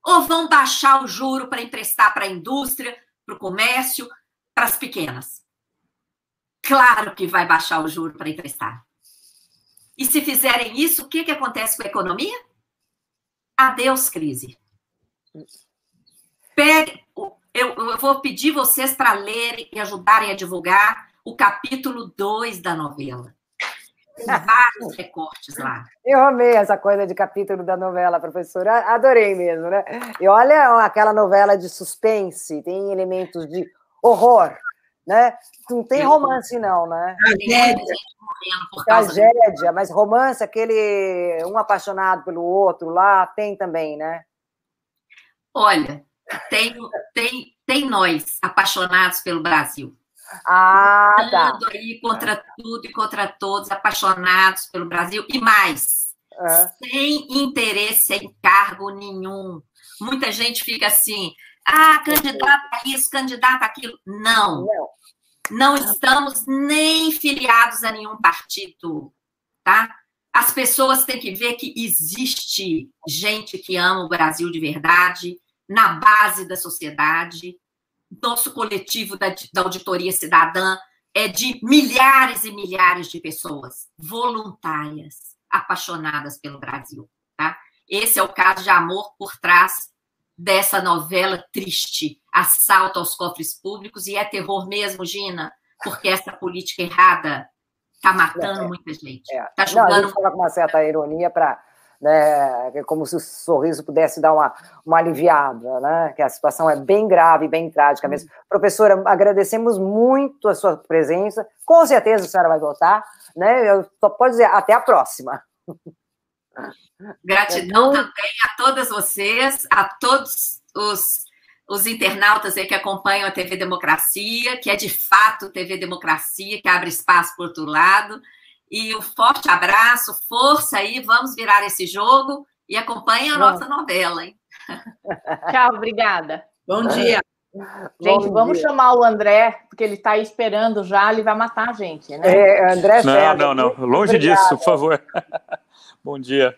ou vão baixar o juro para emprestar para a indústria, para o comércio, para as pequenas? Claro que vai baixar o juro para emprestar. E se fizerem isso, o que, que acontece com a economia? Adeus, crise. Pegue, eu, eu vou pedir vocês para lerem e ajudarem a divulgar o capítulo 2 da novela. Tem vários recortes lá. Eu amei essa coisa de capítulo da novela, professora. Adorei mesmo, né? E olha aquela novela de suspense, tem elementos de horror, né? Não tem romance, não, né? Tragédia. Tragédia, mas romance, aquele um apaixonado pelo outro lá, tem também, né? Olha, tem, tem, tem nós apaixonados pelo Brasil. Ah, tá. aí contra tudo e contra todos, apaixonados pelo Brasil e mais, É. sem interesse em cargo nenhum. Muita gente fica assim, ah, candidata a isso, candidata a aquilo. Não. Não estamos nem filiados a nenhum partido, tá? As pessoas têm que ver que existe gente que ama o Brasil de verdade, na base da sociedade. Nosso coletivo da, da Auditoria Cidadã é de milhares e milhares de pessoas voluntárias, apaixonadas pelo Brasil, tá? Esse é o caso de amor por trás dessa novela triste, assalto aos cofres públicos, e é terror mesmo, Gina, porque essa política errada está matando É, muita gente. É. Está Não, a jogando gente fala com uma certa ironia para. Né, como se o sorriso pudesse dar uma, uma aliviada, né? Que a situação é bem grave, bem trágica mesmo. Professora, agradecemos muito a sua presença. Com certeza a senhora vai voltar, né? Eu só posso dizer até a próxima. Gratidão também a todas vocês, a todos os, os internautas aí que acompanham a TV Democracia, que é de fato TV Democracia, que abre espaço para outro lado. E um forte abraço, força aí, vamos virar esse jogo e acompanhem a nossa novela, hein? Tchau, obrigada. Bom dia. Gente, Bom vamos dia. chamar o André, porque ele está aí esperando já, ele vai matar a gente, né? É, André Não, César, não, não. Longe obrigada. disso, por favor. Bom dia.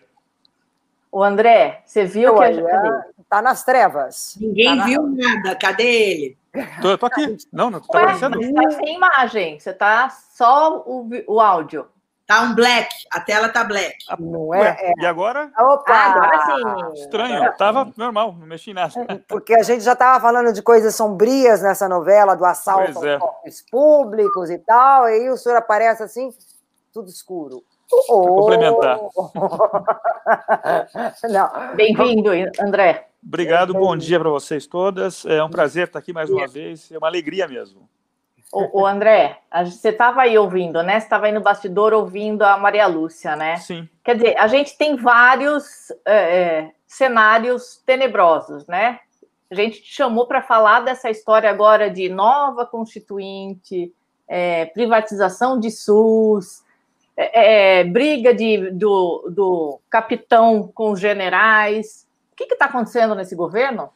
O André, você viu que a gente. Olha, tá nas trevas. Ninguém Tá na- viu nada. Cadê ele? Tô, eu tô aqui. Não, não tá Ué, aparecendo? você está sem imagem, você está só o, o áudio. Tá um black. A tela tá black. Não Ué, é? é. E agora? Opa! Ah, agora sim. Estranho. Tava normal, não mexi nada. Porque a gente já estava falando de coisas sombrias nessa novela, do assalto Pois é. aos cofres públicos e tal, e aí o senhor aparece assim, tudo escuro. Oh. complementar. Não. Bem-vindo, André. Obrigado, bom dia para vocês todas. É um prazer estar aqui mais uma vez. É uma alegria mesmo. O, o André, você estava aí ouvindo, né? Você estava aí no bastidor ouvindo a Maria Lúcia, né? Sim. Quer dizer, a gente tem vários é, é, cenários tenebrosos, né? A gente te chamou para falar dessa história agora de nova constituinte, é, privatização de SUS, é, é, briga de, do, do capitão com os generais. O que está acontecendo nesse governo?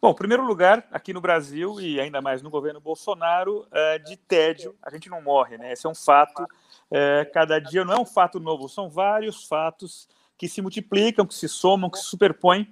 Bom, em primeiro lugar, aqui no Brasil e ainda mais no governo Bolsonaro, é, de tédio, a gente não morre, né? Esse é um fato. É, cada dia não é um fato novo, são vários fatos que se multiplicam, que se somam, que se superpõem,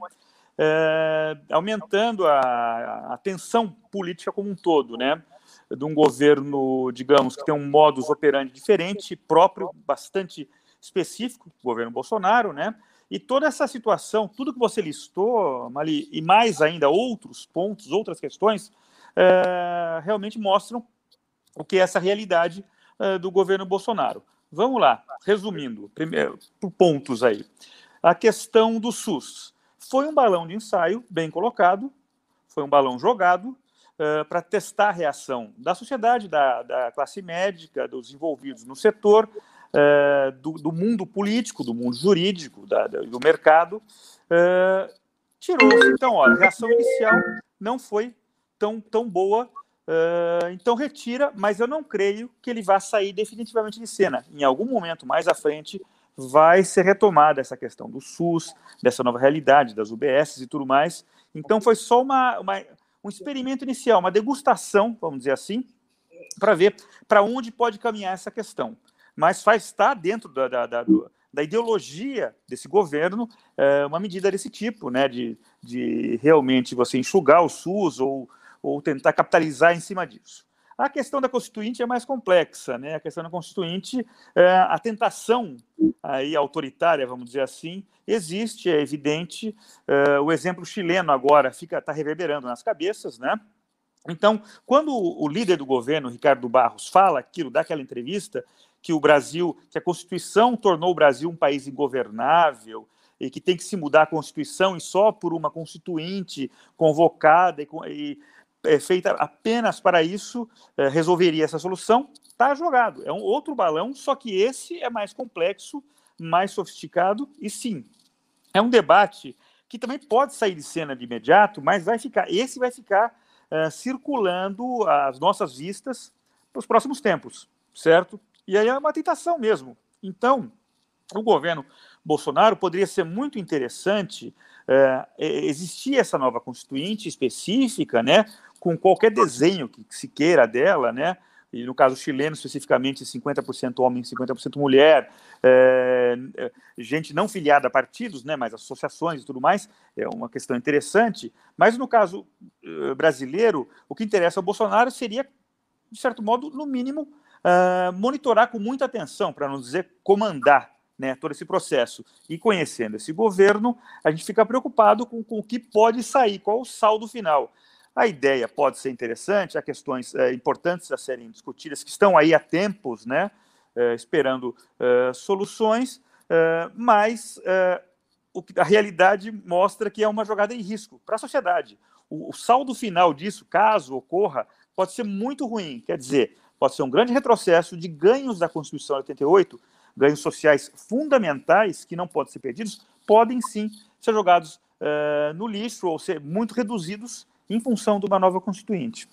aumentando a, a tensão política como um todo, né? De um governo, digamos, que tem um modus operandi diferente, próprio, bastante específico, o governo Bolsonaro, né? E toda essa situação, tudo que você listou, Mali, e mais ainda outros pontos, outras questões, é, realmente mostram o que é essa realidade é, do governo Bolsonaro. Vamos lá, resumindo, primeiro, por pontos aí. A questão do SUS. Foi um balão de ensaio bem colocado, foi um balão jogado para testar a reação da sociedade, da, da, classe médica, dos envolvidos no setor, uh, do, do, mundo político, do mundo jurídico, da, do mercado. Uh, Tirou-se, então, olha, reação inicial não foi tão, tão boa, uh, então retira, mas eu não creio que ele vá sair definitivamente de cena. Em algum momento mais à frente vai ser retomada essa questão do SUS, dessa nova realidade, das UBS e tudo mais. Então foi só uma, uma um experimento inicial, uma degustação, vamos dizer assim, para ver para onde pode caminhar essa questão. Mas faz estar dentro da, da, da, da ideologia desse governo é, uma medida desse tipo, né, de, de realmente você enxugar o SUS ou, ou tentar capitalizar em cima disso. A questão da Constituinte é mais complexa, né? A questão da Constituinte, é, a tentação aí autoritária, vamos dizer assim, existe, é evidente. É, o exemplo chileno agora fica está reverberando nas cabeças, né? Então, quando o líder do governo, Ricardo Barros, fala aquilo, dá aquela entrevista, que o Brasil, que a Constituição tornou o Brasil um país ingovernável e que tem que se mudar a Constituição e só por uma constituinte convocada e, e é, feita apenas para isso é, resolveria essa solução, está jogado. É um outro balão, só que esse é mais complexo, mais sofisticado e sim, é um debate que também pode sair de cena de imediato, mas vai ficar, esse vai ficar uh, circulando às nossas vistas nos próximos tempos, certo? E aí é uma tentação mesmo. Então, o governo Bolsonaro poderia ser muito interessante uh, existir essa nova constituinte específica, né, com qualquer desenho que, se queira dela, né? E no caso chileno, especificamente, 50% homem, 50% mulher, é, gente não filiada a partidos, né, mas associações e tudo mais, é uma questão interessante. Mas no caso uh, brasileiro, o que interessa ao Bolsonaro seria, de certo modo, no mínimo, uh, monitorar com muita atenção, para não dizer comandar né, todo esse processo. E conhecendo esse governo, a gente fica preocupado com, com o que pode sair, qual o saldo final. A ideia pode ser interessante, há questões é, importantes a serem discutidas, que estão aí há tempos, né, é, esperando é, soluções, mas a realidade mostra que é uma jogada em risco para a sociedade. O, o saldo final disso, caso ocorra, pode ser muito ruim. Quer dizer, pode ser um grande retrocesso de ganhos da Constituição de 88, ganhos sociais fundamentais que não podem ser perdidos, podem sim ser jogados no lixo ou ser muito reduzidos em função de uma nova constituinte.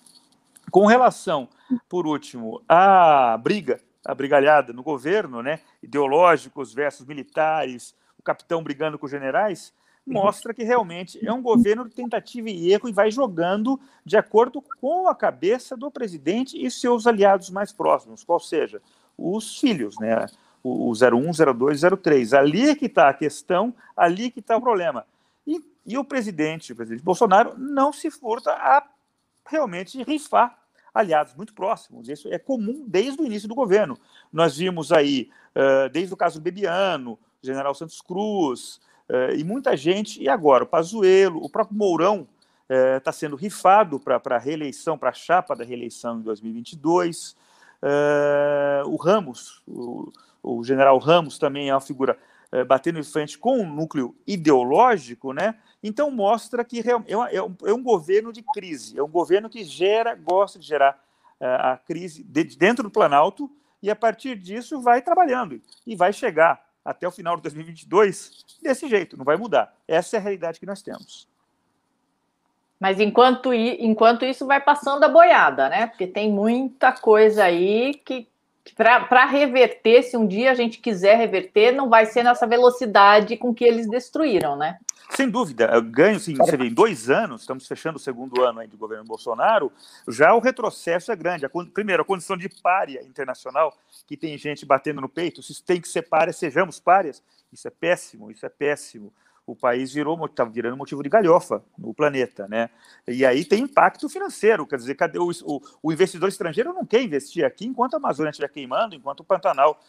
Com relação, por último, à briga, a brigalhada no governo, né, ideológicos versus militares, o capitão brigando com os generais, mostra que realmente é um governo de tentativa e erro e vai jogando de acordo com a cabeça do presidente e seus aliados mais próximos, qual seja, os filhos, né? O 01, 02, 03. Ali é que está a questão, ali é que está o problema. E o presidente, o presidente Bolsonaro, não se furta a realmente rifar aliados muito próximos. Isso é comum desde o início do governo. Nós vimos aí, uh, desde o caso Bebiano, general Santos Cruz, uh, e muita gente, e agora o Pazuello, o próprio Mourão está uh, sendo rifado para a reeleição, para a chapa da reeleição em 2022. o Ramos, o, o general Ramos também é uma figura batendo em frente com um núcleo ideológico, né? Então, mostra que é, é, um, é um governo de crise, é um governo que gera, gosta de gerar uh, a crise de, dentro do Planalto e, a partir disso, vai trabalhando e vai chegar até o final de 2022 desse jeito, não vai mudar. Essa é a realidade que nós temos. Mas enquanto, enquanto isso vai passando a boiada, né? Porque tem muita coisa aí que para reverter, se um dia a gente quiser reverter, não vai ser nessa velocidade com que eles destruíram, né? Sem dúvida, ganho, sim, você vê, em dois anos, estamos fechando o segundo ano aí do governo Bolsonaro, já o retrocesso é grande. A, primeiro, a condição de párea internacional, que tem gente batendo no peito, se tem que ser párea, sejamos párias, isso é péssimo, isso é péssimo. O país virou, está virando motivo de galhofa no planeta, né? E aí tem impacto financeiro, quer dizer, cadê o, o, o investidor estrangeiro não quer investir aqui enquanto a Amazônia estiver queimando, enquanto o Pantanal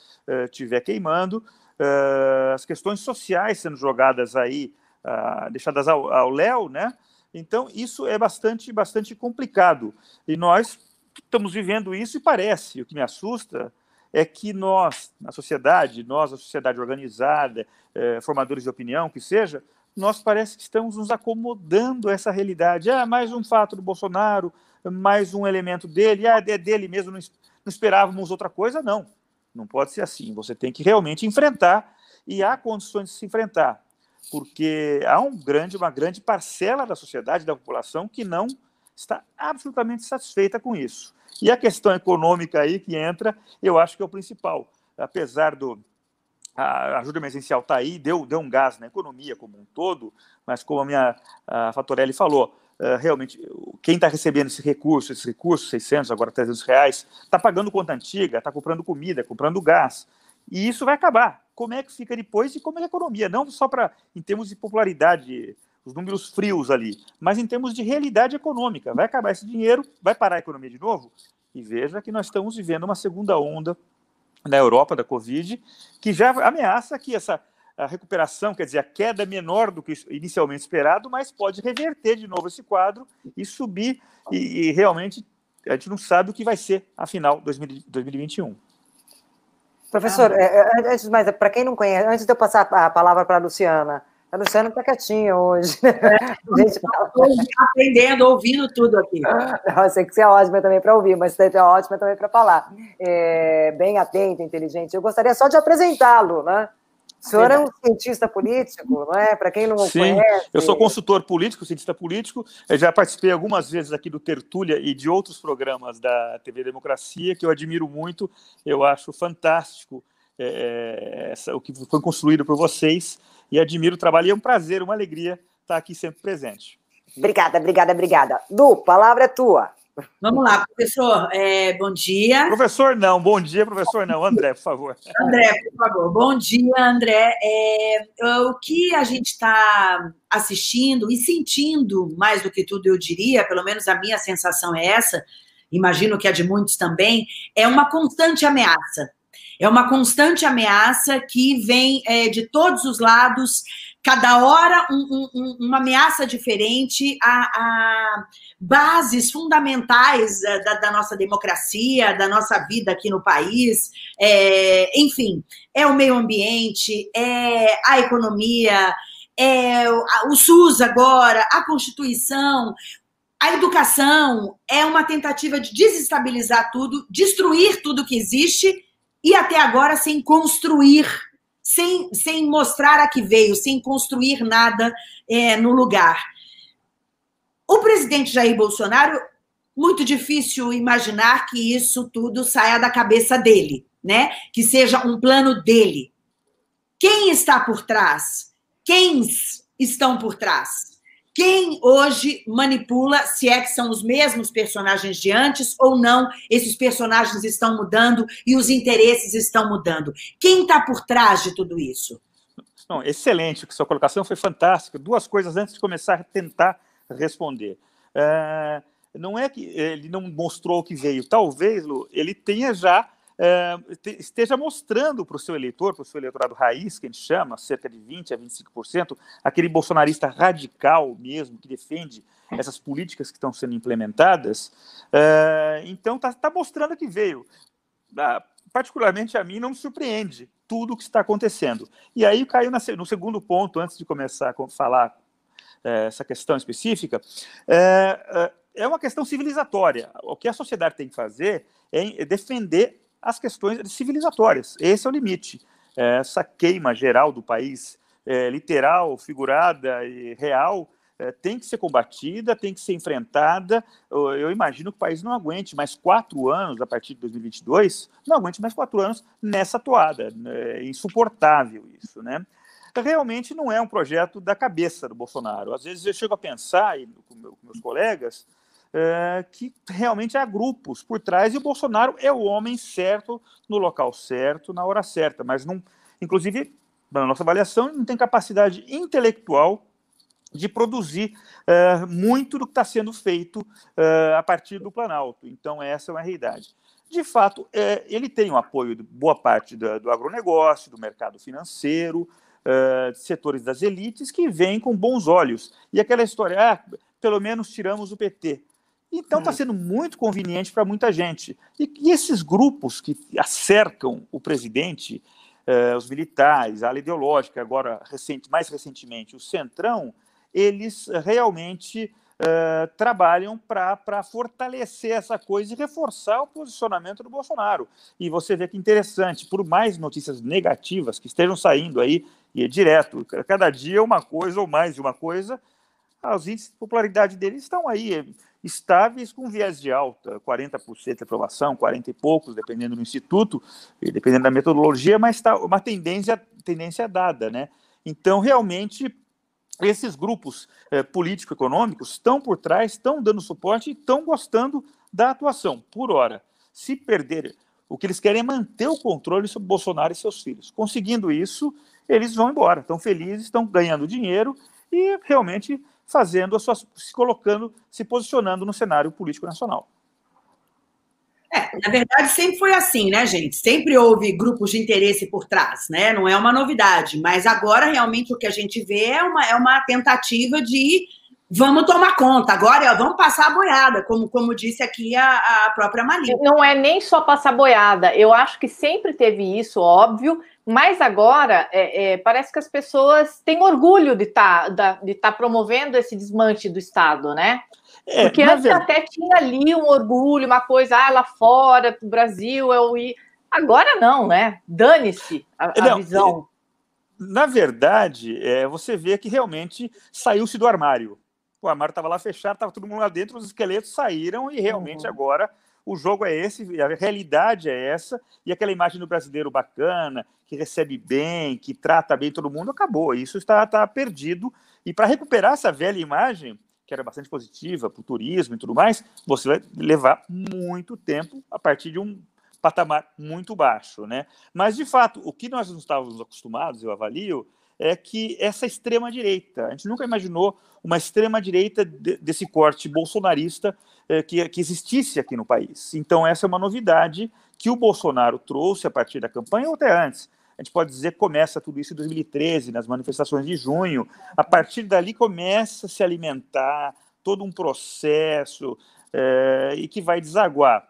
estiver uh, queimando, uh, as questões sociais sendo jogadas aí, uh, deixadas ao léu, né? Então, isso é bastante, bastante complicado. E nós estamos vivendo isso e parece, o que me assusta é que nós, na sociedade, nós, a sociedade organizada, eh, formadores de opinião, que seja, nós parece que estamos nos acomodando a essa realidade. Ah, mais um fato do Bolsonaro, mais um elemento dele, ah, é dele mesmo, não, não esperávamos outra coisa, não. Não pode ser assim. Você tem que realmente enfrentar, e há condições de se enfrentar. porque há um grande, uma grande parcela da sociedade, da população, que não está absolutamente satisfeita com isso. E a questão econômica aí que entra, eu acho que é o principal. Apesar do a ajuda emergencial está aí, deu, deu um gás na economia como um todo, mas como a minha a Fatorelli falou, uh, realmente, quem está recebendo esse recurso, esse recurso, 600, agora 300 reais, está pagando conta antiga, está comprando comida, comprando gás, e isso vai acabar. Como é que fica depois e como é a economia? Não só para em termos de popularidade, os números frios ali, mas em termos de realidade econômica. Vai acabar esse dinheiro, vai parar a economia de novo? E veja que nós estamos vivendo uma segunda onda na Europa da Covid, que já ameaça que essa recuperação, quer dizer, a queda é menor do que inicialmente esperado, mas pode reverter de novo esse quadro e subir, e, e realmente a gente não sabe o que vai ser a final de 2021. Professor, ah, é, é, antes mais, para quem não conhece, antes de eu passar a palavra para a Luciana, a Luciana está quietinha hoje. É, gente tá aprendendo, ouvindo tudo aqui. Eu sei que você é ótima também para ouvir, mas você é ótima também para falar. É, bem atenta, inteligente. Eu gostaria só de apresentá-lo, né? O senhor é um cientista político, não é? Para quem não Sim, conhece. Eu sou consultor político, cientista político. Eu já participei algumas vezes aqui do Tertúlia e de outros programas da TV Democracia, que eu admiro muito. Eu acho fantástico é, essa, o que foi construído por vocês e admiro o trabalho. E é um prazer, uma alegria estar aqui sempre presente. Obrigada, obrigada, obrigada. Du, palavra é tua. Vamos lá, professor, é, bom dia. Professor não, bom dia, professor não. André, por favor. André, por favor. Bom dia, André. É, o que a gente está assistindo e sentindo, mais do que tudo, eu diria, pelo menos a minha sensação é essa, imagino que a de muitos também, é uma constante ameaça. É uma constante ameaça que vem é, de todos os lados, cada hora um, um, uma ameaça diferente. A, a bases fundamentais da, da, nossa democracia, da nossa vida aqui no país. É, enfim, é o meio ambiente, é a economia, é o SUS agora, a Constituição, a educação. É uma tentativa de desestabilizar tudo, destruir tudo que existe e até agora sem construir, sem, sem mostrar a que veio, sem construir nada é, no lugar. O presidente Jair Bolsonaro, muito difícil imaginar que isso tudo saia da cabeça dele, né? Que seja um plano dele. Quem está por trás? Quem estão por trás? Quem hoje manipula, se é que são os mesmos personagens de antes ou não, esses personagens estão mudando e os interesses estão mudando. Quem está por trás de tudo isso? Não, excelente, sua colocação foi fantástica. Duas coisas antes de começar a tentar responder. É, não é que ele não mostrou o que veio, talvez, Lu, ele tenha já esteja mostrando para o seu eleitor, para o seu eleitorado raiz, que gente chama, cerca de 20% a 25%, aquele bolsonarista radical mesmo, que defende essas políticas que estão sendo implementadas. É, então, está tá mostrando que veio. Ah, particularmente a mim, não me surpreende tudo o que está acontecendo. E aí caiu no segundo ponto, antes de começar a falar é, essa questão específica, é, é uma questão civilizatória. O que a sociedade tem que fazer é defender as questões civilizatórias. Esse é o limite. É, essa queima geral do país, é, literal, figurada e real, é, tem que ser combatida, tem que ser enfrentada. Eu, imagino que o país não aguente mais quatro anos, a partir de 2022, não aguente mais quatro anos nessa toada. É insuportável isso, né? Realmente não é um projeto da cabeça do Bolsonaro. Às vezes eu chego a pensar, e com meus colegas, é, que realmente há grupos por trás e o Bolsonaro é o homem certo no local certo, na hora certa, mas não, inclusive, na nossa avaliação, não tem capacidade intelectual de produzir é, muito do que está sendo feito é, a partir do Planalto. Então, essa é uma realidade. De fato, é, ele tem o apoio de boa parte do, do agronegócio, do mercado financeiro, é, setores das elites que vêm com bons olhos. E aquela história, ah, pelo menos tiramos o PT. Então está hum. sendo muito conveniente para muita gente. E, e, esses grupos que acercam o presidente, eh, os militares, a ala ideológica, agora recente, mais recentemente o Centrão, eles realmente eh, trabalham para fortalecer essa coisa e reforçar o posicionamento do Bolsonaro. E você vê que interessante, por mais notícias negativas que estejam saindo aí, e é direto. Cada dia uma coisa ou mais de uma coisa. Os índices de popularidade deles estão aí, estáveis com viés de alta, 40% de aprovação, 40 e poucos, dependendo do instituto, dependendo da metodologia, mas está uma tendência, tendência dada, né? Então, realmente, esses grupos eh, político-econômicos estão por trás, estão dando suporte e estão gostando da atuação, por hora. Se perder, o que eles querem é manter o controle sobre Bolsonaro e seus filhos. Conseguindo isso, eles vão embora, estão felizes, estão ganhando dinheiro e realmente fazendo a sua, se colocando, se posicionando no cenário político nacional. É, na verdade, sempre foi assim, né, gente? Sempre houve grupos de interesse por trás, né? Não é uma novidade. Mas agora, realmente, o que a gente vê é uma, é uma tentativa de vamos tomar conta. Agora vamos passar a boiada, como, como disse aqui a, a própria Malina. Não é nem só passar boiada. Eu acho que sempre teve isso, óbvio, mas agora é, é, parece que as pessoas têm orgulho de estar tá, de tá promovendo esse desmanche do Estado, né? É, Porque antes é... até tinha ali um orgulho, uma coisa, ah, lá fora, do Brasil, eu ir. Agora não, né? Dane-se a, a visão. É, na verdade, é, você vê que realmente saiu-se do armário. O armário estava lá fechado, estava todo mundo lá dentro, os esqueletos saíram e realmente uhum. agora o jogo é esse, a realidade é essa, e aquela imagem do brasileiro bacana, que recebe bem, que trata bem todo mundo, acabou. Isso está, está perdido. E para recuperar essa velha imagem, que era bastante positiva para o turismo e tudo mais, você vai levar muito tempo a partir de um patamar muito baixo, né? Mas de fato, o que nós não estávamos acostumados, eu avalio, é que essa extrema direita, a gente nunca imaginou uma extrema direita de, desse corte bolsonarista é, que, que existisse aqui no país. Então, essa é uma novidade que o Bolsonaro trouxe a partir da campanha ou até antes. A gente pode dizer que começa tudo isso em 2013, nas manifestações de junho. A partir dali começa a se alimentar todo um processo é, e que vai desaguar.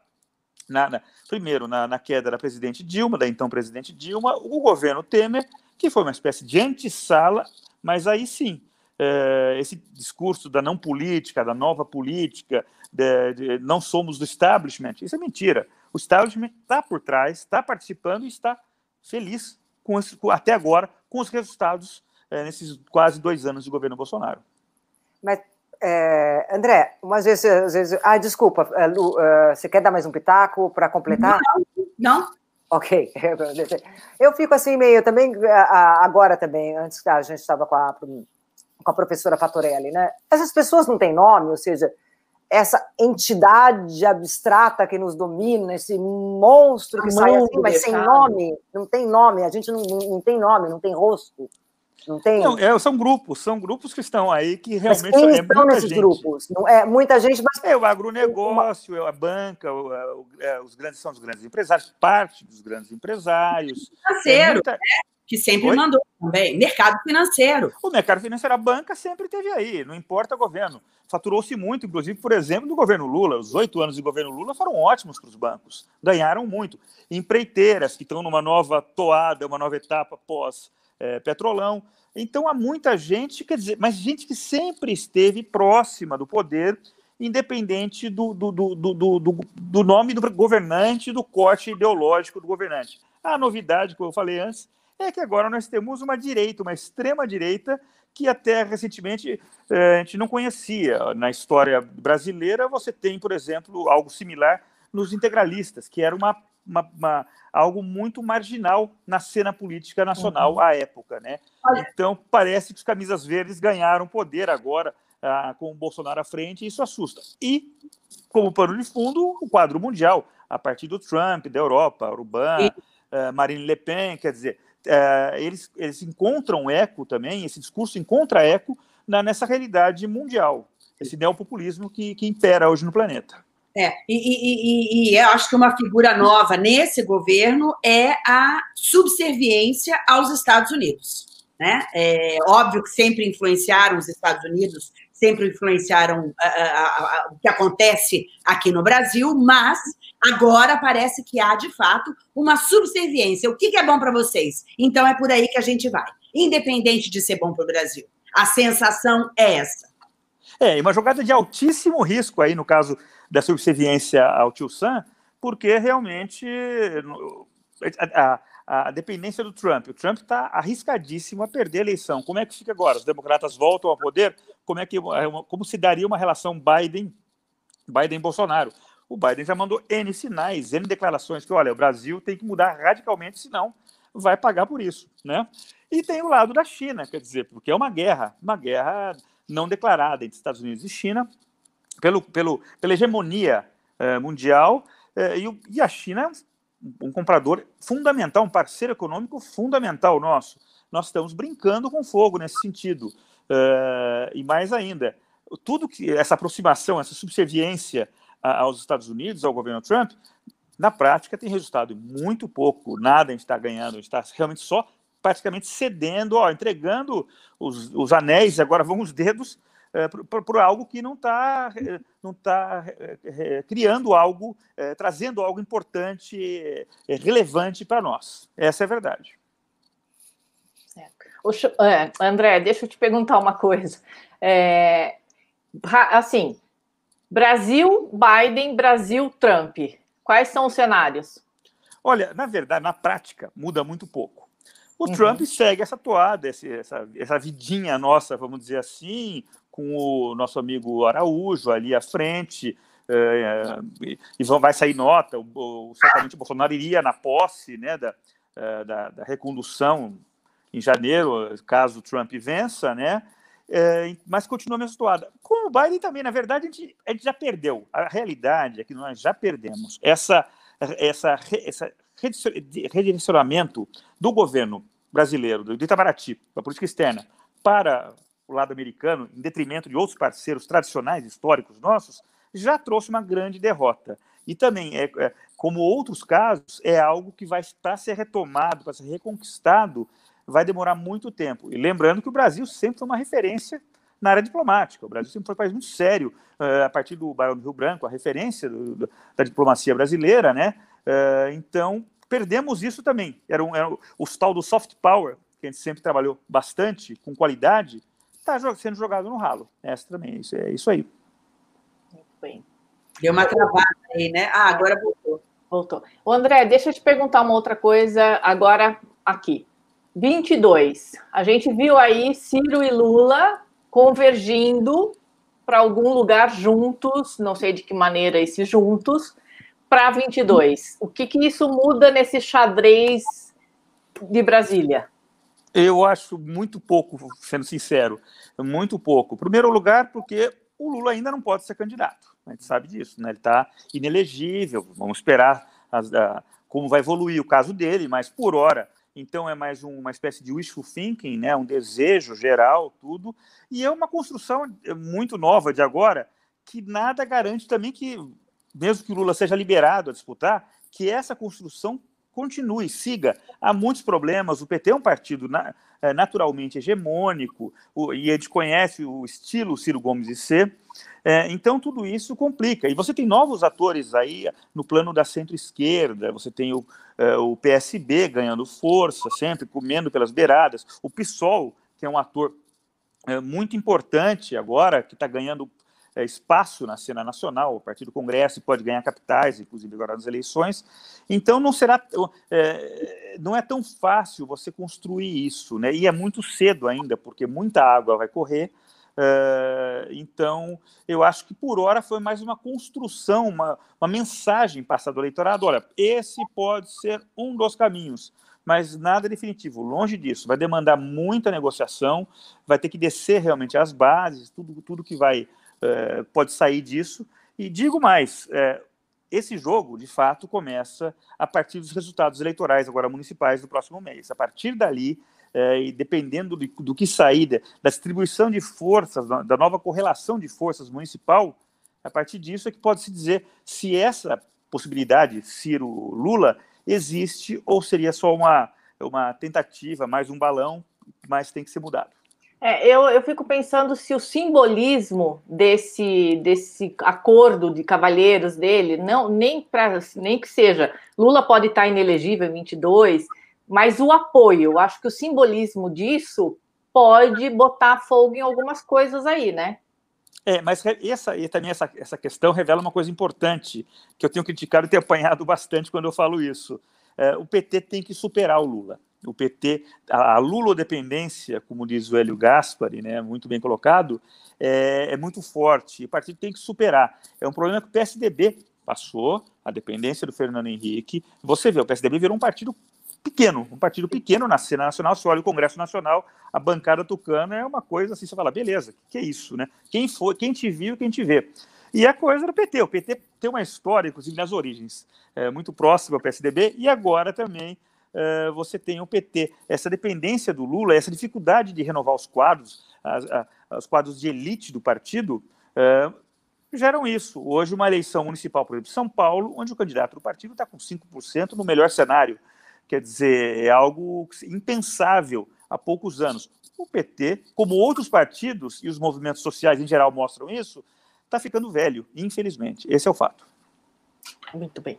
Na, na, primeiro, na, na, queda da presidente Dilma, da então presidente Dilma, o governo Temer, que foi uma espécie de antessala, mas aí sim, é, esse discurso da não política, da nova política, de, de, não somos do establishment, isso é mentira. O establishment está por trás, está participando e está feliz com esse, até agora com os resultados é, nesses quase dois anos de governo Bolsonaro. Mas, é, André, umas vezes, às vezes. Ah, desculpa, Lu, uh, você quer dar mais um pitaco para completar? Não, não. Ok. Eu fico assim meio também, agora também, antes a gente estava com a, com a professora Fatorelli, né? Essas pessoas não têm nome, ou seja, essa entidade abstrata que nos domina, esse monstro que sai assim, mas sem nome, não tem nome, a gente não, não tem nome, não tem rosto. Não tem. Não, é, são grupos, são grupos que estão aí que realmente mas quem é estão nesses gente. grupos. Não é muita gente, mas é o agronegócio, é a banca, o, é, o, é, os grandes são os grandes empresários, parte dos grandes empresários. Financeiro, é muita... né? que sempre Oi? mandou também. Mercado financeiro. O mercado financeiro, a banca sempre teve aí, não importa o governo. Faturou-se muito, inclusive, por exemplo, no governo Lula. Os oito anos de governo Lula foram ótimos para os bancos, ganharam muito. Empreiteiras que estão numa nova toada, uma nova etapa pós-petrolão. É, então, há muita gente, quer dizer, mas gente que sempre esteve próxima do poder, independente do, do, do, do, do, do nome do governante, do corte ideológico do governante. A novidade, como eu falei antes, é que agora nós temos uma direita, uma extrema-direita, que até recentemente eh, a gente não conhecia. Na história brasileira, você tem, por exemplo, algo similar nos integralistas, que era uma, uma, uma algo muito marginal na cena política nacional uhum. à época. Né? Então, parece que os camisas verdes ganharam poder agora ah, com o Bolsonaro à frente, e isso assusta. E, como pano de fundo, o quadro mundial, a partir do Trump, da Europa, Urban, e... uh, Marine Le Pen, quer dizer, é, eles, eles encontram eco também, esse discurso encontra eco na, nessa realidade mundial, esse neopopulismo que, que impera hoje no planeta. É, e, e, e, e, eu acho que uma figura nova nesse governo é a subserviência aos Estados Unidos. Né? É óbvio que sempre influenciaram os Estados Unidos, sempre influenciaram o que acontece aqui no Brasil, mas Agora parece que há, de fato, uma subserviência. O que, é bom para vocês? Então é por aí que a gente vai, independente de ser bom para o Brasil. A sensação é essa. É, uma jogada de altíssimo risco aí, no caso da subserviência ao Tio Sam, porque realmente a, a, a dependência do Trump. O Trump está arriscadíssimo a perder a eleição. Como é que fica agora? Os democratas voltam ao poder? Como é que como se daria uma relação Biden Biden? O Biden já mandou N sinais, N declarações que, olha, o Brasil tem que mudar radicalmente, senão vai pagar por isso, né? E tem o lado da China, quer dizer, porque é uma guerra, uma guerra não declarada entre Estados Unidos e China, pelo, pelo, pela hegemonia eh, mundial, eh, e, e, a China é um, um, comprador fundamental, um parceiro econômico fundamental nosso. Nós estamos brincando com fogo nesse sentido. Eh, e mais ainda, tudo que essa aproximação, essa subserviência aos Estados Unidos, ao governo Trump, na prática tem resultado muito pouco, nada a gente está ganhando, a gente está realmente só praticamente cedendo, ó, entregando os, os anéis, agora vão os dedos, é, por algo que não está não tá, é, é, criando algo, é, trazendo algo importante, é, relevante para nós. Essa é a verdade. É, André, deixa eu te perguntar uma coisa. assim, Brasil, Biden, Brasil, Trump. Quais são os cenários? Olha, na verdade, na prática, muda muito pouco. O uhum. Trump segue essa toada, essa, essa vidinha nossa, vamos dizer assim, com o nosso amigo Araújo ali à frente, é, e vai sair nota, o, o, certamente o Bolsonaro iria na posse né, da, é, da, da recondução em janeiro, caso o Trump vença, né? É, mas continua a mesma toada. Com o Biden também, na verdade, a gente, a gente, já perdeu. A realidade é que nós já perdemos essa, essa, essa redirecionamento do governo brasileiro, do Itamaraty, da política externa, para o lado americano, em detrimento de outros parceiros tradicionais, históricos nossos, já trouxe uma grande derrota. E também, é, é como outros casos, é algo que vai para ser retomado, para ser reconquistado, vai demorar muito tempo. E lembrando que o Brasil sempre foi uma referência na área diplomática. O Brasil sempre foi um país muito sério, uh, a partir do Barão do Rio Branco, a referência do, da diplomacia brasileira, né? Uh, então, perdemos isso também. Era, um, era o tal do soft power, que a gente sempre trabalhou bastante, com qualidade, está sendo jogado no ralo. Essa também, isso, é isso aí. Muito bem. Deu uma travada aí, né? Ah, agora voltou. Voltou. O André, deixa eu te perguntar uma outra coisa agora aqui. 22. A gente viu aí Ciro e Lula convergindo para algum lugar juntos, não sei de que maneira esses juntos, para 22. O que, que isso muda nesse xadrez de Brasília? Eu acho muito pouco, sendo sincero, muito pouco. Em primeiro lugar, porque o Lula ainda não pode ser candidato. A gente sabe disso, né? Ele está inelegível. Vamos esperar as, a, como vai evoluir o caso dele, mas por hora então é mais um, uma espécie de wishful thinking, né, um desejo geral, tudo, e é uma construção muito nova de agora, que nada garante também que, mesmo que o Lula seja liberado a disputar, que essa construção continue, siga. Há muitos problemas, o PT é um partido é, naturalmente hegemônico, e a gente conhece o estilo Ciro Gomes de ser, é, então tudo isso complica. E você tem novos atores aí no plano da centro-esquerda, você tem o, é, o PSB ganhando força, sempre comendo pelas beiradas, o PSOL, que é um ator muito importante agora, que está ganhando é, espaço na cena nacional, a partir do Congresso pode ganhar capitais, inclusive agora nas eleições. Então não será, é, não é tão fácil você construir isso, né? E é muito cedo ainda, porque muita água vai correr. Uh, então, eu acho que por hora foi mais uma construção, uma, uma mensagem passada ao eleitorado: olha, esse pode ser um dos caminhos, mas nada definitivo, longe disso. Vai demandar muita negociação, vai ter que descer realmente as bases, tudo, tudo que vai uh, pode sair disso. E digo mais: uh, esse jogo, de fato, começa a partir dos resultados eleitorais, agora municipais, do próximo mês. A partir dali, é, e dependendo de, do que sair, da distribuição de forças, da, da nova correlação de forças municipal, a partir disso é que pode se dizer se essa possibilidade, Ciro-Lula, existe ou seria só uma, uma tentativa, mais um balão, mas tem que ser mudado. É, eu, eu fico pensando se o simbolismo desse, desse acordo de cavalheiros dele, não nem, pra, nem que seja, Lula pode estar inelegível em 22, mas o apoio, eu acho que o simbolismo disso pode botar fogo em algumas coisas aí, né? É, mas essa, e também essa, essa questão revela uma coisa importante que eu tenho criticado e tenho apanhado bastante quando eu falo isso. é, o PT tem que superar o Lula. O PT, a, a lulodependência, como diz o Hélio Gaspari, né, muito bem colocado, é, é muito forte. E o partido tem que superar. É um problema que o PSDB passou, a dependência do Fernando Henrique. Você vê, o PSDB virou um partido pequeno, um partido pequeno na cena nacional. Se olha o Congresso Nacional, a bancada tucana é uma coisa assim, você fala, beleza, que é isso, né? Quem foi, quem te viu, quem te vê. E a coisa do PT. O PT tem uma história, inclusive nas origens, é, muito próxima ao PSDB, e agora também é, você tem o PT. Essa dependência do Lula, essa dificuldade de renovar os quadros, as, a, os quadros de elite do partido, é, geram isso. Hoje, uma eleição municipal, por exemplo, em São Paulo, onde o candidato do partido está com 5% no melhor cenário. Quer dizer, é algo impensável há poucos anos. O PT, como outros partidos e os movimentos sociais em geral mostram isso, está ficando velho, infelizmente. Esse é o fato. Muito bem.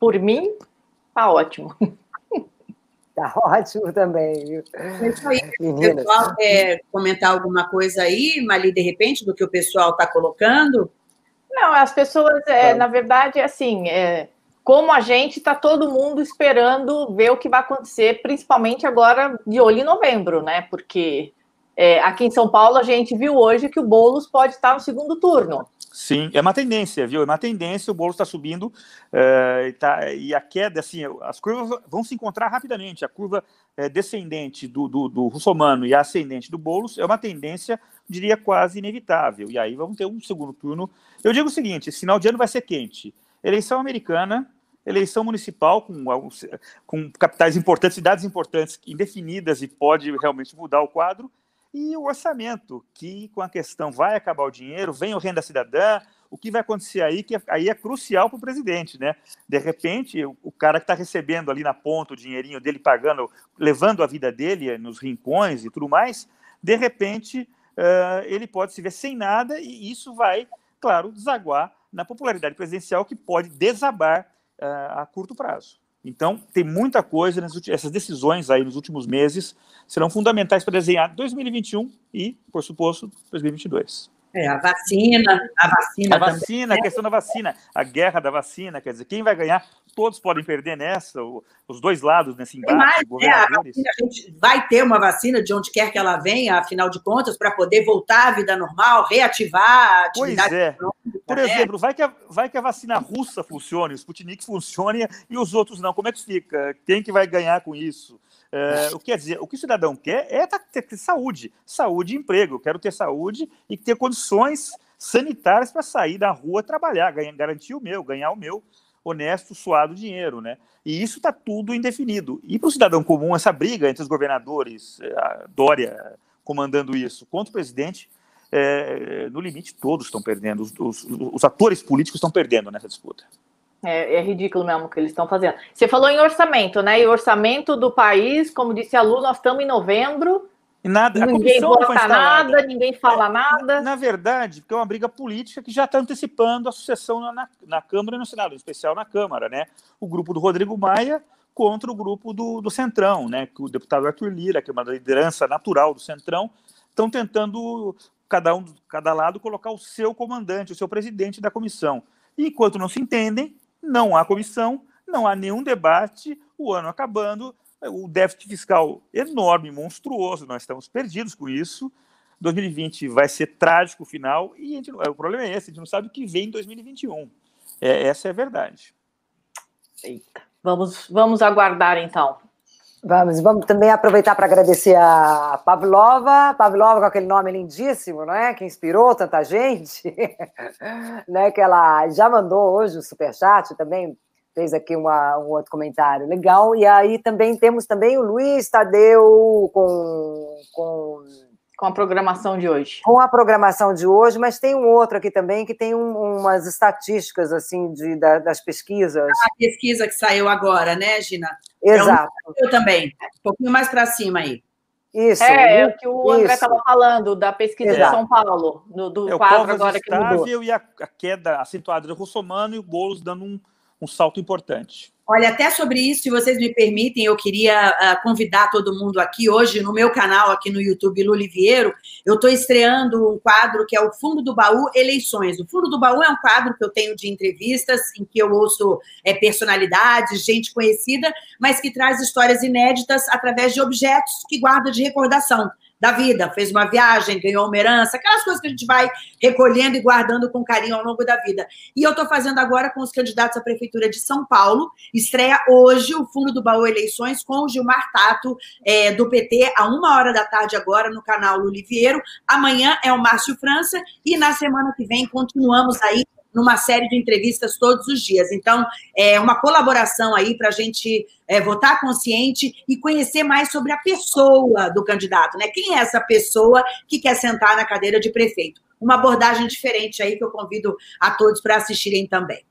Por mim, tá ótimo. Tá ótimo também, viu? Isso aí. Meninas. Pessoal quer comentar alguma coisa aí, Mali, de repente, do que o pessoal está colocando? Não, as pessoas, é, na verdade, assim, é, como a gente, está todo mundo esperando ver o que vai acontecer, principalmente agora de olho em novembro, né? Porque é, aqui em São Paulo, a gente viu hoje que o Boulos pode estar no segundo turno. Sim, é uma tendência, viu? É uma tendência, o Boulos está subindo uh, e, tá, e, a queda, assim, as curvas vão se encontrar rapidamente. A curva é, descendente do, do, do Russomano e a ascendente do Boulos é uma tendência, diria, quase inevitável. E aí vamos ter um segundo turno. Eu digo o seguinte, esse final de ano vai ser quente. Eleição americana, eleição municipal com, com capitais importantes, cidades importantes, indefinidas e pode realmente mudar o quadro, e o orçamento, que com a questão vai acabar o dinheiro, vem o renda cidadã, o que vai acontecer aí, que aí é crucial para o presidente, né? De repente, o, cara que está recebendo ali na ponta o dinheirinho dele, pagando, levando a vida dele nos rincões e tudo mais, de repente uh, ele pode se ver sem nada e isso vai, claro, desaguar na popularidade presidencial que pode desabar uh, a curto prazo. Então, tem muita coisa, essas decisões aí nos últimos meses serão fundamentais para desenhar 2021 e, por suposto, 2022. É, a vacina, a vacina. A vacina, também. a questão da vacina, a guerra da vacina, quer dizer, quem vai ganhar? Todos podem perder nessa, os dois lados nesse embate. Mais, né, a, a gente vai ter uma vacina de onde quer que ela venha, afinal de contas, para poder voltar à vida normal, reativar a atividade. Pois é. Por né? exemplo, vai que, a, vai que a vacina russa funcione, o Sputnik funcione e os outros não. Como é que fica? Quem que vai ganhar com isso? É, o que quer dizer, o que o cidadão quer é ter saúde, saúde e emprego. Eu quero ter saúde e ter condições sanitárias para sair da rua trabalhar, ganhar, garantir o meu, ganhar o meu honesto, suado dinheiro, né? E isso está tudo indefinido. E para o cidadão comum, essa briga entre os governadores, é, a Dória comandando isso, contra o presidente, é, no limite todos estão perdendo, os, os, os atores políticos estão perdendo nessa disputa. É, é, ridículo mesmo o que eles estão fazendo. Você falou em orçamento, né? E orçamento do país, como disse a Lu, nós estamos em novembro. E nada, ninguém vota nada, ninguém fala nada. Na verdade, porque é uma briga política que já está antecipando a sucessão na, na, Câmara e no Senado, em especial na Câmara, né? O grupo do Rodrigo Maia contra o grupo do, do Centrão, né? Que o deputado Arthur Lira, que é uma liderança natural do Centrão, estão tentando cada um, cada lado colocar o seu comandante, o seu presidente da comissão. E enquanto não se entendem, não há comissão, não há nenhum debate, o ano acabando, o déficit fiscal enorme, monstruoso, nós estamos perdidos com isso. 2020 vai ser trágico o final, e gente, o problema é esse, a gente não sabe o que vem em 2021. É, essa é a verdade. Eita. Vamos, vamos aguardar então. Vamos, vamos também aproveitar para agradecer a Pavlova, Pavlova com aquele nome lindíssimo, não é? Que inspirou tanta gente, né? Que ela já mandou hoje o superchat também, fez aqui uma, um outro comentário legal. E aí também temos também o Luiz Tadeu com, com com a programação de hoje. Com a programação de hoje, mas tem um outro aqui também que tem um, umas estatísticas assim de, da, das pesquisas. A pesquisa que saiu agora, né, Gina? Exato. Eu também. Um pouquinho mais para cima aí. Isso. É, é o que o André estava falando da pesquisa Exato. de São Paulo, no, do é, quadro agora que mudou. e a, a, queda acentuada do Russomano e o Boulos dando um, um salto importante. Olha, até sobre isso, se vocês me permitem, eu queria uh, convidar todo mundo aqui hoje no meu canal aqui no YouTube Luliviero. Eu estou estreando um quadro que é o Fundo do Baú Eleições. O Fundo do Baú é um quadro que eu tenho de entrevistas em que eu ouço é, personalidades, gente conhecida, mas que traz histórias inéditas através de objetos que guarda de recordação da vida, fez uma viagem, ganhou uma herança, aquelas coisas que a gente vai recolhendo e guardando com carinho ao longo da vida. E eu estou fazendo agora com os candidatos à Prefeitura de São Paulo, estreia hoje o Fundo do Baú Eleições com o Gilmar Tato, é, do PT, a uma hora da tarde agora no canal Luliviero. Amanhã é o Márcio França e na semana que vem continuamos aí numa série de entrevistas todos os dias. Então, é uma colaboração aí para a gente é, votar consciente e conhecer mais sobre a pessoa do candidato, né? Quem é essa pessoa que quer sentar na cadeira de prefeito? Uma abordagem diferente aí que eu convido a todos para assistirem também.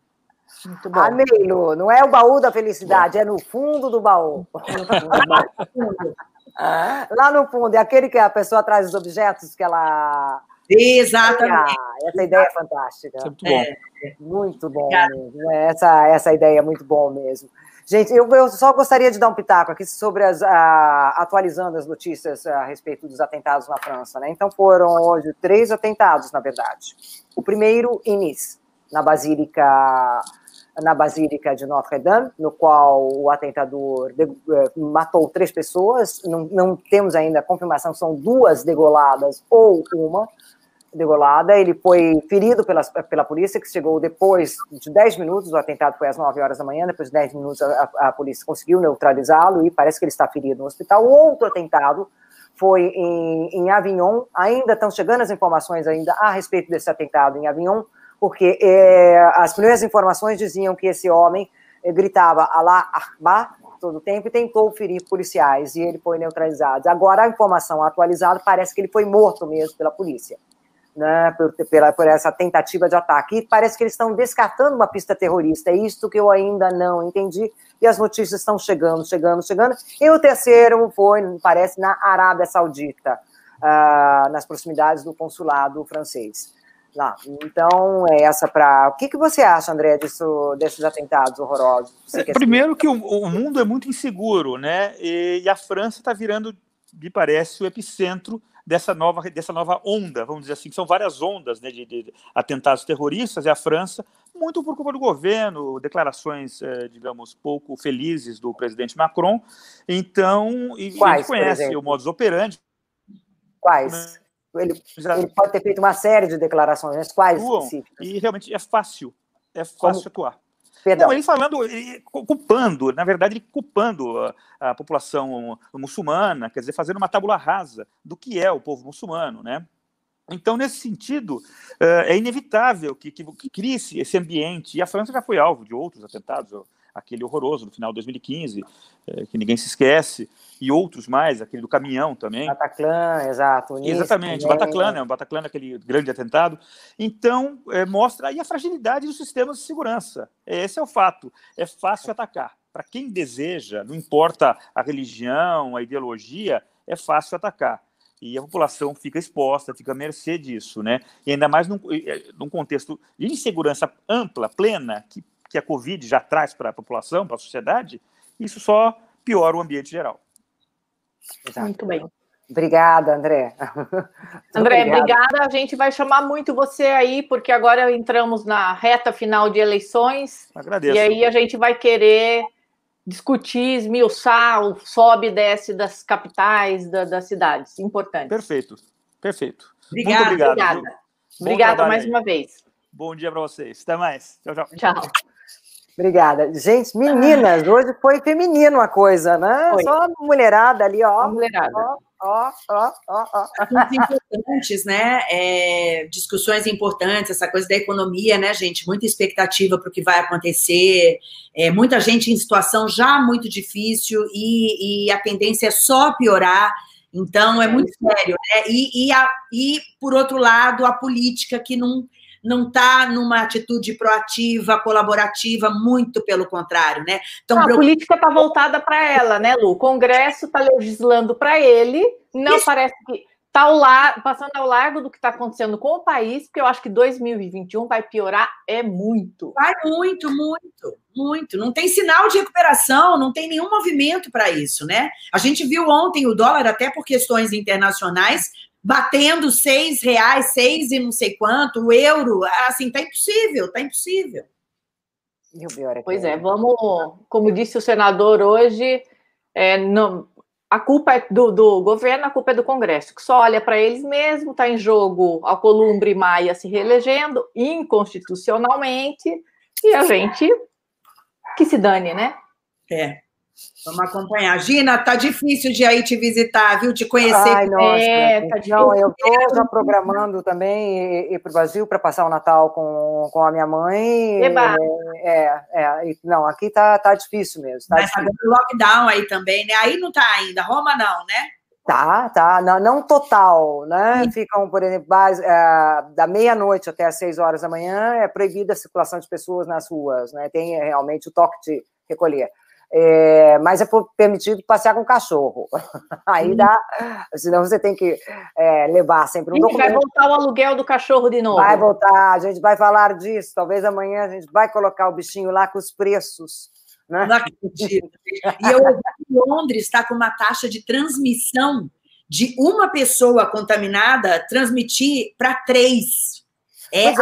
Muito bom. Amei, Lu. Não é o baú da felicidade, é no fundo do baú. Lá no fundo, é aquele que a pessoa traz os objetos que ela Exatamente. Ah, essa ideia é fantástica. É muito bom. É, muito bom mesmo. É, essa, essa ideia é muito bom mesmo. Gente, eu, eu só gostaria de dar um pitaco aqui sobre as, a, atualizando as notícias a respeito dos atentados na França. Né? Então foram hoje três atentados, na verdade. O primeiro em Nice, na Basílica na Basílica de Notre-Dame, no qual o atentador de, eh, matou três pessoas. Não, não, temos ainda confirmação, são duas degoladas ou uma degolada. Ele foi ferido pela, pela polícia, que chegou depois de 10 minutos. O atentado foi às 9 horas da manhã. Depois de 10 minutos, a, a polícia conseguiu neutralizá-lo e parece que ele está ferido no hospital. Outro atentado foi em, em Avignon. Ainda estão chegando as informações ainda a respeito desse atentado em Avignon porque é, as primeiras informações diziam que esse homem eh, gritava Alá Akbar todo o tempo e tentou ferir policiais, e ele foi neutralizado. Agora, a informação atualizada parece que ele foi morto mesmo pela polícia, né, por, pela, por essa tentativa de ataque. E parece que eles estão descartando uma pista terrorista, é isto que eu ainda não entendi, e as notícias estão chegando, chegando, chegando. E o terceiro foi, parece, na Arábia Saudita, uh, nas proximidades do consulado francês lá. Então, é essa para. O que, que você acha, André, disso, desses atentados horrorosos? É, primeiro, que o, o, mundo é muito inseguro, né? E, e a França está virando, me parece, o epicentro dessa nova, dessa nova onda, vamos dizer assim, que são várias ondas né, de, de, atentados terroristas, e a França, muito por culpa do governo, declarações, eh, digamos, pouco felizes do presidente Macron. Então, e, Quais, a gente conhece o modus operandi. Quais? Ele, ele, pode ter feito uma série de declarações, mas quais atuam, específicas? E realmente é fácil, é fácil Como? atuar. Perdão. Não, ele falando, ele, culpando, na verdade, ele culpando a, a, população muçulmana, quer dizer, fazendo uma tábula rasa do que é o povo muçulmano, né? Então, nesse sentido, é inevitável que, que, que crie esse ambiente, e a França já foi alvo de outros atentados, aquele horroroso no final de 2015, é, que ninguém se esquece, e outros mais, aquele do caminhão também. Bataclan, exato. Exatamente, também. Bataclan, né, o Bataclan, aquele grande atentado. Então, é, mostra aí a fragilidade dos sistemas de segurança. Esse é o fato. É fácil atacar. Para quem deseja, não importa a religião, a ideologia, é fácil atacar e a população fica exposta, fica à mercê disso, né? E ainda mais num, num contexto de insegurança ampla, plena, que que a Covid já traz para a população, para a sociedade, isso só piora o ambiente geral. Exato. Muito bem. Obrigada, André. André, obrigada. A gente vai chamar muito você aí, porque agora entramos na reta final de eleições. Agradeço. E aí a gente vai querer discutir, esmiuçar o sobe e desce das capitais, da, das cidades. Importante. Perfeito, perfeito. Obrigada, Muito obrigado. Obrigada, obrigada mais aí. uma vez. Bom dia para vocês. Até mais. Tchau, tchau. Tchau. Obrigada. Gente, meninas, hoje foi feminino a coisa, né? Foi. Só mulherada ali, ó. Mulherada. Ó, ó, ó, ó, ó. importantes, né? É, discussões importantes, essa coisa da economia, né, gente? Muita expectativa para o que vai acontecer, é, muita gente em situação já muito difícil e, e a tendência é só piorar. Então, é muito sério, né? E, e, a, e, por outro lado, a política que não não está numa atitude proativa, colaborativa, muito pelo contrário, né? Então, a política está voltada para ela, né, Lu? O Congresso está legislando para ele, não Isso. parece que tá ao lar... passando ao largo do que está acontecendo com o país, porque eu acho que 2021 vai piorar é muito. Vai muito, muito, muito. Não tem sinal de recuperação, não tem nenhum movimento para isso, né? A gente viu ontem o dólar, até por questões internacionais, batendo seis reais, seis e não sei quanto, o euro, assim, tá impossível, tá impossível. Pois é, vamos, como disse o senador hoje, é, não, a culpa é do, do, governo, a culpa é do Congresso, que só olha para eles mesmo, está em jogo Alcolumbre e Maia se reelegendo inconstitucionalmente, e a gente que se dane, né? É. Vamos acompanhar. Gina, tá difícil de aí te visitar, viu? Te conhecer. Ai, nossa, é, tá não, eu estou já programando também ir, para o Brasil para passar o Natal com, com a minha mãe. Eba. É, é, não, aqui tá, tá difícil mesmo. Tá Mas tá difícil. lockdown aí também, né? Aí não tá ainda. Roma não, né? Tá, tá, não, não total, né? Ficam, por exemplo, base, é, da meia-noite até as seis horas da manhã é proibida a circulação de pessoas nas ruas, né? Tem realmente o toque de recolher. É, mas é permitido passear com cachorro. Aí dá, senão você tem que é, levar sempre um e documento. Vai voltar o aluguel do cachorro de novo. Vai voltar, a gente vai falar disso. Talvez amanhã a gente vai colocar o bichinho lá com os preços. Né? Não acredito. E eu ouvi que Londres está com uma taxa de transmissão de uma pessoa contaminada transmitir para três. É, é.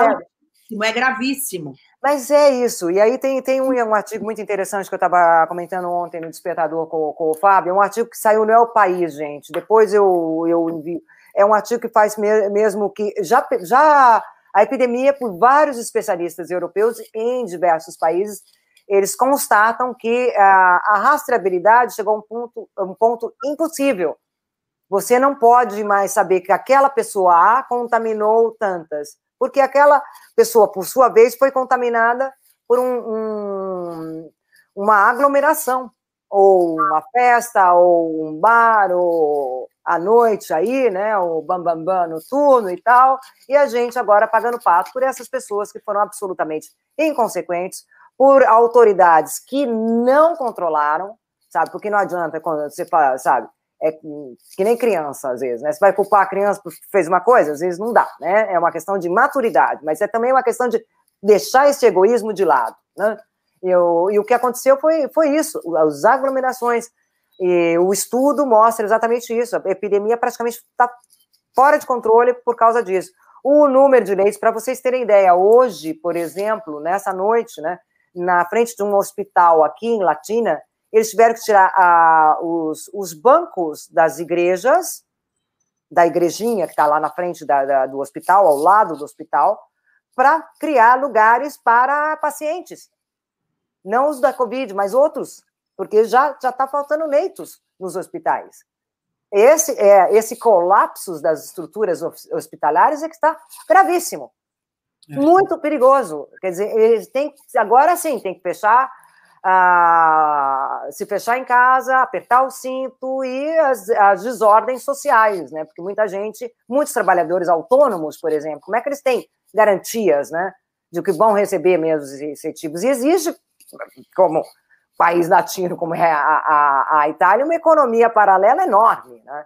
é gravíssimo. Mas é isso. E aí tem, tem um, um artigo muito interessante que eu estava comentando ontem no Despertador com, com o Fábio. É um artigo que saiu no El País, gente. Depois eu, eu envio. É um artigo que faz me- mesmo que já, já a epidemia, por vários especialistas europeus em diversos países, eles constatam que a, a rastreabilidade chegou a um ponto, um ponto impossível. Você não pode mais saber que aquela pessoa A contaminou tantas, porque aquela pessoa, por sua vez, foi contaminada por um, um- uma aglomeração, ou uma festa, ou um bar, ou à noite aí, né, o bambambam bam, bam noturno e tal, e a gente agora pagando pato por essas pessoas que foram absolutamente inconsequentes, por autoridades que não controlaram, sabe, porque não adianta quando você fala, sabe, é que nem criança, às vezes, né? Você vai culpar a criança porque fez uma coisa, às vezes não dá, né? É uma questão de maturidade, mas é também uma questão de deixar esse egoísmo de lado, né? E, o- e o que aconteceu foi, foi isso, as aglomerações. E o estudo mostra exatamente isso. A epidemia praticamente está fora de controle por causa disso. O número de leitos, para vocês terem ideia, hoje, por exemplo, nessa noite, né, na frente de um hospital aqui em Latina, eles tiveram que tirar ah, os, os bancos das igrejas, da igrejinha que está lá na frente da- da- do hospital, ao lado do hospital, para criar lugares para pacientes. Não os da Covid, mas outros, porque já já está faltando leitos nos hospitais. Esse, é, esse colapso das estruturas hos- hospitalares é que está gravíssimo. Muito perigoso. Quer dizer, eles têm agora sim, tem que fechar, ah, se fechar em casa, apertar o cinto e as, as desordens sociais, né? Porque muita gente, muitos trabalhadores autônomos, por exemplo, como é que eles têm garantias, né? De que vão receber mesmo os incentivos? E existe, como país latino como é a, a, a Itália, uma economia paralela enorme, né?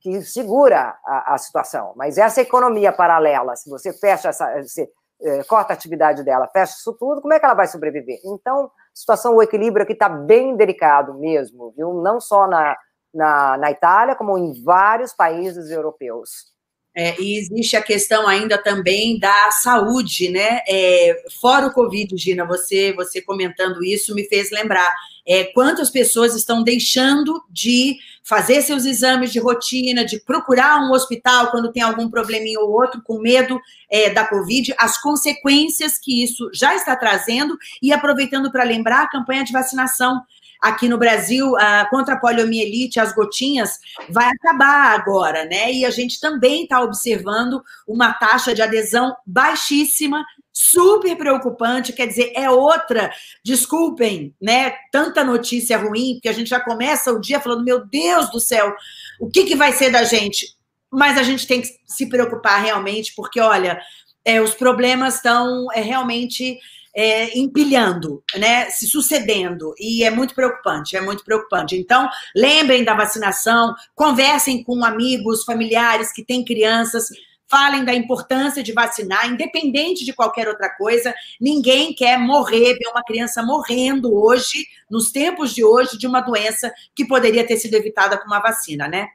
que segura a, a situação. Mas essa economia paralela, se você fecha essa, você, eh, corta a atividade dela, fecha isso tudo, como é que ela vai sobreviver? Então, situação, o equilíbrio aqui está bem delicado mesmo, viu? Não só na, na, na Itália, como em vários países europeus. É, e existe a questão ainda também da saúde, né? É, fora o Covid, Gina, você, você comentando isso me fez lembrar é, quantas pessoas estão deixando de fazer seus exames de rotina, de procurar um hospital quando tem algum probleminha ou outro, com medo é, da Covid, as consequências que isso já está trazendo, e aproveitando para lembrar a campanha de vacinação aqui no Brasil ah, contra a poliomielite, as gotinhas, vai acabar agora, né? E a gente também está observando uma taxa de adesão baixíssima, super preocupante, quer dizer, é outra, desculpem, né? Tanta notícia ruim, porque a gente já começa o dia falando, meu Deus do céu, o que, que vai ser da gente? Mas a gente tem que se preocupar realmente, porque, olha, é, os problemas estão é, realmente é, empilhando, né, se sucedendo, e é muito preocupante, é muito preocupante. Então, lembrem da vacinação, conversem com amigos, familiares que têm crianças, falem da importância de vacinar, independente de qualquer outra coisa. Ninguém quer morrer, ver uma criança morrendo hoje, nos tempos de hoje, de uma doença que poderia ter sido evitada com uma vacina, né?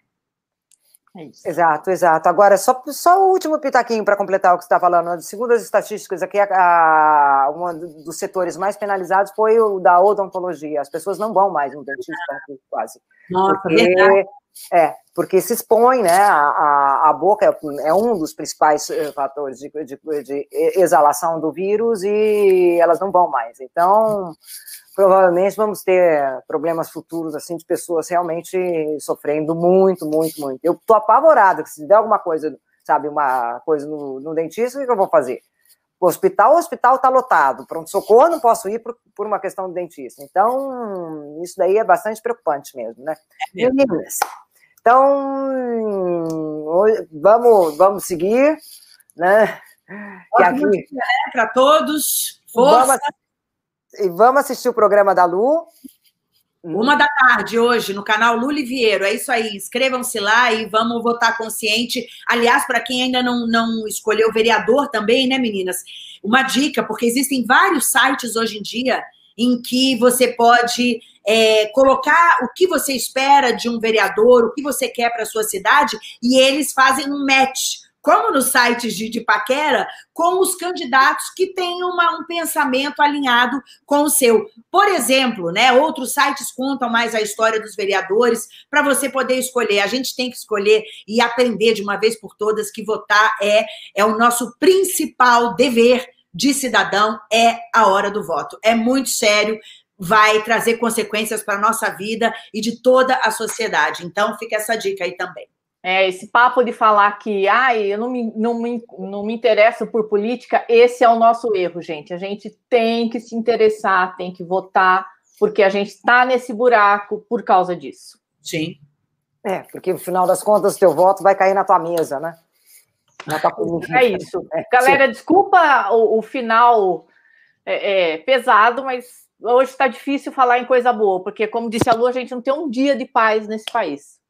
É exato, exato. Agora, só, só o último pitaquinho para completar o que você está falando. Segundo as estatísticas aqui, a, a, um dos setores mais penalizados foi o da odontologia. As pessoas não vão mais no dentista aqui, quase. Nossa, porque, verdade. É, porque se expõe, né? A, a, a boca é, é, um dos principais eh, fatores de, de, de exalação do vírus e elas não vão mais. Então, provavelmente vamos ter problemas futuros, assim, de pessoas realmente sofrendo muito, muito, muito. Eu tô apavorada, que se der alguma coisa, sabe, uma coisa no, no dentista, o que eu vou fazer? O hospital, o hospital está lotado. Pronto-socorro, não posso ir por, por, uma questão do dentista. Então, isso daí é bastante preocupante mesmo, né? É Meninas, então, vamos, vamos seguir, né? Que aqui... Né, para todos, força. Vamos, e vamos assistir o programa da Lu. Uma da tarde hoje no canal Lu Liviero. É isso aí. Inscrevam-se lá e vamos votar consciente. Aliás, para quem ainda não, não escolheu vereador também, né, meninas? Uma dica, porque existem vários sites hoje em dia em que você pode é, colocar o que você espera de um vereador, o que você quer para a sua cidade, e eles fazem um match como nos sites de, de paquera, com os candidatos que têm uma, um pensamento alinhado com o seu. Por exemplo, né, outros sites contam mais a história dos vereadores para você poder escolher. A gente tem que escolher e aprender de uma vez por todas que votar é, é o nosso principal dever de cidadão, é a hora do voto. É muito sério vai trazer consequências para a nossa vida e de toda a sociedade. Então, fica essa dica aí também. É, esse papo de falar que ai, eu não me, não, me, não me interesso por política, esse é o nosso erro, gente. A gente tem que se interessar, tem que votar, porque a gente está nesse buraco por causa disso. Sim. É, porque no final das contas, teu voto vai cair na tua mesa, né? Tua é isso. É, Galera, sim. desculpa o, o final é, é, pesado, mas hoje está difícil falar em coisa boa, porque, como disse a Lu, a gente não tem um dia de paz nesse país.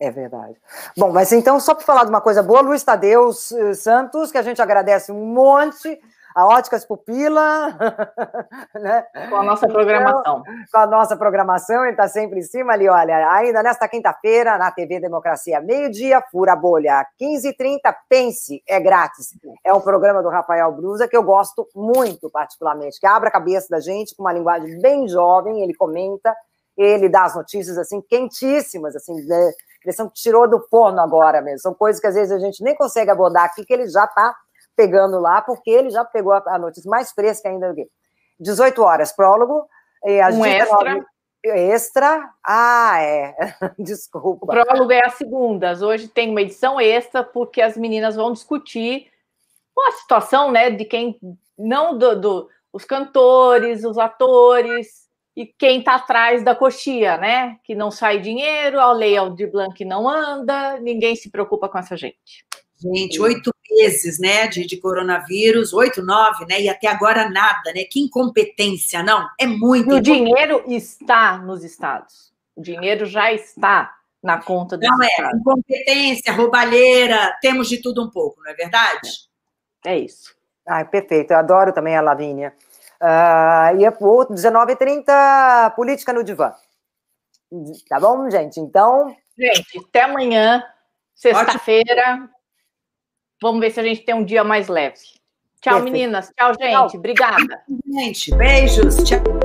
É verdade. Bom, mas então, só para falar de uma coisa boa, Luiz Tadeu eh, Santos, que a gente agradece um monte, a Óticas Pupila, né? Com a nossa programação. Então, com a nossa programação, ele está sempre em cima ali, olha, ainda nesta quinta-feira, na TV Democracia, meio-dia, Fura Bolha, 15h30, Pense, é grátis. É um programa do Rafael Brusa que eu gosto muito, particularmente, que abre a cabeça da gente com uma linguagem bem jovem, ele comenta, ele dá as notícias, assim, quentíssimas, assim, né? Impressão que tirou do forno agora mesmo. São coisas que às vezes a gente nem consegue abordar aqui, que ele já está pegando lá, porque ele já pegou a notícia mais fresca ainda do que. 18 horas, prólogo. E às um 19... extra. Extra? Ah, é. Desculpa. O prólogo é às segundas. Hoje tem uma edição extra, porque as meninas vão discutir a situação, né, de quem não do, do os cantores, os atores, e quem está atrás da coxia, né? Que não sai dinheiro, a lei Aldir Blanc não anda, ninguém se preocupa com essa gente. Gente, oito meses, né, de, de, coronavírus, oito, nove, né, e até agora nada, né? Que incompetência, não? É muito. E o dinheiro está nos estados. O dinheiro já está na conta do Não é, incompetência, roubalheira, temos de tudo um pouco, não é verdade? É, é isso. Ai, perfeito. Eu adoro também a Lavínia. Uh, e é por 19h30, Política no Divã. Tá bom, gente? Então. Gente, até amanhã, sexta-feira. Vamos ver se a gente tem um dia mais leve. Tchau, Perfeito. meninas. Tchau, gente. Tchau. Obrigada. Gente, beijos. Tchau.